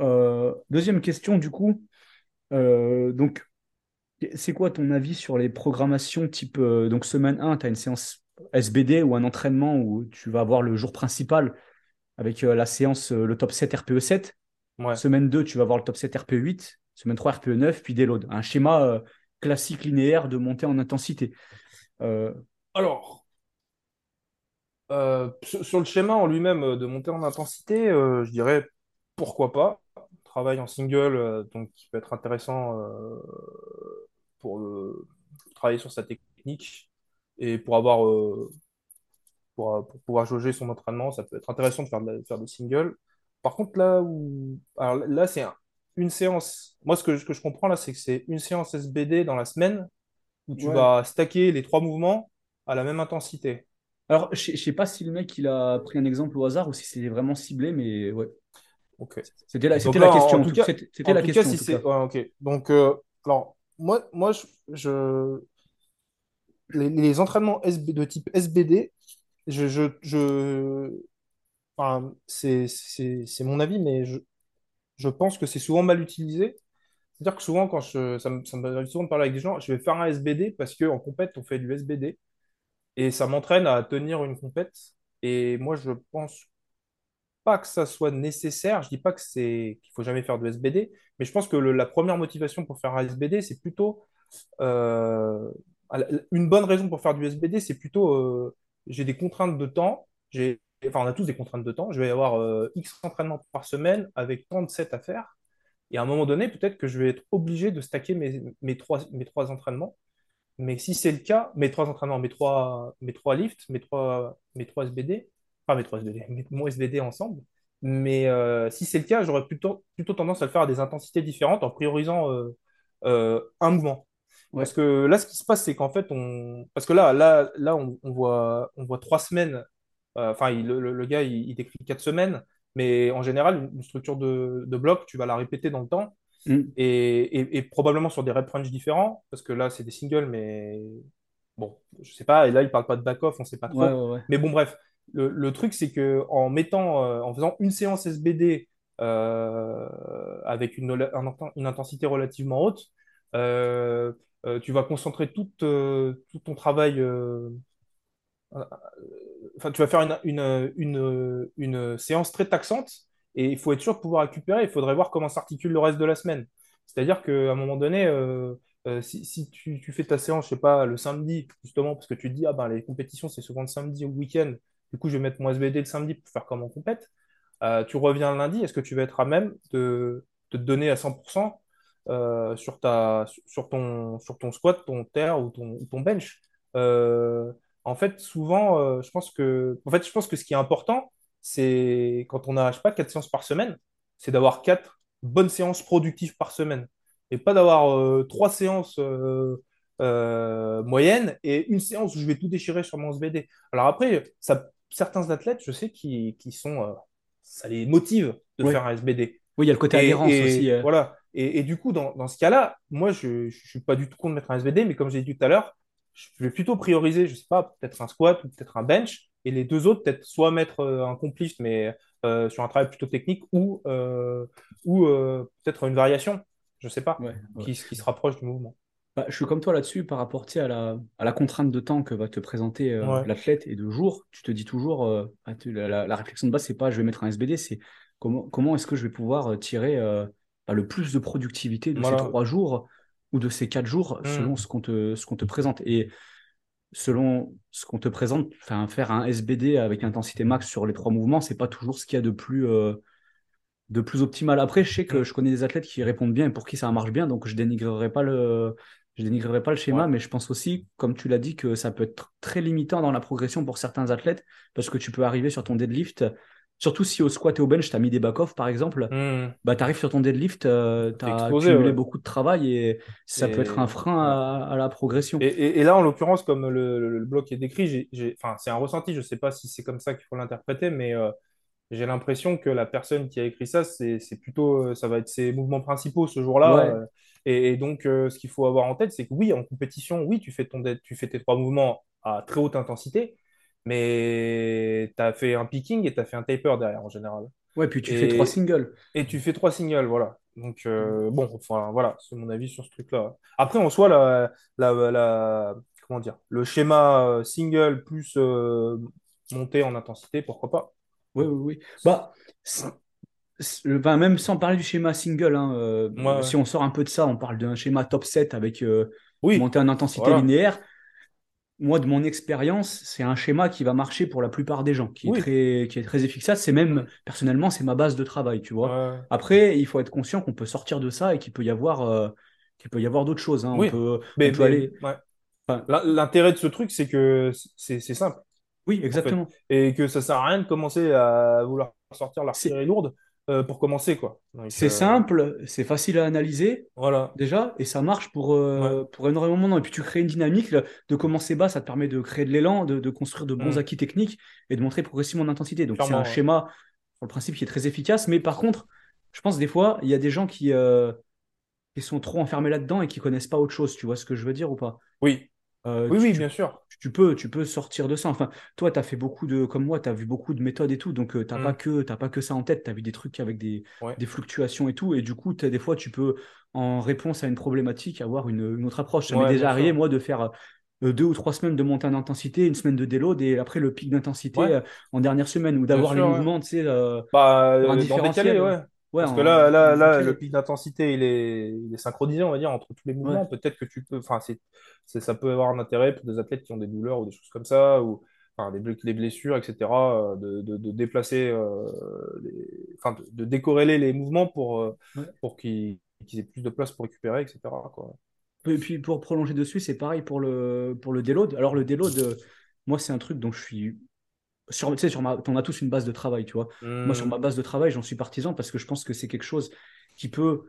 A: Euh, deuxième question, du coup. Euh, donc, C'est quoi ton avis sur les programmations type euh, donc semaine 1, tu as une séance SBD ou un entraînement où tu vas avoir le jour principal avec euh, la séance, euh, le top 7 RPE 7.
B: Ouais.
A: Semaine 2, tu vas avoir le top 7 RPE 8. Semaine 3, RPE 9, puis déload. Un schéma classique linéaire de montée en intensité. Euh,
B: Alors, euh, sur le schéma en lui-même euh, de montée en intensité, je dirais pourquoi pas. Travail en single, donc qui peut être intéressant pour travailler sur sa technique et pour avoir pour, pour pouvoir jauger son entraînement, ça peut être intéressant de faire, de la- faire des singles. Par contre, là où alors là, c'est un- une séance. Moi, ce que, je comprends là, c'est que c'est une séance SBD dans la semaine où tu
A: ouais.
B: vas stacker les trois mouvements à la même intensité.
A: Alors, je ne sais pas si le mec il a pris un exemple au hasard ou si c'est vraiment ciblé, mais ouais.
B: Ok.
A: C'était la, c'était la question.
B: en tout cas,
A: C'était la question
B: si c'est. ouais, ok. Donc, euh, alors, moi, moi je, je- les, les entraînements SB, de type SBD, je, je, je- enfin, c'est, c'est, c'est mon avis, mais je, je pense que c'est souvent mal utilisé. C'est-à-dire que souvent, quand je, ça me, souvent parler avec des gens, je vais faire un SBD parce qu'en compète, on fait du SBD et ça m'entraîne à tenir une compète. Et moi, je pense pas que ça soit nécessaire. Je dis pas que c'est qu'il faut jamais faire de SBD, mais je pense que la première motivation pour faire un SBD, c'est plutôt euh, une bonne raison pour faire du SBD, c'est plutôt euh, j'ai des contraintes de temps. Enfin, on a tous des contraintes de temps. Je vais avoir euh, X entraînements par semaine avec tant de sets à faire. Et à un moment donné, peut-être que je vais être obligé de stacker mes, mes trois, mes trois entraînements. Mais si c'est le cas, mes trois entraînements, mes trois, mes trois lifts, mes trois, mes trois SBD, enfin mes trois SBD, mes- mon SBD ensemble. Mais euh, si c'est le cas, j'aurais plutôt, plutôt tendance à le faire à des intensités différentes en priorisant euh, euh, un mouvement. Parce que là, ce qui se passe, c'est qu'en fait, on... Parce que là, là, là on, on voit, on voit trois semaines. Euh, Enfin, le, le- le gars, il, il décrit quatre semaines. Mais en général, une, structure de, de bloc, tu vas la répéter dans le temps
A: Mm.
B: et, et- et probablement sur des rep range différents, parce que là, c'est des singles, mais bon, je sais pas, et là, il parle pas de back-off, on sait pas trop.
A: ouais, ouais.
B: Mais bon, bref, le, le truc, c'est que en mettant, euh, en faisant une séance SBD euh, avec une, un- une intensité relativement haute, euh, tu vas concentrer tout, tout ton travail enfin, tu vas faire une, une, une, séance très taxante et il faut être sûr de pouvoir récupérer. Il faudrait voir comment s'articule le reste de la semaine. C'est-à-dire qu'à un moment donné, euh, euh, si, tu, fais ta séance, je sais pas, le samedi, justement, parce que tu te dis, ah ben, les compétitions, c'est souvent le samedi ou le week-end, du coup, je vais mettre mon SBD le samedi pour faire comme en compète. Euh, tu reviens le lundi, est-ce que tu vas être à même de, te donner à 100% euh, sur, ta, sur, ton, sur ton squat, ton terre ou ton, bench? En fait, souvent, euh, je pense que, en fait, je pense que ce qui est important, c'est quand on a, je sais pas, quatre séances par semaine, c'est d'avoir quatre bonnes séances productives par semaine. Et pas d'avoir euh, trois séances euh, moyennes et une séance où je vais tout déchirer sur mon SBD. Alors après, ça, certains athlètes, je sais, qui, qui sont, ça les motive de faire un SBD.
A: Oui, il y a le côté adhérence aussi.
B: Et, voilà. Et, et du coup, dans, dans ce cas-là, moi, je ne suis pas du tout contre mettre un SBD, mais comme j'ai dit tout à l'heure, je vais plutôt prioriser, je sais pas, peut-être un squat ou peut-être un bench, et les deux autres, peut-être soit mettre euh, un completion, mais euh, sur un travail plutôt technique, ou, euh, ou euh, peut-être une variation, je sais pas,
A: Ouais, ouais.
B: qui, qui se rapproche du mouvement.
A: Bah, je suis comme toi là-dessus par rapport à la, à la contrainte de temps que va te présenter
B: Ouais.
A: l'athlète et de jours. Tu te dis toujours, la, la- la réflexion de base, c'est pas je vais mettre un SBD, c'est comment, comment est-ce que je vais pouvoir tirer bah, le plus de productivité de ces trois jours ou de ces quatre jours selon
B: Hmm.
A: ce qu'on te, ce qu'on te présente. Et selon ce qu'on te présente, faire un SBD avec intensité max sur les trois mouvements, c'est pas toujours ce qu'il y a de plus, euh, de plus optimal. Après, je sais que
B: Hmm.
A: je connais des athlètes qui répondent bien et pour qui ça marche bien, donc je dénigrerai pas le, je dénigrerai pas le schéma,
B: Ouais.
A: mais je pense aussi, comme tu l'as dit, que ça peut être très limitant dans la progression pour certains athlètes, parce que tu peux arriver sur ton deadlift, surtout si au squat et au bench, tu as mis des back-off, par exemple,
B: Hmm.
A: bah, tu arrives sur ton deadlift, tu
B: T'es
A: as
B: explosé,
A: cumulé
B: ouais.
A: beaucoup de travail et ça peut être un frein à, à la progression.
B: Et, et- et là, en l'occurrence, comme le, le- le bloc est décrit, c'est un ressenti, je ne sais pas si c'est comme ça qu'il faut l'interpréter, mais euh, j'ai l'impression que la personne qui a écrit ça, c'est plutôt, euh, ça va être ses mouvements principaux ce jour-là.
A: Ouais,
B: euh, et, donc, euh, ce qu'il faut avoir en tête, c'est que oui, en compétition, oui, tu fais ton, tu fais tes trois mouvements à très haute intensité, mais tu as fait un picking et tu as fait un taper derrière en général.
A: Ouais, puis tu fais trois singles.
B: Et tu fais trois singles, voilà. Donc, euh, bon, enfin, voilà, c'est mon avis sur ce truc-là. Après, en soi, la, la, la, comment dire, le schéma euh, single plus euh, monté en intensité, pourquoi pas?
A: Oui, oui, oui. Bah, même sans parler du schéma single, hein, si on sort un peu de ça, on parle d'un schéma top 7 avec oui. monté en intensité linéaire moi, de mon expérience, c'est un schéma qui va marcher pour la plupart des gens, qui, est, très, qui est très efficace. C'est même, personnellement, c'est ma base de travail, tu vois. Après, il faut être conscient qu'on peut sortir de ça et qu'il peut y avoir, euh, qu'il peut y avoir d'autres choses. Hein. On peut,
B: mais, aller... L'intérêt de ce truc, c'est que c'est simple.
A: Oui, exactement.
B: Et que ça sert à rien de commencer à vouloir sortir l'artillerie lourde. Euh, pour commencer, quoi.
A: C'est euh, simple, c'est facile à analyser, voilà. déjà, et ça marche pour, euh, pour énormément de gens. Et puis tu crées une dynamique, de commencer bas, ça te permet de créer de l'élan, de, construire de bons mm. acquis techniques et de montrer progressivement d'intensité. Donc c'est un schéma, pour le principe, qui est très efficace, mais par contre, je pense des fois, il y a des gens qui, qui sont trop enfermés là-dedans et qui connaissent pas autre chose, tu vois ce que je veux dire ou pas?
B: Oui, euh, oui, oui, bien sûr.
A: Tu peux, tu peux sortir de ça. Enfin, toi, tu as fait beaucoup de, comme moi, tu as vu beaucoup de méthodes et tout, donc euh, tu n'as pas, mm. que, pas que ça en tête, tu as vu des trucs avec des, des fluctuations et tout, et du coup, des fois, tu peux, en réponse à une problématique, avoir une, autre approche. Ça m'est déjà arrivé, moi, de faire euh, deux ou trois semaines de montée en intensité, une semaine de déload, et après le pic d'intensité en dernière semaine, ou d'avoir les mouvements, tu sais,
B: bah, dans décalé, ouais. Parce que là, là, là, le pic d'intensité, il est, il est synchronisé, on va dire, entre tous les mouvements. Peut-être que tu peux. Enfin, c'est, ça peut avoir un intérêt pour des athlètes qui ont des douleurs ou des choses comme ça, ou enfin, des, blessures, etc., euh, de, de, déplacer, euh, enfin, de, décorréler les mouvements pour, euh, pour qu'ils, aient plus de place pour récupérer, etc. Quoi.
A: Et puis pour prolonger dessus, c'est pareil pour le, pour le déload. Alors, le déload, moi, c'est un truc dont je suis sur, tu sais, sur ma, on a tous une base de travail, tu vois. Moi, sur ma hmm. base de travail, j'en suis partisan parce que je pense que c'est quelque chose qui peut,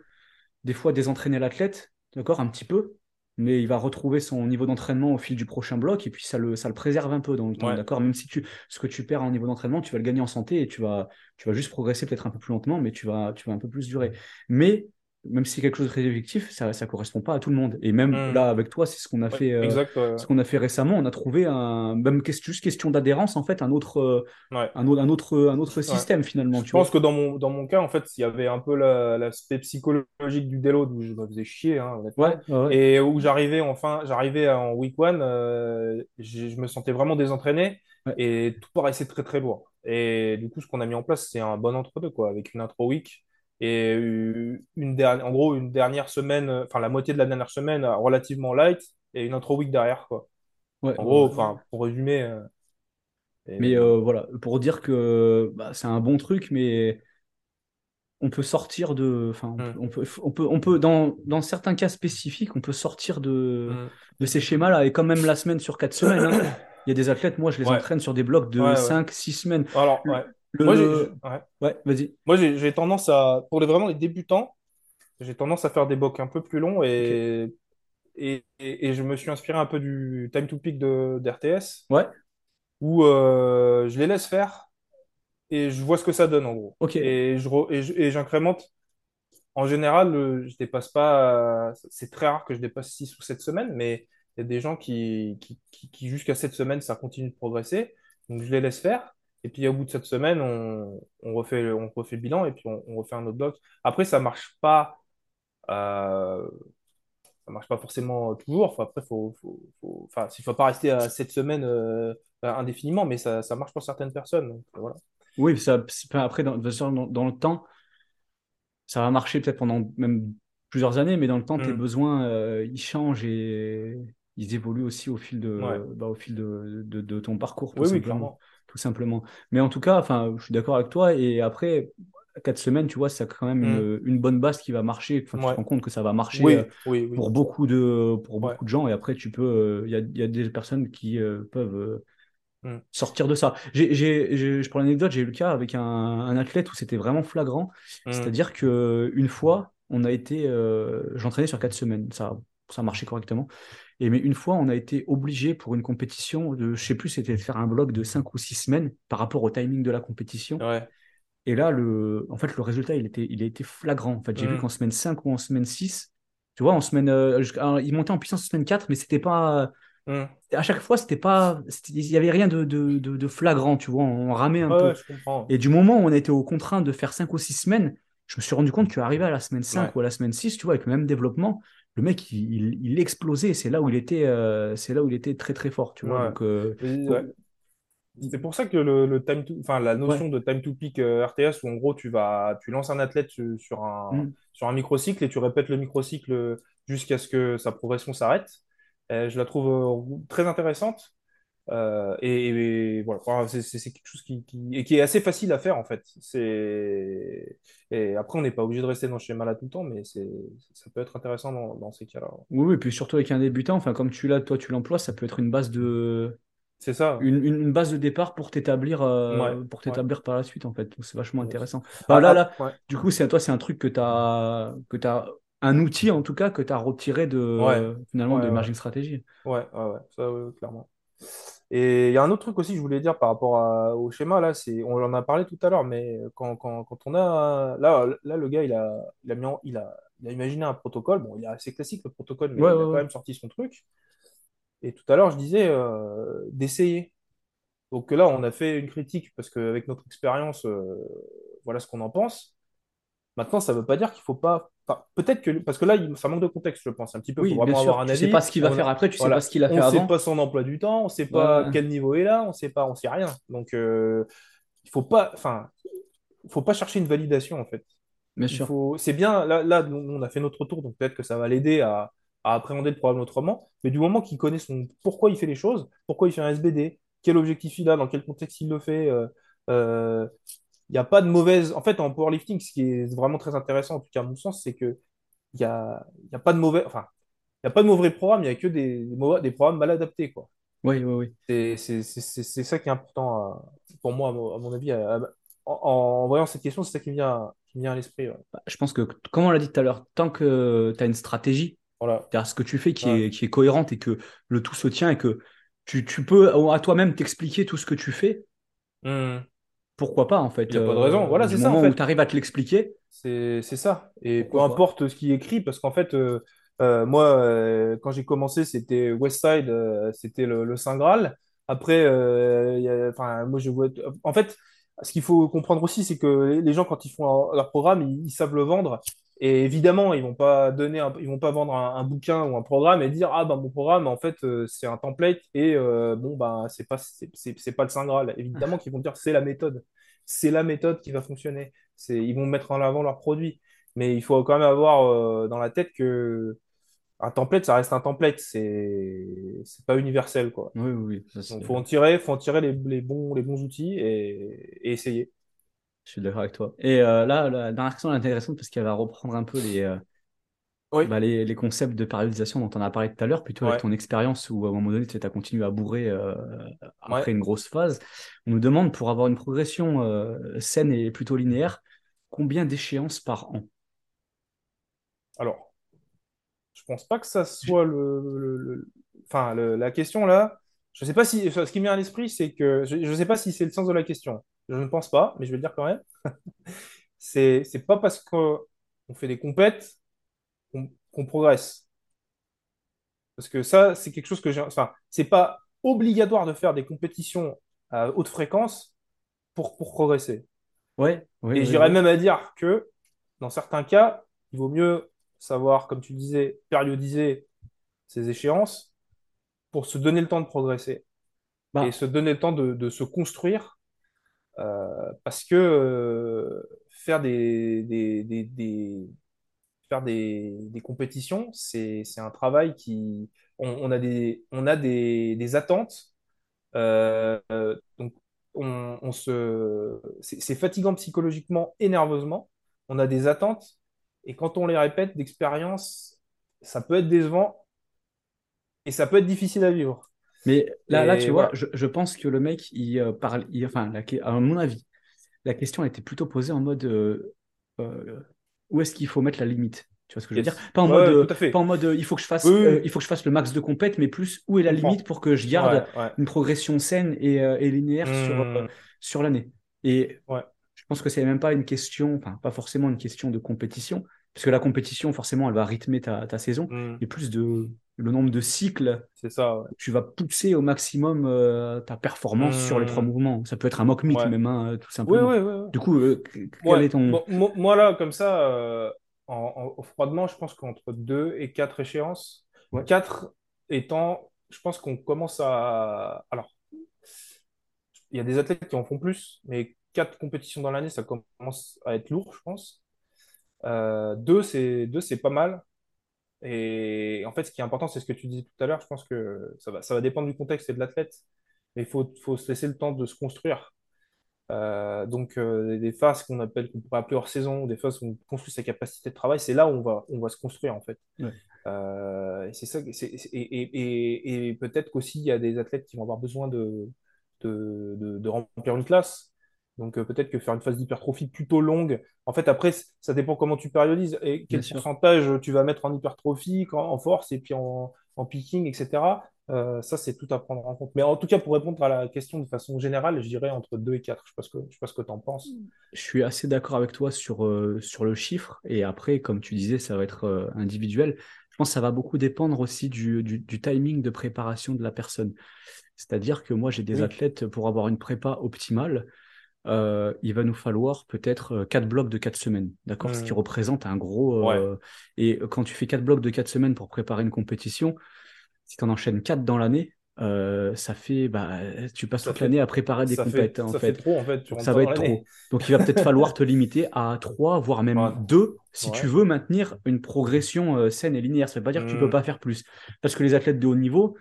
A: des fois, désentraîner l'athlète, d'accord, un petit peu, mais il va retrouver son niveau d'entraînement au fil du prochain bloc et puis ça le, ça le préserve un peu dans le temps, d'accord Même si tu, ce que tu perds en niveau d'entraînement, tu vas le gagner en santé et tu vas, tu vas juste progresser peut-être un peu plus lentement, mais tu vas, tu vas un peu plus durer. Mais même si c'est quelque chose de très objectif, ça ne correspond pas à tout le monde. Et même hmm. là, avec toi, c'est ce qu'on a, fait, euh, ce qu'on a fait récemment. On a trouvé, un, même juste question d'adhérence, en fait, un autre, euh, un, autre, un autre, un autre système finalement.
B: Je pense que dans mon, dans mon cas, en fait, il y avait un peu l'aspect psychologique du déload où je me faisais chier, hein, et où j'arrivais enfin, j'arrivais en week one, euh, je me sentais vraiment désentraîné et tout paraissait très très lourd. Et du coup, ce qu'on a mis en place, c'est un bon entre-deux, quoi, avec une intro week et une dernière, en gros, une dernière semaine, enfin la moitié de la dernière semaine relativement light et une intro week derrière, quoi. en gros, enfin, pour résumer. Euh,
A: mais euh, voilà, pour dire que bah, c'est un bon truc, mais on peut sortir de. Enfin, on, hmm. peut, on peut, on peut, dans, dans, certains cas spécifiques, on peut sortir de, hmm. de ces schémas-là. Et quand même la semaine sur quatre semaines, hein, il y a des athlètes, moi je les entraîne sur des blocs de 5-6 semaines.
B: Alors, Moi, j'ai, ouais. vas-y. Moi, j'ai tendance à, pour les, vraiment les débutants, j'ai tendance à faire des blocs un peu plus longs et, et, et, je me suis inspiré un peu du time to peak de, d'RTS.
A: Ouais.
B: Où euh, je les laisse faire et je vois ce que ça donne en gros. Et, je, et, j'incrémente. En général, je dépasse pas. C'est très rare que je dépasse 6 ou 7 semaines, mais il y a des gens qui, qui, qui, qui jusqu'à 7 semaines, ça continue de progresser. Donc je les laisse faire. Et puis au bout de cette semaine, on, refait, on refait le bilan et puis on, refait un autre bloc. Après, ça marche pas. Euh, ça marche pas forcément toujours. Enfin, après, faut, faut, enfin, il ne faut pas rester à cette semaine euh, indéfiniment, mais ça, ça marche pour certaines personnes. voilà.
A: Oui, ça, après, dans, dans, le temps, ça va marcher peut-être pendant même plusieurs années, mais dans le temps, tes mm. besoins, euh, ils changent et ils évoluent aussi au fil de, bah, au fil de, de, ton parcours.
B: oui, oui, clairement
A: tout simplement. Mais en tout cas, enfin, je suis d'accord avec toi. Et après, quatre semaines, tu vois, c'est quand même une, mm. une, bonne base qui va marcher. Enfin, Tu te rends compte que ça va marcher euh, pour beaucoup de pour beaucoup de gens. Et après, tu peux, euh, il y, a, y, a, des personnes qui euh, peuvent mm. sortir de ça. J'ai, je prends l'anecdote, j'ai eu le cas avec un, un athlète où c'était vraiment flagrant. Mm. C'est-à-dire que une fois, on a été, j'entraînais sur quatre semaines. Ça, ça marchait correctement. Et mais une fois, on a été obligé pour une compétition de, je sais plus, c'était de faire un bloc de 5 ou 6 semaines par rapport au timing de la compétition. Et là, le, en fait, le résultat, il, était, il a été flagrant. En fait, j'ai vu mm. qu'en semaine 5 ou en semaine 6, tu vois, en semaine, euh, il montait en puissance en semaine 4, mais c'était pas,
B: Hmm.
A: à chaque fois, c'était pas, il y avait rien de, de, de- de flagrant, tu vois, on ramait un
B: Ouais,
A: peu. Et du moment où on était aux contraintes de faire 5 ou 6 semaines, je me suis rendu compte qu'arrivé à la semaine 5
B: Ouais.
A: ou à la semaine 6, tu vois, avec le même développement, le mec, il, explosait. C'est là où il était, euh, c'est là où il était très très fort, tu vois.
B: Ouais.
A: Donc, euh,
B: ouais. C'est pour ça que le, le time to, enfin, la notion de time to peak euh, RTS, où en gros, tu vas, tu lances un athlète sur, sur un,
A: Mm.
B: sur un microcycle et tu répètes le microcycle jusqu'à ce que sa progression s'arrête. Je la trouve très intéressante. Euh, et, et voilà, c'est quelque chose qui, qui, et qui est assez facile à faire en fait. Et après, on n'est pas obligé de rester dans ce schéma-là tout le temps, mais ça peut être intéressant dans, dans ces cas-là.
A: oui, oui, puis surtout avec un débutant, enfin, comme tu l'as, toi, tu l'emploies, ça peut être une base de,
B: C'est ça.
A: une, une- une base de départ pour t'établir, euh,
B: Ouais,
A: pour
B: ouais.
A: t'établir par la suite, en fait. Donc, c'est vachement intéressant. Là, là,
B: ouais.
A: du coup, c'est toi, c'est un truc que tu as, que tu un outil en tout cas que tu as retiré de
B: Ouais.
A: finalement
B: Ouais,
A: de
B: ouais.
A: Emerging Strategy.
B: Ouais, ouais, ouais, ça, clairement. Et il y a un autre truc aussi que je voulais dire par rapport à- au schéma, là, c'est, on en a parlé tout à l'heure, mais quand, quand, quand on a, là, là, le gars, il a, il a mis en- il a, il a imaginé un protocole, bon, il est assez classique le protocole, mais
A: Ouais,
B: il
A: ouais,
B: a quand
A: ouais.
B: même sorti son truc. Et tout à l'heure, je disais euh, d'essayer. Donc là, on a fait une critique parce qu'avec notre expérience, euh, voilà ce qu'on en pense. Maintenant, ça ne veut pas dire qu'il faut pas. enfin, peut-être que. Parce que là, il- ça manque de contexte, je pense. Un petit peu, il
A: Oui, bien
B: vraiment avoir un
A: Tu sais
B: avis.
A: pas ce qu'il va
B: On
A: faire après, tu sais
B: voilà.
A: pas ce qu'il a fait
B: On ne sait
A: avant.
B: pas son emploi du temps, on ne sait pas
A: ouais.
B: quel niveau est là, on sait pas, on sait rien. Donc, euh, il faut pas. Enfin, faut pas chercher une validation, en fait.
A: Bien
B: Il
A: sûr.
B: faut. C'est bien. Là, on a fait notre tour, donc peut-être que ça va l'aider à, à appréhender le problème autrement. Mais du moment qu'il connaît son pourquoi il fait les choses, pourquoi il fait un SBD, quel objectif il a, dans quel contexte il le fait. euh, euh, il n'y a pas de mauvaise. En fait, en powerlifting, ce qui est vraiment très intéressant, en tout cas à mon sens, c'est que il y a, y a pas de mauvais. Enfin, il y a pas de mauvais programmes, il y a que des, des programmes mal adaptés, quoi.
A: Oui, oui, oui.
B: C'est ça qui est important à- pour moi, à mon, à mon avis. à- en, en voyant cette question, c'est ça qui me vient, qui me vient à l'esprit. ouais.
A: Bah, Je pense que, comme on l'a dit tout à l'heure, tant que tu as une stratégie,
B: Voilà.
A: ce que tu fais qui
B: Ouais.
A: est, qui est cohérente et que le tout se tient et que tu, tu peux à toi-même t'expliquer tout ce que tu fais,
B: Hmm.
A: Pourquoi pas en fait.
B: Il y a pas de raison. Voilà, c'est ça, en fait.
A: où tu arrives à te l'expliquer,
B: C'est c'est ça. Et peu
A: pas.
B: importe ce qui est écrit, parce qu'en fait, euh, euh, moi, euh, quand j'ai commencé, c'était Westside, euh, c'était le, le Saint Graal. Après, euh, il y a- enfin, moi, je vois. En fait, ce qu'il faut comprendre aussi, c'est que les gens, quand ils font leur, leur programme, ils, ils savent le vendre. Et évidemment, ils vont pas donner, un- ils vont pas vendre un, un bouquin ou un programme et dire ah bah mon programme, en fait, euh, c'est un template et euh, bon bah c'est pas c'est pas le Saint Graal. Évidemment qu'ils vont dire c'est la méthode, c'est la méthode qui va fonctionner. C'est, ils vont mettre en avant leurs produits. Mais il faut quand même avoir euh, dans la tête que un template, ça reste un template. C'est, c'est pas universel, quoi.
A: oui, oui, ça,
B: Donc, faut en tirer, faut en tirer les, les bons, les bons outils et, et essayer.
A: Je suis d'accord avec toi. Et euh, là, la dernière question est intéressante parce qu'elle va reprendre un peu les, euh,
B: Oui.
A: bah, les, les concepts de périodisation dont on a parlé tout à l'heure, plutôt avec ton expérience où à un moment donné, tu as continué à bourrer euh, après
B: Ouais.
A: une grosse phase. On nous demande pour avoir une progression saine et plutôt linéaire, combien d'échéances par an?
B: Alors, je pense pas que ça soit le, le- le- enfin, le- la question là. Je sais pas si, ce qui me vient à l'esprit, c'est que je, je sais pas si c'est le sens de la question. Je ne pense pas, mais je vais le dire quand même. C'est, c'est pas parce qu'on fait des compètes qu'on progresse. Parce que ça, c'est quelque chose que j'ai. Enfin, c'est pas obligatoire de faire des compétitions à haute fréquence pour, pour progresser.
A: Ouais, oui,
B: Et
A: oui,
B: j'irais
A: oui.
B: même à dire que dans certains cas, il vaut mieux savoir, comme tu disais, périodiser ces échéances pour se donner le temps de progresser
A: Bah,
B: et se donner le temps de, de se construire. Euh, parce que euh, faire des, faire des, compétitions, c'est, un travail qui... On, a des, on a des, attentes. euh, donc, on, se, c'est fatigant psychologiquement et nerveusement. On a des attentes. Et quand on les répète d'expérience, ça peut être décevant et ça peut être difficile à vivre.
A: Mais là, là, tu vois, je, je pense que le mec, il euh, parle, il- enfin, la à mon avis, la question était plutôt posée en mode euh, euh, où est-ce qu'il faut mettre la limite? Tu vois ce que je veux
B: Yes.
A: dire? Pas en
B: Ouais,
A: mode,
B: ouais,
A: pas en mode il faut que je fasse,
B: Oui, oui,
A: euh,
B: oui.
A: il faut que je fasse le max de compète, mais plus où est la limite pour que je garde
B: Ouais,
A: une progression saine et, euh, et linéaire sur, euh,
B: Hmm,
A: sur l'année? Et je pense que c'est même pas une question, enfin, pas forcément une question de compétition, parce que la compétition, forcément, elle va rythmer ta, ta saison,
B: Hmm.
A: mais plus de, le nombre de cycles.
B: C'est ça. Ouais.
A: Tu vas pousser au maximum euh, ta performance sur les trois
B: Hmm.
A: mouvements. Ça peut être un mock meet
B: Ouais.
A: même, hein, tout
B: Oui,
A: simplement.
B: oui, oui.
A: Du coup, euh, quel
B: Ouais.
A: est ton.
B: Bon, moi, là, comme ça, euh, en, en- froidement, je pense qu'entre deux et quatre échéances,
A: Ouais.
B: quatre étant, je pense qu'on commence à. Alors, il y a des athlètes qui en font plus, mais quatre compétitions dans l'année, ça commence à être lourd, je pense. Euh, deux, c'est deux, c'est pas mal. Et en fait, ce qui est important, c'est ce que tu disais tout à l'heure. Je pense que ça va, ça va dépendre du contexte et de l'athlète, mais il faut, faut se laisser le temps de se construire. Euh, donc, euh, des phases qu'on appelle, qu'on pourrait appeler hors saison, ou des phases où on construit sa capacité de travail, c'est là où on va, on va se construire en fait.
A: Ouais.
B: Euh, et c'est ça, c'est- et, et, et, et peut-être qu'aussi il y a des athlètes qui vont avoir besoin de, de, de, de remplir une classe. Donc, euh, peut-être que faire une phase d'hypertrophie plutôt longue, en fait, après, ça dépend comment tu périodises et
A: Bien
B: quel
A: sûr.
B: pourcentage tu vas mettre en hypertrophie, quand- en force et puis en, en picking, etc. Euh, ça, c'est tout à prendre en compte. Mais en tout cas, pour répondre à la question de façon générale, je dirais entre 2 et 4. Je ne sais pas ce que, tu en penses.
A: Je suis assez d'accord avec toi sur, euh, sur le chiffre. Et après, comme tu disais, ça va être euh, individuel. Je pense que ça va beaucoup dépendre aussi du, du, du timing de préparation de la personne. C'est-à-dire que moi, j'ai des
B: Oui.
A: athlètes, pour avoir une prépa optimale, euh, il va nous falloir peut-être euh, quatre blocs de quatre semaines, d'accord? Ce qui
B: Hmm.
A: représente un gros... euh, Et quand tu fais quatre blocs de quatre semaines pour préparer une compétition, si tu en enchaînes quatre dans l'année, euh, ça fait... Bah, tu passes
B: Ça
A: toute l'année à préparer des
B: fait,
A: compètes, en
B: ça
A: fait.
B: trop, en fait.
A: Ça va être trop. Donc il va peut-être falloir te limiter à trois, voire même
B: Ouais.
A: deux, si
B: Ouais.
A: tu veux maintenir une progression euh, saine et linéaire. Ça ne veut pas dire que tu ne peux
B: Hmm.
A: pas faire plus. Parce que les athlètes de haut niveau,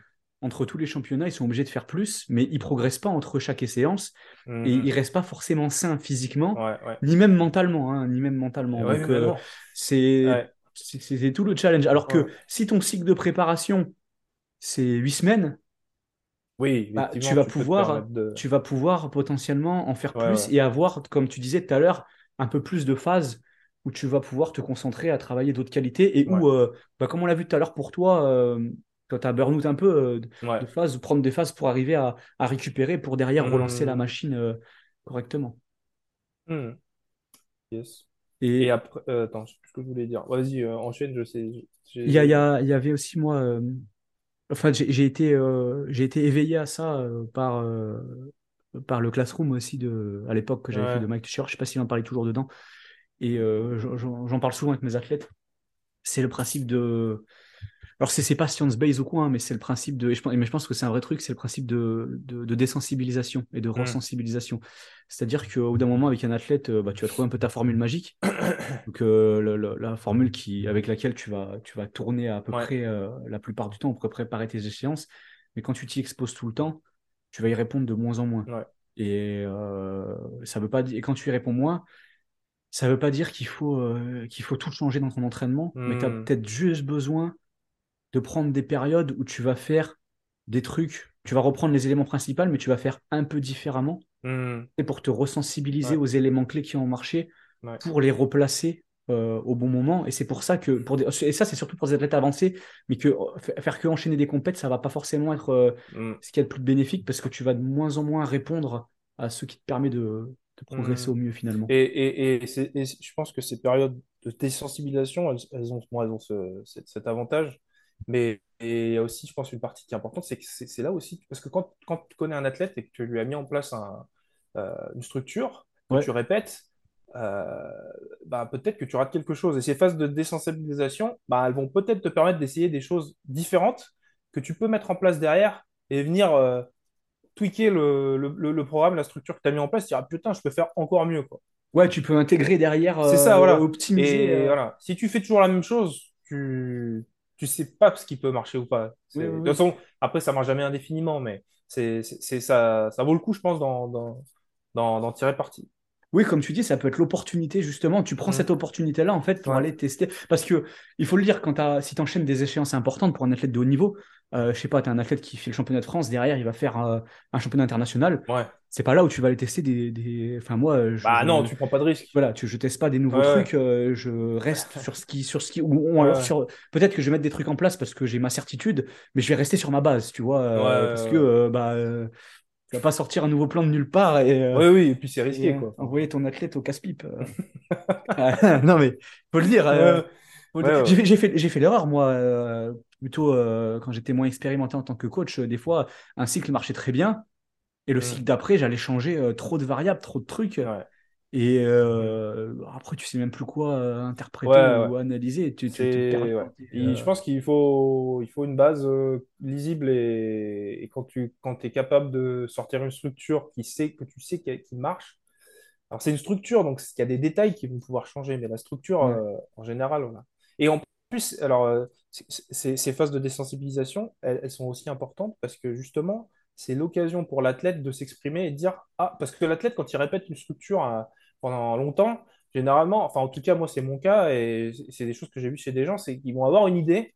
A: entre tous les championnats, ils sont obligés de faire plus, mais ils ne progressent pas entre chaque séance et
B: Mhm.
A: ils ne restent pas forcément sains physiquement,
B: Ouais, ouais.
A: ni même mentalement. hein, ni même mentalement.
B: Ouais,
A: Donc euh, c'est tout le challenge. Alors que si ton cycle de préparation, c'est huit semaines,
B: Oui,
A: bah, tu vas pouvoir,
B: de-
A: tu vas pouvoir potentiellement en faire plus et avoir, comme tu disais tout à l'heure, un peu plus de phases où tu vas pouvoir te concentrer à travailler d'autres qualités et où, euh, bah, comme on l'a vu tout à l'heure pour toi, euh, quand tu as burn-out un peu euh, de
B: Ouais.
A: de phases, prendre des phases pour arriver à, à récupérer pour derrière relancer la
B: Mhm.
A: machine euh, correctement.
B: Mhm. Yes.
A: Et
B: Et après, euh, attends, je sais plus ce que je voulais dire. Vas-y, euh, enchaîne, je sais.
A: il y, a- il y a- il y avait aussi moi, euh, enfin j'ai été, j'ai été éveillé à ça par, par le classroom aussi de, à l'époque que j'avais fait de Mike Tusher. Je sais pas s'il en parlait toujours dedans. Et j'en parle souvent avec mes athlètes. C'est le principe de. Alors, c'est pas science-based ou quoi, hein, mais c'est le principe de. et je pense- Mais je pense que c'est un vrai truc, c'est le principe de, de, de désensibilisation et de
B: Mm.
A: resensibilisation. C'est-à-dire qu'au bout d'un moment, avec un athlète, euh, bah, tu vas trouver un peu ta formule magique. Donc, euh, la formule qui, avec laquelle tu vas, tu vas tourner à peu
B: Ouais.
A: près euh, la plupart du temps pour préparer tes échéances. Mais quand tu t'y exposes tout le temps, tu vas y répondre de moins en moins.
B: Ouais.
A: Et, euh, ça veut pas dire... et quand tu y réponds moins, ça veut pas dire qu'il faut, qu'il faut tout changer dans ton entraînement, mais tu as
B: Hmm.
A: peut-être juste besoin de prendre des périodes où tu vas faire des trucs, tu vas reprendre les éléments principaux, mais tu vas faire un peu différemment et pour te resensibiliser
B: Ouais.
A: aux éléments clés qui ont marché,
B: Ouais.
A: pour les replacer euh, au bon moment. Et c'est pour ça que, pour des... et ça c'est surtout pour des athlètes avancés, mais que f- faire que enchaîner des compètes, ça va pas forcément être euh,
B: Mhm.
A: ce qui est le plus bénéfique parce que tu vas de moins en moins répondre à ce qui te permet de, de progresser
B: Mhm.
A: au mieux finalement.
B: Et, et, et, c'est- et je pense que ces périodes de désensibilisation, elles, elles ont, bon, elles ont ce- cet, cet avantage. Mais et il y a aussi, je pense, une partie qui est importante, c'est que c'est là aussi, parce que quand, quand tu connais un athlète et que tu lui as mis en place un, euh, une structure, que
A: Ouais.
B: tu répètes, euh, bah, peut-être que tu rates quelque chose. Et ces phases de désensibilisation, bah, elles vont peut-être te permettre d'essayer des choses différentes que tu peux mettre en place derrière et venir euh, tweaker le, le, le- le programme, la structure que tu as mis en place, tu diras putain, je peux faire encore mieux. Quoi.
A: Ouais, tu peux intégrer derrière,
B: C'est ça, voilà.
A: optimiser.
B: Et voilà, si tu fais toujours la même chose, tu tu sais pas ce qui peut marcher ou pas. C'est-
A: Oui, oui,
B: De toute façon, après, ça marche jamais indéfiniment, mais c'est ça, ça vaut le coup, je pense, d'en tirer parti.
A: Oui, comme tu dis, ça peut être l'opportunité, justement. Tu prends
B: Mhm.
A: cette opportunité-là, en fait, pour
B: Ouais.
A: aller tester. Parce que, il faut le dire, quand si tu enchaînes des échéances importantes pour un athlète de haut niveau, euh, je sais pas, tu as un athlète qui fait le championnat de France, derrière, il va faire euh, un championnat international.
B: Ouais.
A: C'est pas là où tu vas aller tester des. des- Enfin, moi, je.
B: Bah non, tu prends pas de risque.
A: Voilà, tu, je teste pas des nouveaux
B: Ouais,
A: trucs, euh, je reste sur ce qui, sur ce qui, ou, ou
B: Ouais,
A: sur, peut-être que je vais mettre des trucs en place parce que j'ai ma certitude, mais je vais rester sur ma base, tu vois, euh,
B: Ouais,
A: parce que euh, bah, euh, tu vas pas sortir un nouveau plan de nulle part et, euh,
B: Oui, oui, et puis c'est risqué,
A: euh,
B: quoi.
A: envoyer ton athlète au casse-pipe. euh. Non mais faut le dire. euh,
B: Ouais. Ouais, ouais.
A: J'ai fait, l'erreur, moi, euh, plutôt euh, quand j'étais moins expérimenté en tant que coach. euh, des fois, un cycle marchait très bien. Et le
B: Mm.
A: cycle d'après, j'allais changer euh, trop de variables, trop de trucs.
B: Ouais.
A: Et euh, après, tu sais même plus quoi interpréter
B: Ouais,
A: ou analyser. Tu, tu. Et,
B: je pense qu'il faut, il faut une base lisible et, et quand tu quand es capable de sortir une structure qui sait que tu sais qui, qui marche. Alors c'est une structure, donc il y a des détails qui vont pouvoir changer, mais la structure
A: ouais,
B: euh, en général. Et en plus, alors euh, ces phases de désensibilisation, elles, sont aussi importantes parce que justement, c'est l'occasion pour l'athlète de s'exprimer et de dire ah parce que l'athlète quand il répète une structure euh, pendant longtemps Généralement, enfin en tout cas moi c'est mon cas et c'est des choses que j'ai vues chez des gens, c'est qu'ils vont avoir une idée,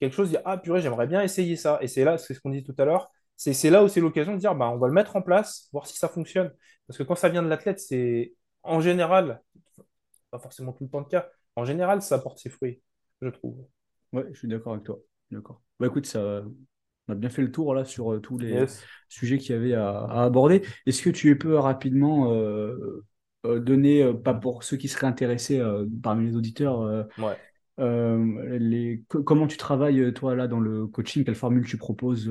B: quelque chose, dire ah purée j'aimerais bien essayer ça. Et c'est là, c'est ce qu'on dit tout à l'heure, c'est c'est là où c'est l'occasion de dire bah on va le mettre en place, voir si ça fonctionne. Parce que quand ça vient de l'athlète, c'est en général, pas forcément tout le temps le cas, en général ça porte ses fruits, je trouve.
A: ouais, je suis d'accord avec toi. D'accord. Bah écoute, ça, on a bien fait le tour là sur euh, tous les
B: Yes.
A: sujets qu'il y avait à, à aborder. Est-ce que tu peux rapidement euh, euh, donner, pas pour ceux qui seraient intéressés euh, parmi les auditeurs,
B: Ouais.
A: les, co- comment tu travailles toi là dans le coaching? Quelle formule tu proposes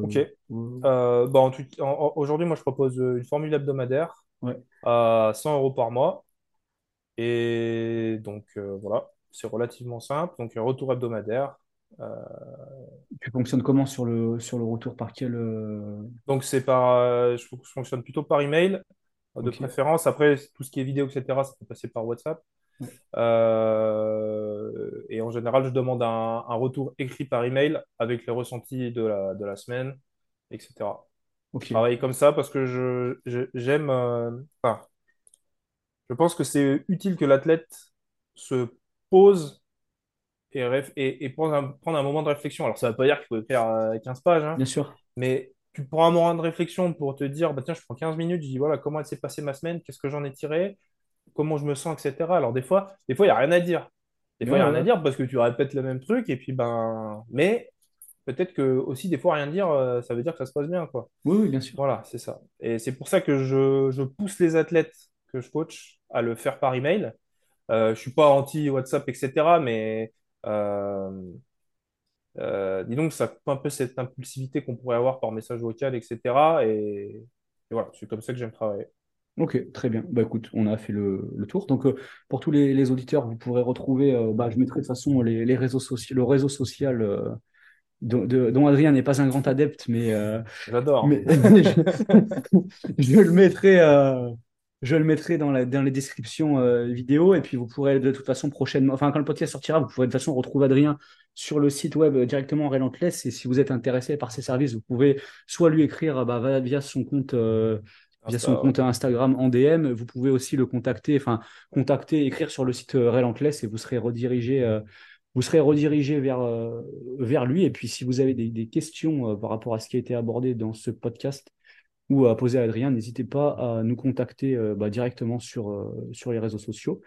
B: Ok. bah, aujourd'hui, moi je propose une formule hebdomadaire
A: ouais.
B: à 100 euros par mois. Et donc voilà, c'est relativement simple. Donc un retour hebdomadaire. Euh,
A: Tu fonctionnes comment sur le, sur le retour par quel euh,
B: donc c'est par, euh, je, fonctionne plutôt par email de préférence. Après tout ce qui est vidéo, etc. Ça peut passer par WhatsApp.
A: Ouais.
B: Et en général, je demande un, un retour écrit par email avec les ressentis de la, de la semaine, etc. Je
A: Ok.
B: travaille comme ça parce que je, je- j'aime. enfin, je pense que c'est utile que l'athlète se pose et, réf- et, et prendre un, prendre un moment de réflexion. Alors, ça ne veut pas dire qu'il faut euh, 15 pages, hein,
A: Bien sûr.
B: mais tu prends un moment de réflexion pour te dire, bah, tiens, je prends 15 minutes, je dis, voilà, comment s'est passée ma semaine, qu'est-ce que j'en ai tiré, comment je me sens, etc. Alors, des fois, des fois, il n'y a rien à dire. Des fois, il n'y a
A: ouais,
B: rien à dire parce que tu répètes le même truc, et puis, ben, mais peut-être que aussi, des fois, rien dire, euh, ça veut dire que ça se passe bien, quoi.
A: Oui, oui, bien sûr.
B: Voilà, c'est ça. Et c'est pour ça que je, je pousse les athlètes que je coach à le faire par email. Euh, je suis pas anti-WhatsApp, etc. Mais euh, euh, dis donc, ça coupe un peu cette impulsivité qu'on pourrait avoir par message vocal, etc. Et, et voilà, c'est comme ça que j'aime travailler.
A: Ok, très bien. Bah écoute, on a fait le, le tour. Donc euh, pour tous les, les auditeurs, vous pourrez retrouver, euh, bah, je mettrai de toute façon les, les réseaux sociaux, le réseau social euh, dont, de- dont Adrien n'est pas un grand adepte, mais,
B: J'adore.
A: mais je, je le mettrai, je le mettrai dans la, dans les descriptions euh, vidéo. Et puis vous pourrez de toute façon prochainement, enfin quand le podcast sortira, vous pourrez de toute façon retrouver Adrien sur le site web euh, directement Relentless. Et si vous êtes intéressé par ses services, vous pouvez soit lui écrire bah, via son compte. euh, via son compte Instagram en DM. Vous pouvez aussi le contacter, enfin, contacter, écrire sur le site Relentless et vous serez redirigé, euh, vous serez redirigé vers, vers lui. Et puis, si vous avez des, des questions par rapport à ce qui a été abordé dans ce podcast ou à poser à Adrien, n'hésitez pas à nous contacter euh, bah, directement sur, euh, sur les réseaux sociaux.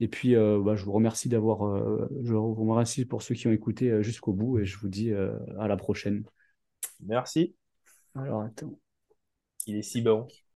A: Et puis, euh, bah, je vous remercie d'avoir, euh, je vous remercie pour ceux qui ont écouté jusqu'au bout et je vous dis euh, à la prochaine.
B: Merci.
A: Alors, attends.
B: Il est si bon.